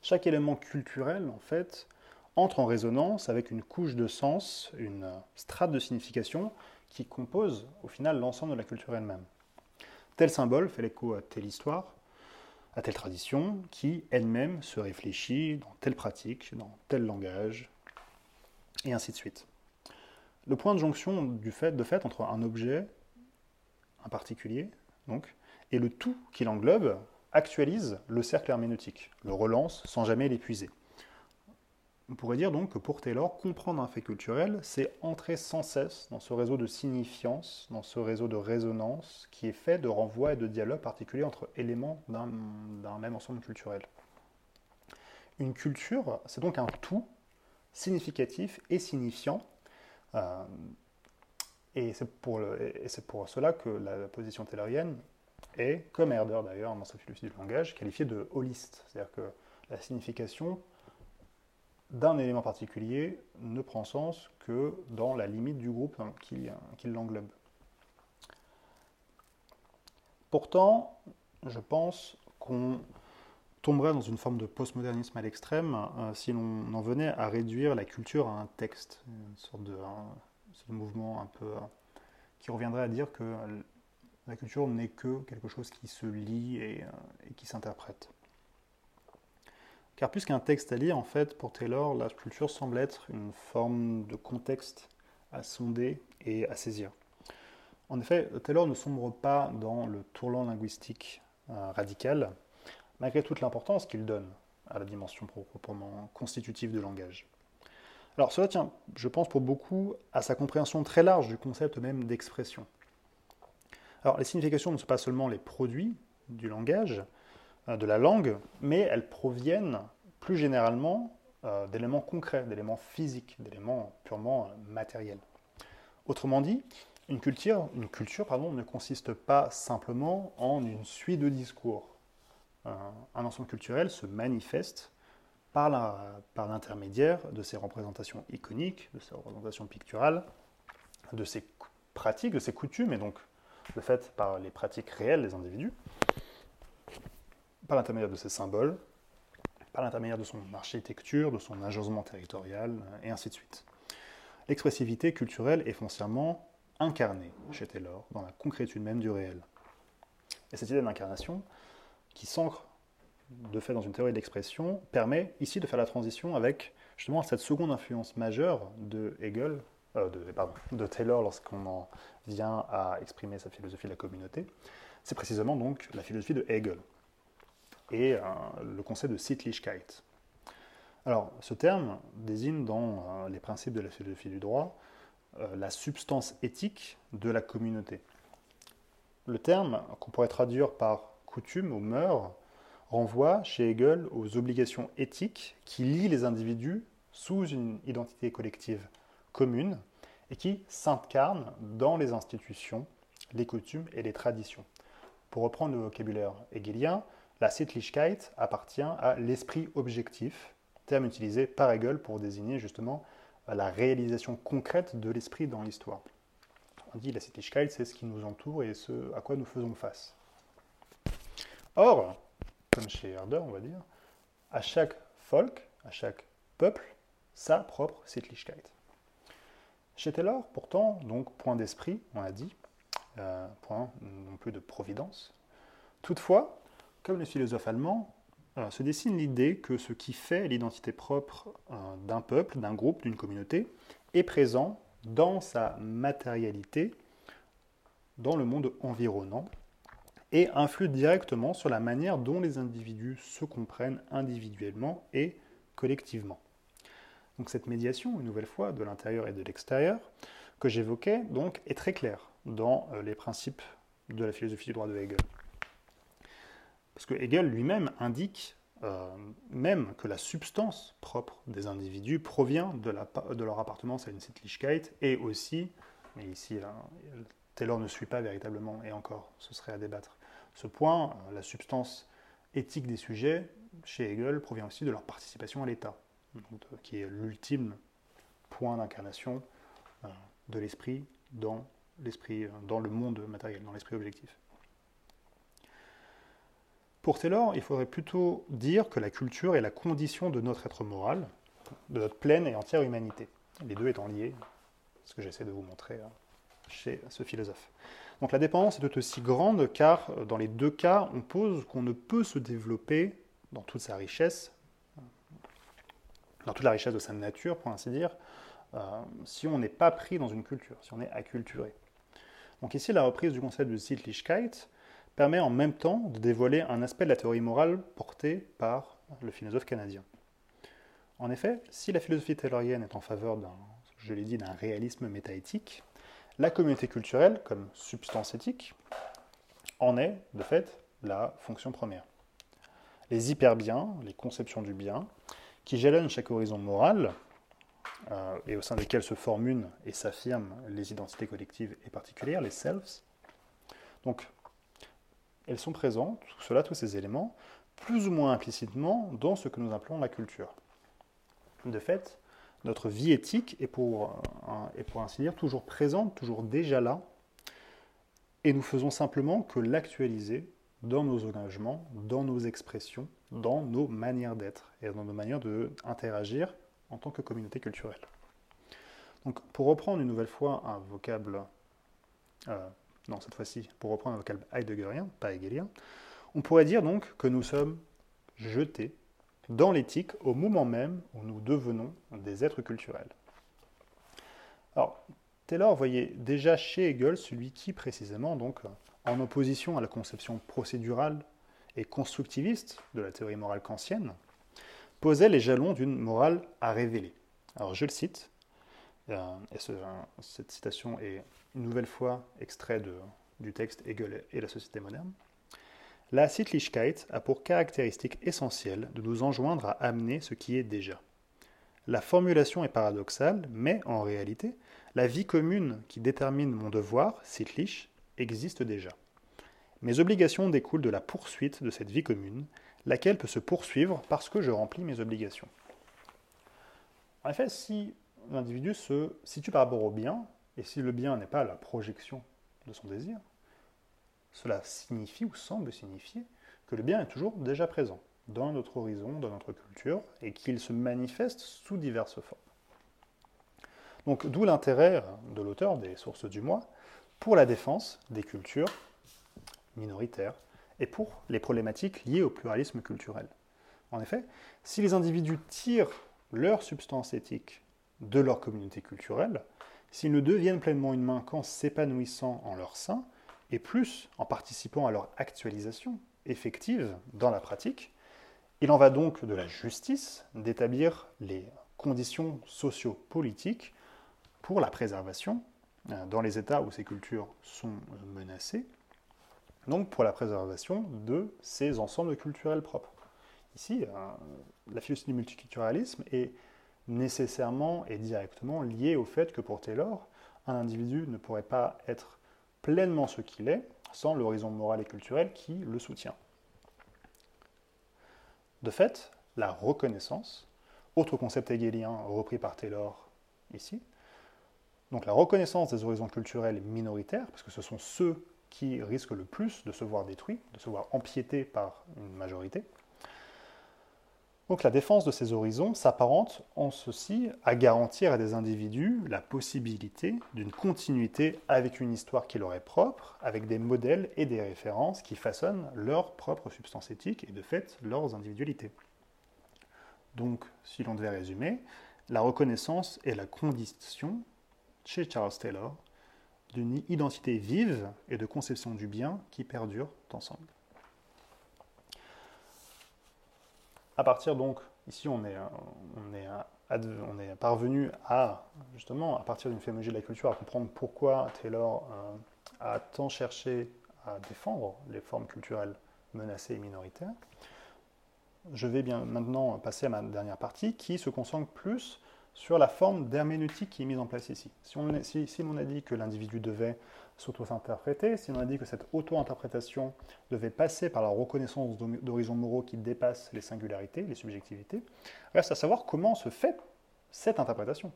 Chaque élément culturel, en fait, entre en résonance avec une couche de sens, une strate de signification qui compose au final l'ensemble de la culture elle-même. Tel symbole fait l'écho à telle histoire, à telle tradition, qui elle-même se réfléchit dans telle pratique, dans tel langage, et ainsi de suite. Le point de jonction du fait, de fait entre un objet, un particulier, donc, et le tout qui l'englobe actualise le cercle herméneutique, le relance sans jamais l'épuiser. On pourrait dire donc que pour Taylor, comprendre un fait culturel, c'est entrer sans cesse dans ce réseau de signifiance, dans ce réseau de résonance qui est fait de renvois et de dialogues particuliers entre éléments d'un même ensemble culturel. Une culture, c'est donc un tout significatif et signifiant. Euh, et c'est pour, pour, cela que la position taylorienne est, comme Herder d'ailleurs dans sa philosophie du langage, qualifiée de holiste. C'est-à-dire que la signification d'un élément particulier ne prend sens que dans la limite du groupe qui, qui l'englobe. Pourtant, je pense qu'on tomberait dans une forme de postmodernisme à l'extrême euh, si l'on en venait à réduire la culture à un texte, une sorte de, mouvement un peu euh, qui reviendrait à dire que la culture n'est que quelque chose qui se lit et euh, qui s'interprète. Car plus qu'un texte à lire, en fait, pour Taylor, la culture semble être une forme de contexte à sonder et à saisir. En effet, Taylor ne sombre pas dans le tourlant linguistique euh, radical, malgré toute l'importance qu'il donne à la dimension proprement constitutive du langage. Alors cela tient, je pense pour beaucoup, à sa compréhension très large du concept même d'expression. Alors les significations ne sont pas seulement les produits du langage, euh, de la langue, mais elles proviennent plus généralement euh, d'éléments concrets, d'éléments physiques, d'éléments purement euh, matériels. Autrement dit, une culture, une culture pardon, ne consiste pas simplement en une suite de discours. un ensemble culturel se manifeste par l'intermédiaire de ses représentations iconiques, de ses représentations picturales, de ses pratiques, de ses coutumes, et donc le fait par les pratiques réelles des individus, par l'intermédiaire de ses symboles, par l'intermédiaire de son architecture, de son agencement territorial, et ainsi de suite. L'expressivité culturelle est foncièrement incarnée chez Taylor dans la concrétude même du réel. Et cette idée d'incarnation, qui s'ancre de fait dans une théorie de l'expression, permet ici de faire la transition avec justement cette seconde influence majeure de Hegel, euh, de, pardon, de Taylor lorsqu'on en vient à exprimer sa philosophie de la communauté. C'est précisément donc la philosophie de Hegel et euh, le concept de Sittlichkeit. Alors, ce terme désigne dans euh, les principes de la philosophie du droit la substance éthique de la communauté. Le terme, qu'on pourrait traduire par coutume ou mœurs, renvoie chez Hegel aux obligations éthiques qui lient les individus sous une identité collective commune et qui s'incarnent dans les institutions, les coutumes et les traditions. Pour reprendre le vocabulaire hegelien, la Sittlichkeit appartient à l'esprit objectif, terme utilisé par Hegel pour désigner justement la réalisation concrète de l'esprit dans l'histoire. On dit la Sittlichkeit, c'est ce qui nous entoure et ce à quoi nous faisons face. Or, comme chez Herder, on va dire, à chaque folk, à chaque peuple, sa propre Sittlichkeit. Chez Taylor, pourtant, donc point d'esprit, on l'a dit, euh, point non plus de providence. Toutefois, comme les philosophes allemands, euh, se dessine l'idée que ce qui fait l'identité propre euh, d'un peuple, d'un groupe, d'une communauté, est présent dans sa matérialité, dans le monde environnant, et influe directement sur la manière dont les individus se comprennent individuellement et collectivement. Donc cette médiation, une nouvelle fois, de l'intérieur et de l'extérieur, que j'évoquais, donc, est très claire dans euh, les principes de la philosophie du droit de Hegel. Parce que Hegel lui-même indique euh, même que la substance propre des individus provient de, leur appartenance à une Sittlichkeit et aussi, mais ici Taylor ne suit pas véritablement, et encore, ce serait à débattre. Ce point, euh, la substance éthique des sujets, chez Hegel, provient aussi de leur participation à l'État, qui est l'ultime point d'incarnation euh, de l'esprit dans l'esprit, dans le monde matériel, dans l'esprit objectif. Pour Taylor, il faudrait plutôt dire que la culture est la condition de notre être moral, de notre pleine et entière humanité. Les deux étant liés, ce que j'essaie de vous montrer hein, chez ce philosophe. Donc la dépendance est tout aussi grande car euh, dans les deux cas, on pose qu'on ne peut se développer dans toute sa richesse, dans toute la richesse de sa nature, pour ainsi dire, euh, si on n'est pas pris dans une culture, si on est acculturé. Donc ici, la reprise du concept de Sittlichkeit permet en même temps de dévoiler un aspect de la théorie morale porté par le philosophe canadien. En effet, si la philosophie taylorienne est en faveur d'un, je l'ai dit, d'un réalisme métaéthique, la communauté culturelle, comme substance éthique, en est, de fait, la fonction première. Les hyperbiens, les conceptions du bien, qui jalonnent chaque horizon moral, euh, et au sein desquels se forment et s'affirment les identités collectives et particulières, les selves. Donc, elles sont présentes, tout cela, tous ces éléments, plus ou moins implicitement dans ce que nous appelons la culture. De fait, notre vie éthique est pour, est pour ainsi dire toujours présente, toujours déjà là, et nous faisons simplement que l'actualiser dans nos engagements, dans nos expressions, dans nos manières d'être et dans nos manières d'interagir en tant que communauté culturelle. Donc, pour reprendre une nouvelle fois un vocable, euh, non, cette fois-ci, pour reprendre un vocable heideggerien, pas hegelien, on pourrait dire donc que nous sommes jetés dans l'éthique au moment même où nous devenons des êtres culturels. Alors, Taylor voyait déjà chez Hegel celui qui, précisément, donc, en opposition à la conception procédurale et constructiviste de la théorie morale kantienne, posait les jalons d'une morale à révéler. Alors je le cite, euh, et cette citation est une nouvelle fois extrait du texte Hegel et la société moderne. La Sittlichkeit a pour caractéristique essentielle de nous enjoindre à amener ce qui est déjà. La formulation est paradoxale, mais en réalité, la vie commune qui détermine mon devoir, Sittlich, existe déjà. Mes obligations découlent de la poursuite de cette vie commune, laquelle peut se poursuivre parce que je remplis mes obligations. En effet, si l'individu se situe par rapport au bien, et si le bien n'est pas la projection de son désir, cela signifie ou semble signifier que le bien est toujours déjà présent dans notre horizon, dans notre culture, et qu'il se manifeste sous diverses formes. Donc d'où l'intérêt de l'auteur des sources du moi pour la défense des cultures minoritaires, et pour les problématiques liées au pluralisme culturel. En effet, si les individus tirent leur substance éthique de leur communauté culturelle, s'ils ne deviennent pleinement une main qu'en s'épanouissant en leur sein, et plus en participant à leur actualisation effective dans la pratique, il en va donc de la justice d'établir les conditions sociopolitiques pour la préservation dans les États où ces cultures sont menacées donc pour la préservation de ces ensembles culturels propres. Ici, euh, la philosophie du multiculturalisme est nécessairement et directement liée au fait que pour Taylor, un individu ne pourrait pas être pleinement ce qu'il est sans l'horizon moral et culturel qui le soutient. De fait, la reconnaissance, autre concept hegelien repris par Taylor ici, donc la reconnaissance des horizons culturels minoritaires, parce que ce sont ceux qui risque le plus de se voir détruit, de se voir empiété par une majorité. Donc la défense de ces horizons s'apparente en ceci à garantir à des individus la possibilité d'une continuité avec une histoire qui leur est propre, avec des modèles et des références qui façonnent leur propre substance éthique et de fait leurs individualités. Donc, si l'on devait résumer, la reconnaissance est la condition, chez Charles Taylor, d'une identité vive et de conception du bien qui perdurent ensemble. À partir donc, ici on est, on est, on est parvenu à, justement, à partir d'une phénoménologie de la culture, à comprendre pourquoi Taylor euh, a tant cherché à défendre les formes culturelles menacées et minoritaires. Je vais bien maintenant passer à ma dernière partie qui se concentre plus sur la forme d'herméneutique qui est mise en place ici. Si on, a dit que l'individu devait s'auto-interpréter, si on a dit que cette auto-interprétation devait passer par la reconnaissance d'horizons moraux qui dépassent les singularités, les subjectivités, reste à savoir comment se fait cette interprétation.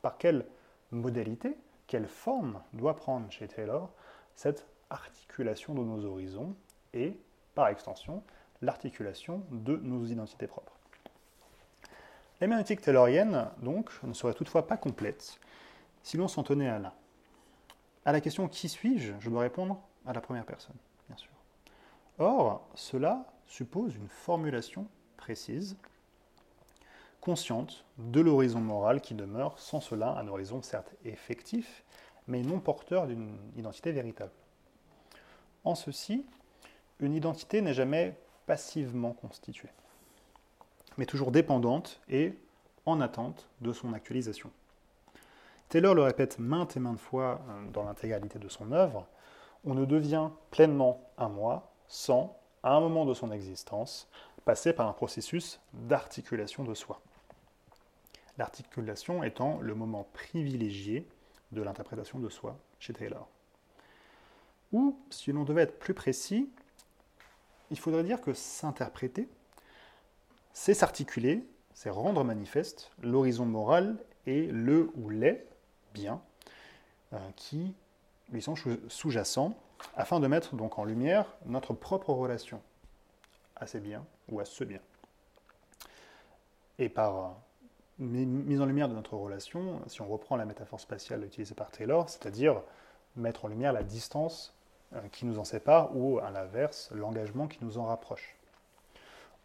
Par quelle modalité, quelle forme doit prendre chez Taylor cette articulation de nos horizons et, par extension, l'articulation de nos identités propres. L'héméneutique taylorienne, donc, ne serait toutefois pas complète si l'on s'en tenait à là. À la question qui suis-je, je dois répondre à la première personne, bien sûr. Or, cela suppose une formulation précise, consciente de l'horizon moral qui demeure sans cela un horizon certes effectif, mais non porteur d'une identité véritable. En ceci, une identité n'est jamais passivement constituée, mais toujours dépendante et en attente de son actualisation. Taylor le répète maintes et maintes fois euh, dans l'intégralité de son œuvre, on ne devient pleinement un moi sans, à un moment de son existence, passer par un processus d'articulation de soi. L'articulation étant le moment privilégié de l'interprétation de soi chez Taylor. Ou, si l'on devait être plus précis, il faudrait dire que s'interpréter, c'est s'articuler, c'est rendre manifeste l'horizon moral et le ou les biens euh, qui lui sont sous-jacents, afin de mettre donc en lumière notre propre relation à ces biens ou à ce bien. Et par euh, mise en lumière de notre relation, si on reprend la métaphore spatiale utilisée par Taylor, c'est-à-dire mettre en lumière la distance euh, qui nous en sépare ou, à l'inverse, l'engagement qui nous en rapproche.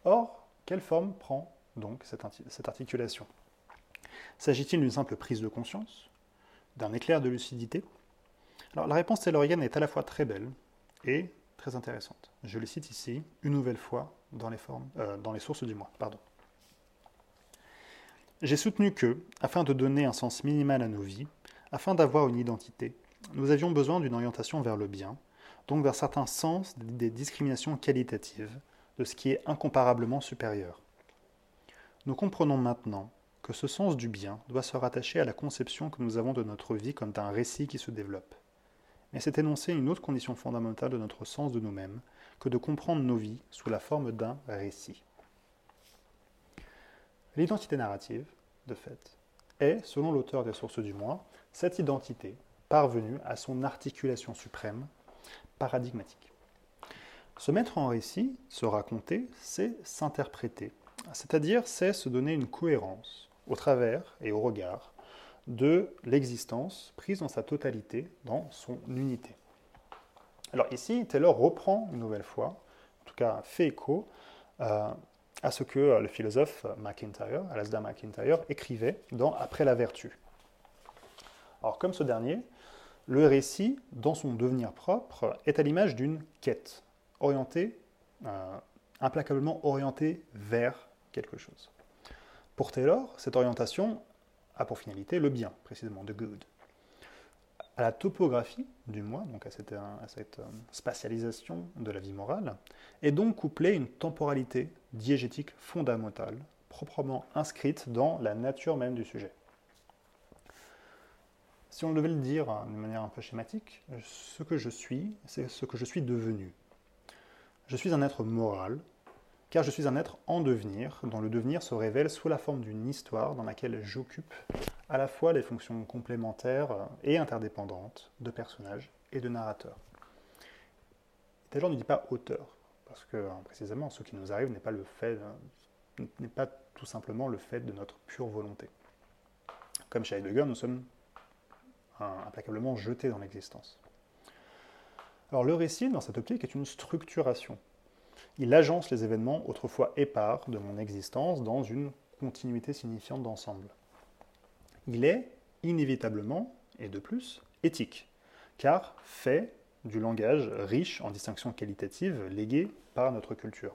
Or, quelle forme prend donc cette, articulation? S'agit-il d'une simple prise de conscience? D'un éclair de lucidité? La réponse taylorienne est à la fois très belle et très intéressante. Je le cite ici, une nouvelle fois, dans les, euh, sources du moi. Pardon. J'ai soutenu que, afin de donner un sens minimal à nos vies, afin d'avoir une identité, nous avions besoin d'une orientation vers le bien, donc vers certains sens des discriminations qualitatives de ce qui est incomparablement supérieur. Nous comprenons maintenant que ce sens du bien doit se rattacher à la conception que nous avons de notre vie comme d'un récit qui se développe. Mais c'est énoncer une autre condition fondamentale de notre sens de nous-mêmes que de comprendre nos vies sous la forme d'un récit. L'identité narrative, de fait, est, selon l'auteur des sources du moi, cette identité parvenue à son articulation suprême paradigmatique. Se mettre en récit, se raconter, c'est s'interpréter, c'est-à-dire c'est se donner une cohérence au travers et au regard de l'existence prise dans sa totalité, dans son unité. Alors ici, Taylor reprend une nouvelle fois, en tout cas fait écho, euh, à ce que le philosophe McIntyre, Alasdair McIntyre, écrivait dans Après la vertu. Alors comme ce dernier, le récit, dans son devenir propre, est à l'image d'une quête, orientée, euh, implacablement orientée vers quelque chose. Pour Taylor, cette orientation a pour finalité le bien, précisément, the good. À la topographie du moi, donc à cette, à cette euh, spatialisation de la vie morale, est donc couplée une temporalité diégétique fondamentale, proprement inscrite dans la nature même du sujet. Si on devait le dire hein, de manière un peu schématique, ce que je suis, c'est ce que je suis devenu. Je suis un être moral, car je suis un être en devenir, dont le devenir se révèle sous la forme d'une histoire dans laquelle j'occupe à la fois les fonctions complémentaires et interdépendantes de personnage et de narrateur. Taylor ne dit pas auteur, parce que hein, précisément ce qui nous arrive n'est pas le fait, n'est pas tout simplement le fait de notre pure volonté. Comme chez Heidegger, nous sommes implacablement jeté dans l'existence. Alors le récit, dans cette optique, est une structuration. Il agence les événements autrefois épars de mon existence dans une continuité signifiante d'ensemble. Il est inévitablement, et de plus, éthique, car fait du langage riche en distinctions qualitatives léguées par notre culture.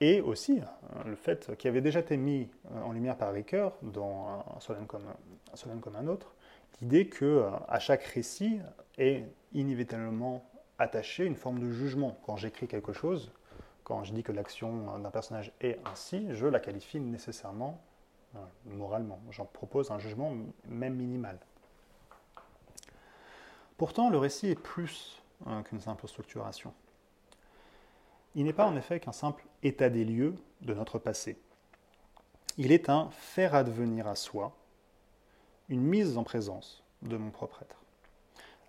Et aussi le fait qui avait déjà été mis en lumière par Ricoeur dans Un un, comme un autre, l'idée que euh, à chaque récit est inévitablement attaché une forme de jugement. Quand j'écris quelque chose, quand je dis que l'action d'un personnage est ainsi, je la qualifie nécessairement euh, moralement. J'en propose un jugement même minimal. Pourtant, le récit est plus euh, qu'une simple structuration. Il n'est pas en effet qu'un simple état des lieux de notre passé. Il est un faire advenir à soi, une mise en présence de mon propre être.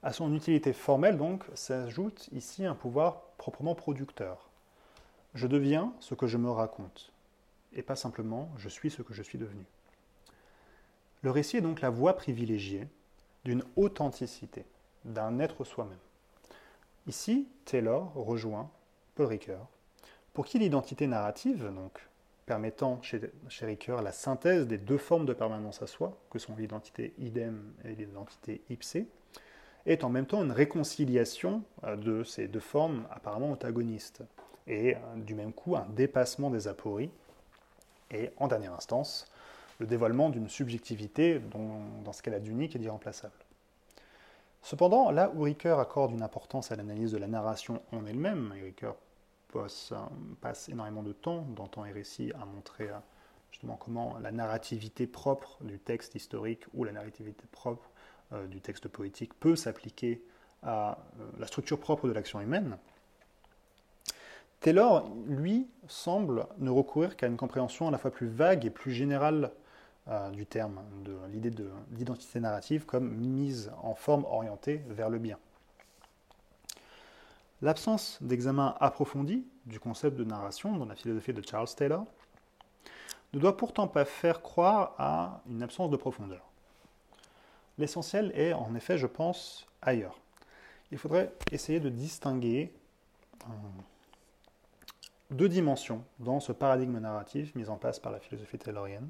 À son utilité formelle, donc, s'ajoute ici un pouvoir proprement producteur. Je deviens ce que je me raconte. et pas simplement je suis ce que je suis devenu. Le récit est donc la voie privilégiée d'une authenticité, d'un être soi-même. Ici, Taylor rejoint Paul Ricoeur, pour qui l'identité narrative, donc permettant chez, chez Ricoeur la synthèse des deux formes de permanence à soi, que sont l'identité idem et l'identité ipse, est en même temps une réconciliation euh, de ces deux formes apparemment antagonistes, et euh, du même coup un dépassement des apories, et en dernière instance, le dévoilement d'une subjectivité dont, dans ce qu'elle a d'unique et d'irremplaçable. Cependant, là où Ricoeur accorde une importance à l'analyse de la narration en elle-même, Ricoeur passe, passe, énormément de temps dans Temps et Récit à montrer euh, justement comment la narrativité propre du texte historique ou la narrativité propre euh, du texte poétique peut s'appliquer à euh, la structure propre de l'action humaine, Taylor, lui, semble ne recourir qu'à une compréhension à la fois plus vague et plus générale euh, du terme, de l'idée d'identité narrative comme mise en forme orientée vers le bien. L'absence d'examen approfondi du concept de narration dans la philosophie de Charles Taylor ne doit pourtant pas faire croire à une absence de profondeur. L'essentiel est en effet, je pense, ailleurs. Il faudrait essayer de distinguer euh, deux dimensions dans ce paradigme narratif mis en place par la philosophie taylorienne,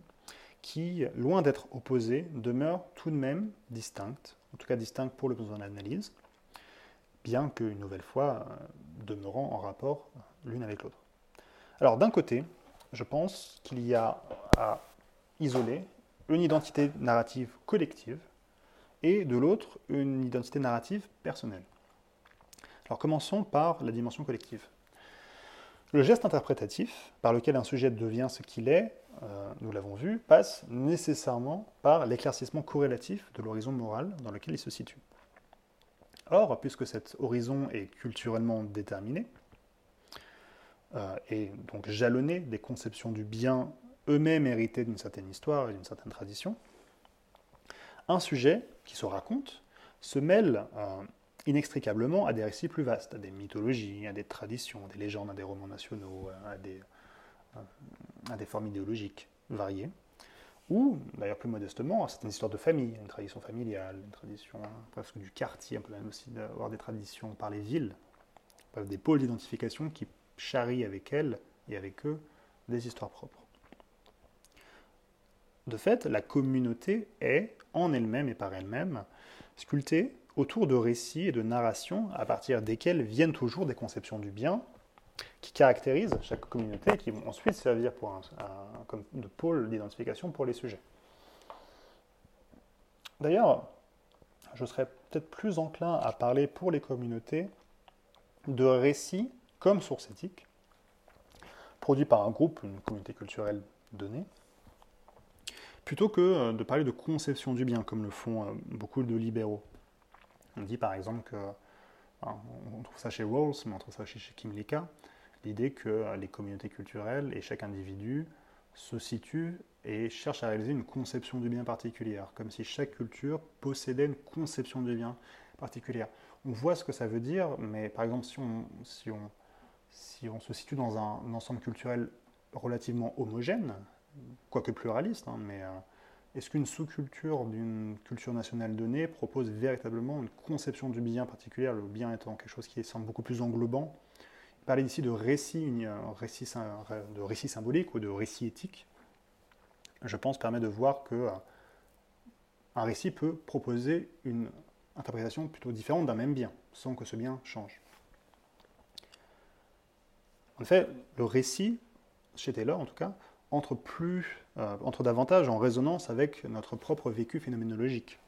qui, loin d'être opposées, demeurent tout de même distinctes, en tout cas distinctes pour le besoin d'analyse, bien qu'une nouvelle fois euh, demeurant en rapport l'une avec l'autre. Alors d'un côté, je pense qu'il y a à isoler une identité narrative collective, et de l'autre une identité narrative personnelle. Alors commençons par la dimension collective. Le geste interprétatif, par lequel un sujet devient ce qu'il est, euh, nous l'avons vu, passe nécessairement par l'éclaircissement corrélatif de l'horizon moral dans lequel il se situe. Or, puisque cet horizon est culturellement déterminé, euh, et donc jalonné des conceptions du bien eux-mêmes héritées d'une certaine histoire et d'une certaine tradition, un sujet qui se raconte se mêle euh, inextricablement à des récits plus vastes, à des mythologies, à des traditions, à des légendes, à des romans nationaux, à des, euh, à des formes idéologiques variées, ou, d'ailleurs plus modestement, à certaines histoires de famille, une tradition familiale, une tradition hein, presque du quartier, on peut même aussi avoir des traditions par les villes, des pôles d'identification qui charrient avec elles et avec eux des histoires propres. De fait, la communauté est, en elle-même et par elle-même, sculptée autour de récits et de narrations à partir desquels viennent toujours des conceptions du bien qui caractérisent chaque communauté et qui vont ensuite servir comme de pôle d'identification pour les sujets. D'ailleurs, je serais peut-être plus enclin à parler pour les communautés de récits comme source éthique, produits par un groupe, une communauté culturelle donnée, plutôt que euh, de parler de conception du bien, comme le font euh, beaucoup de libéraux. On dit par exemple que, on trouve ça chez Rawls, mais on trouve ça chez Kim Lika, l'idée que euh, les communautés culturelles et chaque individu se situe et cherche à réaliser une conception du bien particulière, comme si chaque culture possédait une conception du bien particulière. On voit ce que ça veut dire, mais par exemple, si on, si on, si on se situe dans un ensemble culturel relativement homogène, quoique pluraliste, hein, mais euh, est-ce qu'une sous-culture d'une culture nationale donnée propose véritablement une conception du bien particulière, le bien étant quelque chose qui semble beaucoup plus englobant? Parler ici de récit, récit, de récit symbolique ou de récit éthique, je pense permet de voir que euh, un récit peut proposer une interprétation plutôt différente d'un même bien, sans que ce bien change. En effet, le récit, chez Taylor en tout cas, entre, plus, euh, entre davantage en résonance avec notre propre vécu phénoménologique.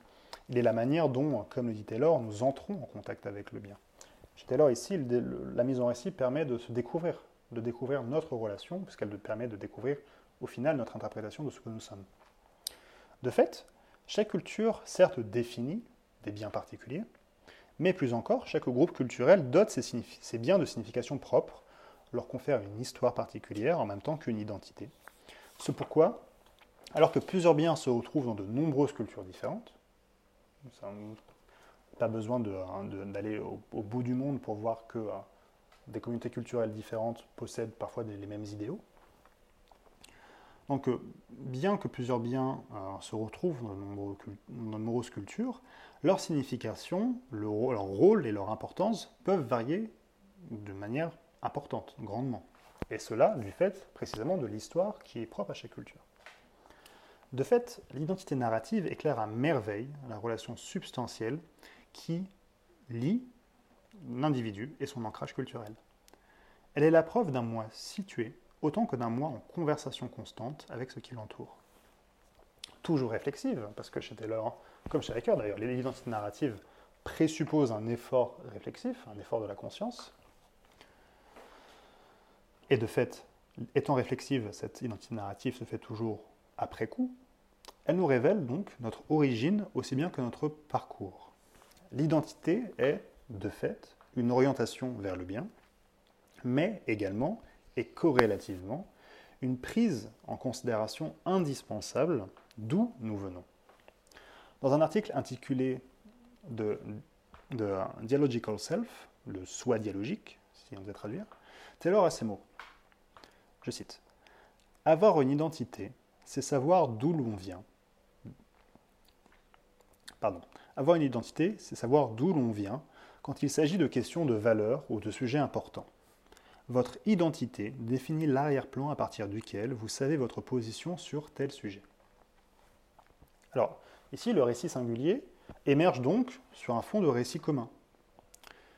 Il est la manière dont, comme le dit Taylor, nous entrons en contact avec le bien. Chez Taylor, ici, la mise en récit permet de se découvrir, de découvrir notre relation, puisqu'elle permet de découvrir, au final, notre interprétation de ce que nous sommes. De fait, chaque culture, certes, définit des biens particuliers, mais plus encore, chaque groupe culturel dote ses, ses biens de signification propre, leur confère une histoire particulière en même temps qu'une identité. C'est pourquoi, alors que plusieurs biens se retrouvent dans de nombreuses cultures différentes, pas besoin hein, d'aller au, bout du monde pour voir que euh, des communautés culturelles différentes possèdent parfois les mêmes idéaux. Donc, euh, bien que plusieurs biens euh, se retrouvent dans de, nombreuses cultures, leur signification, leur rôle et leur importance peuvent varier de manière importante, grandement. Et cela du fait précisément de l'histoire qui est propre à chaque culture. De fait, l'identité narrative éclaire à merveille la relation substantielle qui lie l'individu et son ancrage culturel. Elle est la preuve d'un moi situé autant que d'un moi en conversation constante avec ce qui l'entoure. Toujours réflexive, parce que chez Taylor, comme chez Ricoeur d'ailleurs, l'identité narrative présuppose un effort réflexif, un effort de la conscience. Et de fait, étant réflexive, cette identité narrative se fait toujours après coup. Elle nous révèle donc notre origine aussi bien que notre parcours. L'identité est, de fait, une orientation vers le bien, mais également et corrélativement une prise en considération indispensable d'où nous venons. Dans un article intitulé de, Dialogical Self, le soi dialogique, si on devait traduire, Taylor a ces mots. Je cite Avoir une identité, c'est savoir d'où l'on vient. Pardon. Avoir une identité, c'est savoir d'où l'on vient quand il s'agit de questions de valeur ou de sujets importants. Votre identité définit l'arrière-plan à partir duquel vous savez votre position sur tel sujet. Alors, ici, le récit singulier émerge donc sur un fond de récit commun,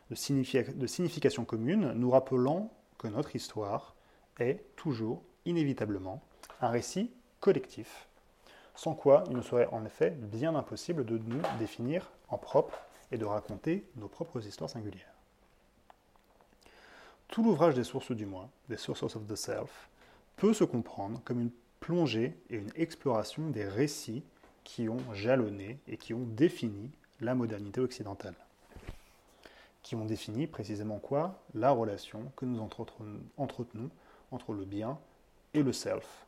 de, signification commune, nous rappelant notre histoire est toujours, inévitablement, un récit collectif, sans quoi il nous serait en effet bien impossible de nous définir en propre et de raconter nos propres histoires singulières. Tout l'ouvrage des sources du moi, des Sources of the Self, peut se comprendre comme une plongée et une exploration des récits qui ont jalonné et qui ont défini la modernité occidentale. Qui ont défini précisément quoi La relation que nous entretenons entre le bien et le self,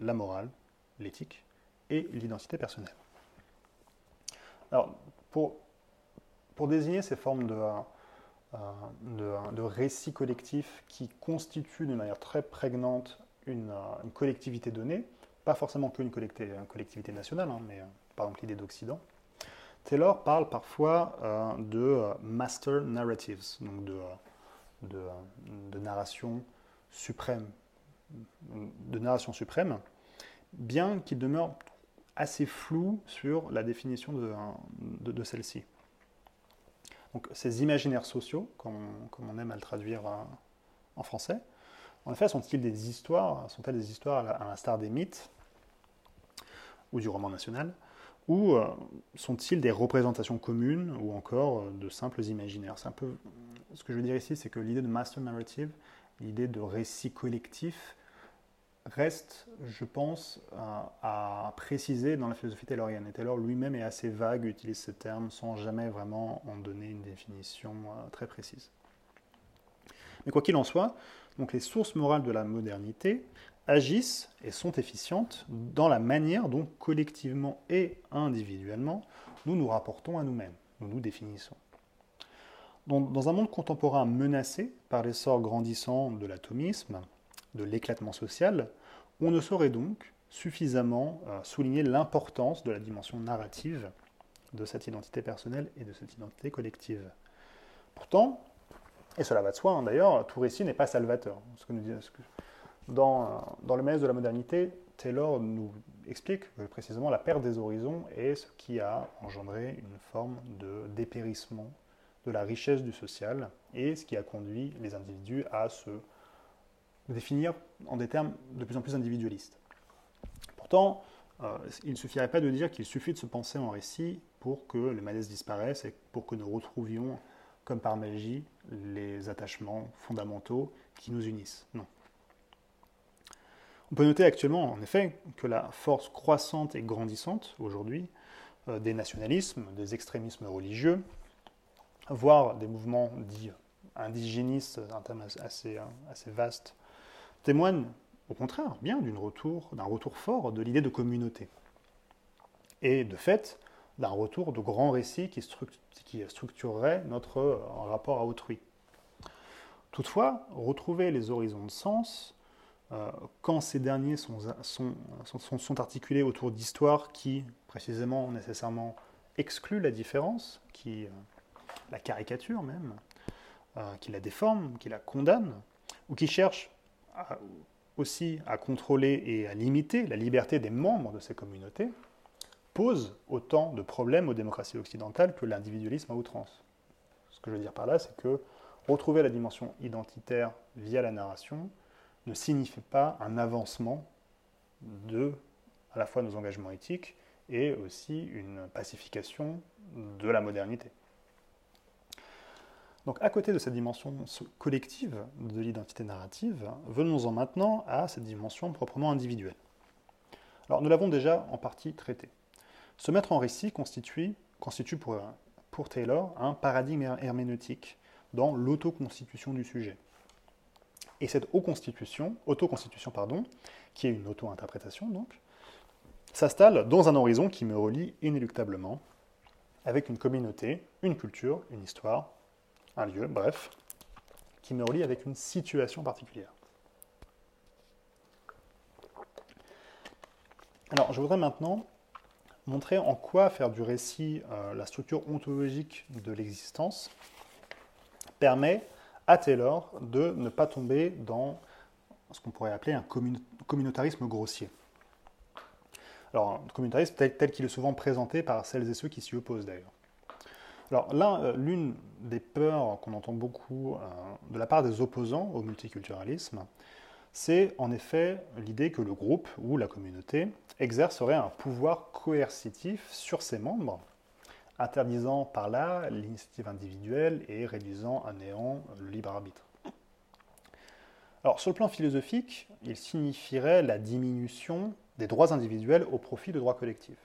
la morale, l'éthique et l'identité personnelle. Alors, pour, pour désigner ces formes de, euh, de, récits collectifs qui constituent d'une manière très prégnante une, euh, collectivité donnée, pas forcément qu'une collectivité nationale, hein, mais euh, par exemple l'idée d'Occident. Taylor parle parfois de master narratives, donc de, de, narration suprême, de narration suprême, bien qu'il demeure assez flou sur la définition de celle-ci. Donc ces imaginaires sociaux, comme on, aime à le traduire euh, en français, en effet, sont-ils des histoires, sont-elles des histoires à l'instar des mythes ou du roman national, ou euh, sont-ils des représentations communes ou encore euh, de simples imaginaires? C'est un peu ce que je veux dire ici, c'est que l'idée de master narrative, l'idée de récit collectif, reste, je pense, à, préciser dans la philosophie taylorienne. Et Taylor lui-même est assez vague, utilise ce terme sans jamais vraiment en donner une définition euh, très précise. Mais quoi qu'il en soit, donc les sources morales de la modernité agissent et sont efficientes dans la manière dont collectivement et individuellement nous nous rapportons à nous-mêmes, nous nous définissons. dans un monde contemporain menacé par l'essor grandissant de l'atomisme, de l'éclatement social, on ne saurait donc suffisamment euh, souligner l'importance de la dimension narrative de cette identité personnelle et de cette identité collective. Pourtant, et cela va de soi hein, d'ailleurs, tout récit n'est pas salvateur. Dans, le maître de la modernité, Taylor nous explique que précisément la perte des horizons est ce qui a engendré une forme de dépérissement de la richesse du social et ce qui a conduit les individus à se définir en des termes de plus en plus individualistes. Pourtant, euh, il ne suffirait pas de dire qu'il suffit de se penser en récit pour que le malaise disparaisse et pour que nous retrouvions, comme par magie, les attachements fondamentaux qui nous unissent. Non. On peut noter actuellement, en effet, que la force croissante et grandissante aujourd'hui euh, des nationalismes, des extrémismes religieux, voire des mouvements dits indigénistes, un terme assez, assez vaste, témoigne au contraire bien d'un retour, retour fort de l'idée de communauté. Et de fait, d'un retour de grands récits qui, structureraient notre euh, rapport à autrui. Toutefois, retrouver les horizons de sens euh, quand ces derniers sont, articulés autour d'histoires qui, précisément, nécessairement excluent la différence, qui euh, la caricature même, euh, qui la déforment, qui la condamnent, ou qui cherchent aussi à contrôler et à limiter la liberté des membres de ces communautés, posent autant de problèmes aux démocraties occidentales que l'individualisme à outrance. Ce que je veux dire par là, c'est que retrouver la dimension identitaire via la narration ne signifie pas un avancement de à la fois nos engagements éthiques et aussi une pacification de la modernité. Donc à côté de cette dimension collective de l'identité narrative, venons-en maintenant à cette dimension proprement individuelle. Alors nous l'avons déjà en partie traité. Se mettre en récit constitue, pour, pour Taylor un paradigme herméneutique dans l'autoconstitution du sujet. Et cette auto-constitution, pardon, qui est une auto-interprétation donc, s'installe dans un horizon qui me relie inéluctablement avec une communauté, une culture, une histoire, un lieu, bref, qui me relie avec une situation particulière. Alors, je voudrais maintenant montrer en quoi faire du récit euh, la structure ontologique de l'existence permet à Taylor de ne pas tomber dans ce qu'on pourrait appeler un communautarisme grossier. Alors, un communautarisme tel, qu'il est souvent présenté par celles et ceux qui s'y opposent d'ailleurs. Alors euh, l'une des peurs qu'on entend beaucoup euh, de la part des opposants au multiculturalisme, c'est en effet l'idée que le groupe ou la communauté exercerait un pouvoir coercitif sur ses membres interdisant par là l'initiative individuelle et réduisant à néant le libre arbitre. Alors, sur le plan philosophique, il signifierait la diminution des droits individuels au profit de droits collectifs.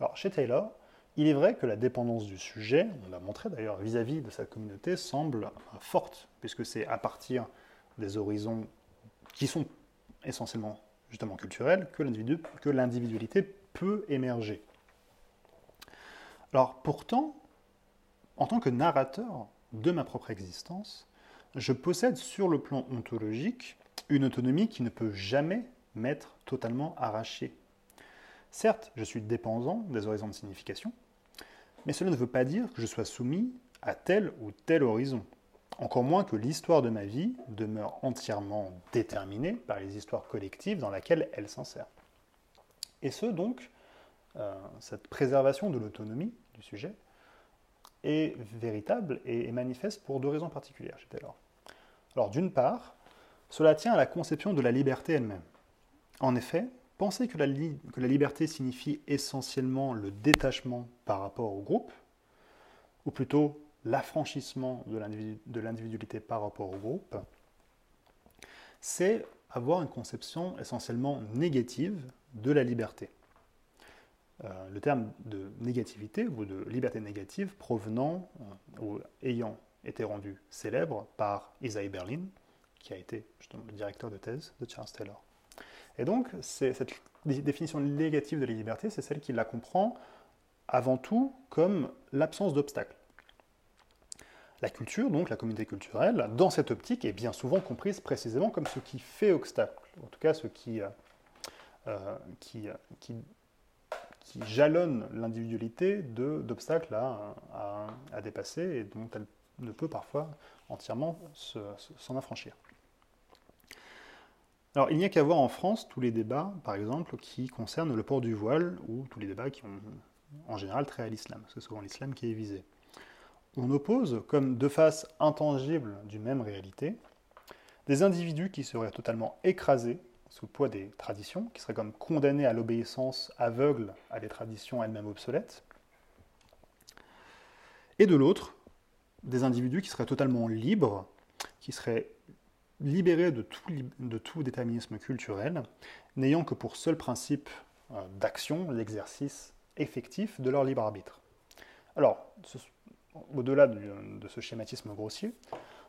Alors, chez Taylor, il est vrai que la dépendance du sujet, on l'a montré d'ailleurs vis-à-vis de sa communauté, semble forte, puisque c'est à partir des horizons qui sont essentiellement justement culturels que l'individualité peut émerger. Alors pourtant, en tant que narrateur de ma propre existence, je possède sur le plan ontologique une autonomie qui ne peut jamais m'être totalement arrachée. Certes, je suis dépendant des horizons de signification, mais cela ne veut pas dire que je sois soumis à tel ou tel horizon. Encore moins que l'histoire de ma vie demeure entièrement déterminée par les histoires collectives dans lesquelles elle s'insère. Et ce, donc, cette préservation de l'autonomie du sujet est véritable et, manifeste pour deux raisons particulières. Alors d'une part, cela tient à la conception de la liberté elle-même. En effet, penser que la, que la, liberté signifie essentiellement le détachement par rapport au groupe, ou plutôt l'affranchissement de l'individualité par rapport au groupe, c'est avoir une conception essentiellement négative de la liberté. Euh, le terme de négativité ou de liberté négative provenant euh, ou ayant été rendu célèbre par Isaiah Berlin, qui a été justement le directeur de thèse de Charles Taylor. Et donc, cette définition négative de la liberté, c'est celle qui la comprend avant tout comme l'absence d'obstacles. La culture, donc la communauté culturelle, dans cette optique, est bien souvent comprise précisément comme ce qui fait obstacle, en tout cas ce qui, euh, qui, qui qui jalonne l'individualité d'obstacles à, à, dépasser et dont elle ne peut parfois entièrement s'en affranchir. Alors, il n'y a qu'à voir en France tous les débats, par exemple, qui concernent le port du voile, ou tous les débats qui ont en général trait à l'islam. C'est souvent l'islam qui est visé. On oppose, comme deux faces intangibles d'une même réalité, des individus qui seraient totalement écrasés sous le poids des traditions, qui seraient comme condamnés à l'obéissance aveugle à des traditions elles-mêmes obsolètes, et de l'autre, des individus qui seraient totalement libres, qui seraient libérés de tout, déterminisme culturel, n'ayant que pour seul principe euh, d'action l'exercice effectif de leur libre arbitre. Alors, au-delà de ce schématisme grossier,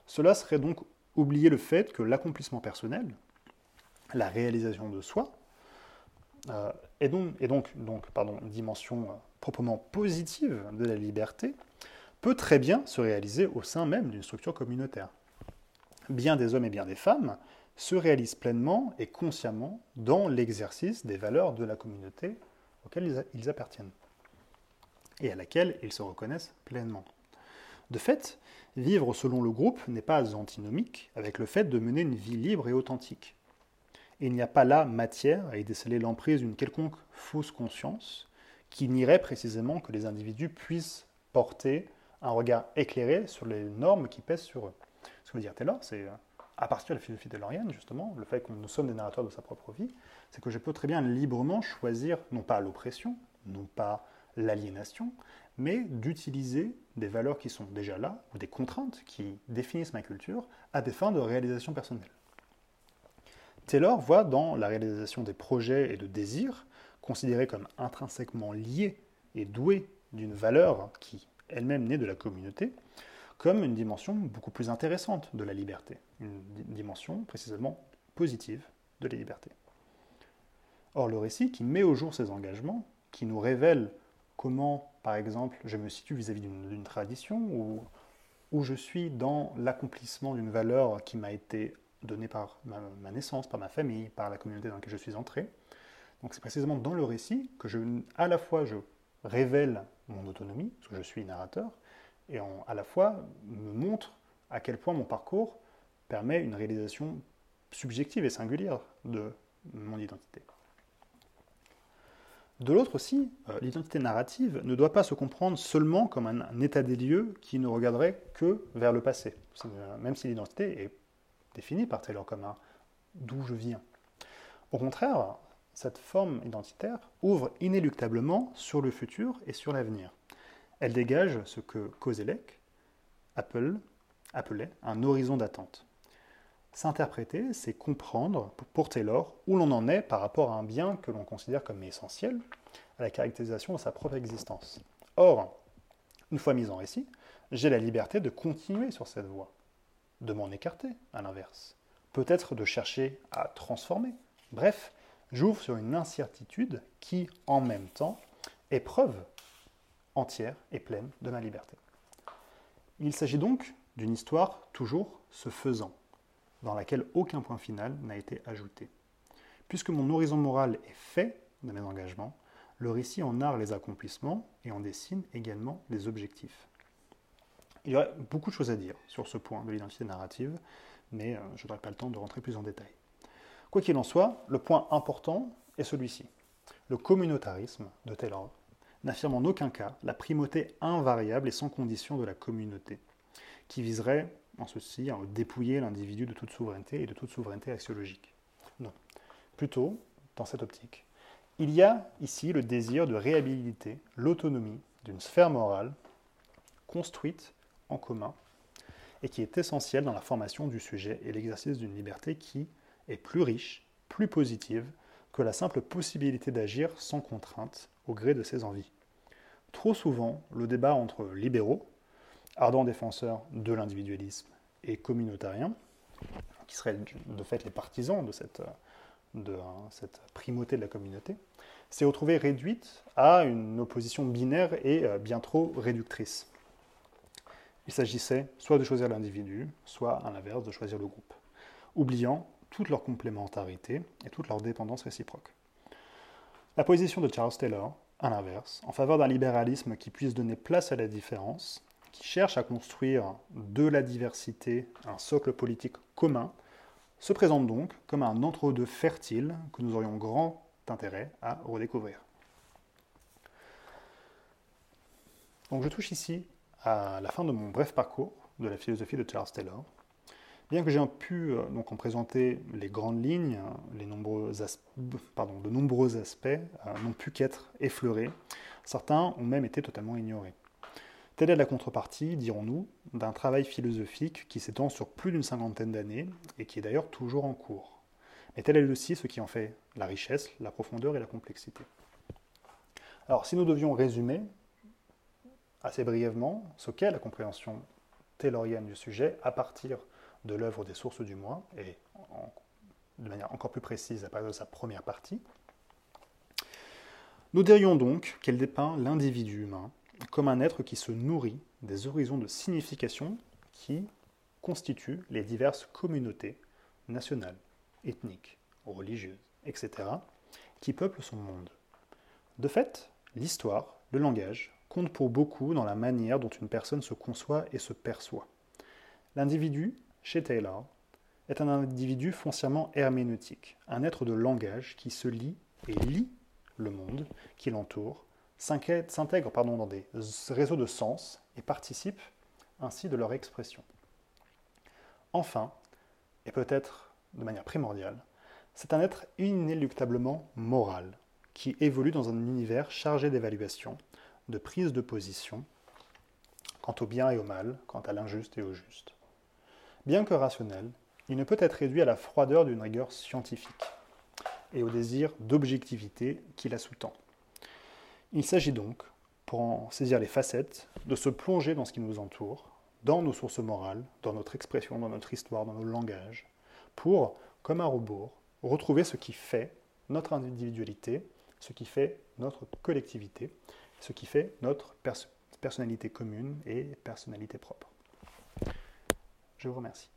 cela serait donc oublier le fait que l'accomplissement personnel, la réalisation de soi, euh, et donc, une dimension euh, proprement positive de la liberté, peut très bien se réaliser au sein même d'une structure communautaire. Bien des hommes et bien des femmes se réalisent pleinement et consciemment dans l'exercice des valeurs de la communauté auxquelles ils appartiennent et à laquelle ils se reconnaissent pleinement. De fait, vivre selon le groupe n'est pas antinomique avec le fait de mener une vie libre et authentique. Il n'y a pas là matière à y déceler l'emprise d'une quelconque fausse conscience qui nierait précisément que les individus puissent porter un regard éclairé sur les normes qui pèsent sur eux. Ce que veut dire Taylor, c'est à partir de la philosophie taylorienne, justement, le fait que nous sommes des narrateurs de sa propre vie, c'est que je peux très bien librement choisir, non pas l'oppression, non pas l'aliénation, mais d'utiliser des valeurs qui sont déjà là, ou des contraintes qui définissent ma culture, à des fins de réalisation personnelle. Taylor voit dans la réalisation des projets et de désirs, considérés comme intrinsèquement liés et doués d'une valeur qui elle-même naît de la communauté, comme une dimension beaucoup plus intéressante de la liberté, une dimension précisément positive de la liberté. Or, le récit qui met au jour ces engagements, qui nous révèle comment, par exemple, je me situe vis-à-vis d'une tradition, ou où je suis dans l'accomplissement d'une valeur qui m'a été donnée par ma, naissance, par ma famille, par la communauté dans laquelle je suis entré. Donc c'est précisément dans le récit que je, à la fois je révèle mon autonomie, parce que je suis narrateur, et à la fois me montre à quel point mon parcours permet une réalisation subjective et singulière de mon identité. De l'autre aussi, euh, l'identité narrative ne doit pas se comprendre seulement comme un, état des lieux qui ne regarderait que vers le passé, même si l'identité est définie par Taylor comme un d'où je viens. Au contraire, cette forme identitaire ouvre inéluctablement sur le futur et sur l'avenir. Elle dégage ce que Kozelek appelait un horizon d'attente. S'interpréter, c'est comprendre, pour Taylor, où l'on en est par rapport à un bien que l'on considère comme essentiel à la caractérisation de sa propre existence. Or, une fois mis en récit, j'ai la liberté de continuer sur cette voie, de m'en écarter, à l'inverse, peut-être de chercher à transformer. Bref, j'ouvre sur une incertitude qui, en même temps, est preuve entière et pleine de ma liberté. Il s'agit donc d'une histoire toujours se faisant, dans laquelle aucun point final n'a été ajouté. Puisque mon horizon moral est fait de mes engagements, le récit en narre les accomplissements et en dessine également les objectifs. Il y aurait beaucoup de choses à dire sur ce point de l'identité narrative, mais euh, je n'aurai pas le temps de rentrer plus en détail. Quoi qu'il en soit, le point important est celui-ci. Le communautarisme de Taylor n'affirme en aucun cas la primauté invariable et sans condition de la communauté, qui viserait en ceci à dépouiller l'individu de toute souveraineté et de toute souveraineté axiologique. Non. Plutôt, dans cette optique, il y a ici le désir de réhabiliter l'autonomie d'une sphère morale construite en commun et qui est essentielle dans la formation du sujet et l'exercice d'une liberté qui est plus riche, plus positive que la simple possibilité d'agir sans contrainte au gré de ses envies. Trop souvent, le débat entre libéraux, ardents défenseurs de l'individualisme, et communautariens, qui seraient de fait les partisans de cette, hein, primauté de la communauté, s'est retrouvée réduite à une opposition binaire et euh, bien trop réductrice. Il s'agissait soit de choisir l'individu, soit à l'inverse de choisir le groupe, oubliant toute leur complémentarité et toute leur dépendance réciproque. La position de Charles Taylor, à l'inverse, en faveur d'un libéralisme qui puisse donner place à la différence, qui cherche à construire de la diversité un socle politique commun, se présente donc comme un entre-deux fertile que nous aurions grand intérêt à redécouvrir. Donc je touche ici à la fin de mon bref parcours de la philosophie de Charles Taylor. Bien que j'ai pu euh, donc en présenter les grandes lignes, les nombreux de nombreux aspects euh, n'ont pu qu'être effleurés. Certains ont même été totalement ignorés. Telle est la contrepartie, dirons-nous, d'un travail philosophique qui s'étend sur plus d'une cinquantaine d'années et qui est d'ailleurs toujours en cours. Mais tel est aussi ce qui en fait la richesse, la profondeur et la complexité. Alors, si nous devions résumer assez brièvement ce qu'est la compréhension taylorienne du sujet à partir de l'œuvre des sources du moi, et de manière encore plus précise à partir de sa première partie. Nous dirions donc qu'elle dépeint l'individu humain comme un être qui se nourrit des horizons de signification qui constituent les diverses communautés nationales, ethniques, religieuses, etc., qui peuplent son monde. De fait, l'histoire, le langage, comptent pour beaucoup dans la manière dont une personne se conçoit et se perçoit. L'individu, chez Taylor, est un individu foncièrement herméneutique, un être de langage qui se lie et lit le monde qui l'entoure, s'intègre dans des réseaux de sens et participe ainsi de leur expression. Enfin, et peut-être de manière primordiale, c'est un être inéluctablement moral, qui évolue dans un univers chargé d'évaluation, de prise de position, quant au bien et au mal, quant à l'injuste et au juste. Bien que rationnel, il ne peut être réduit à la froideur d'une rigueur scientifique et au désir d'objectivité qui la sous-tend. Il s'agit donc, pour en saisir les facettes, de se plonger dans ce qui nous entoure, dans nos sources morales, dans notre expression, dans notre histoire, dans nos langages, pour, comme un robot, retrouver ce qui fait notre individualité, ce qui fait notre collectivité, ce qui fait notre personnalité commune et personnalité propre. Je vous remercie.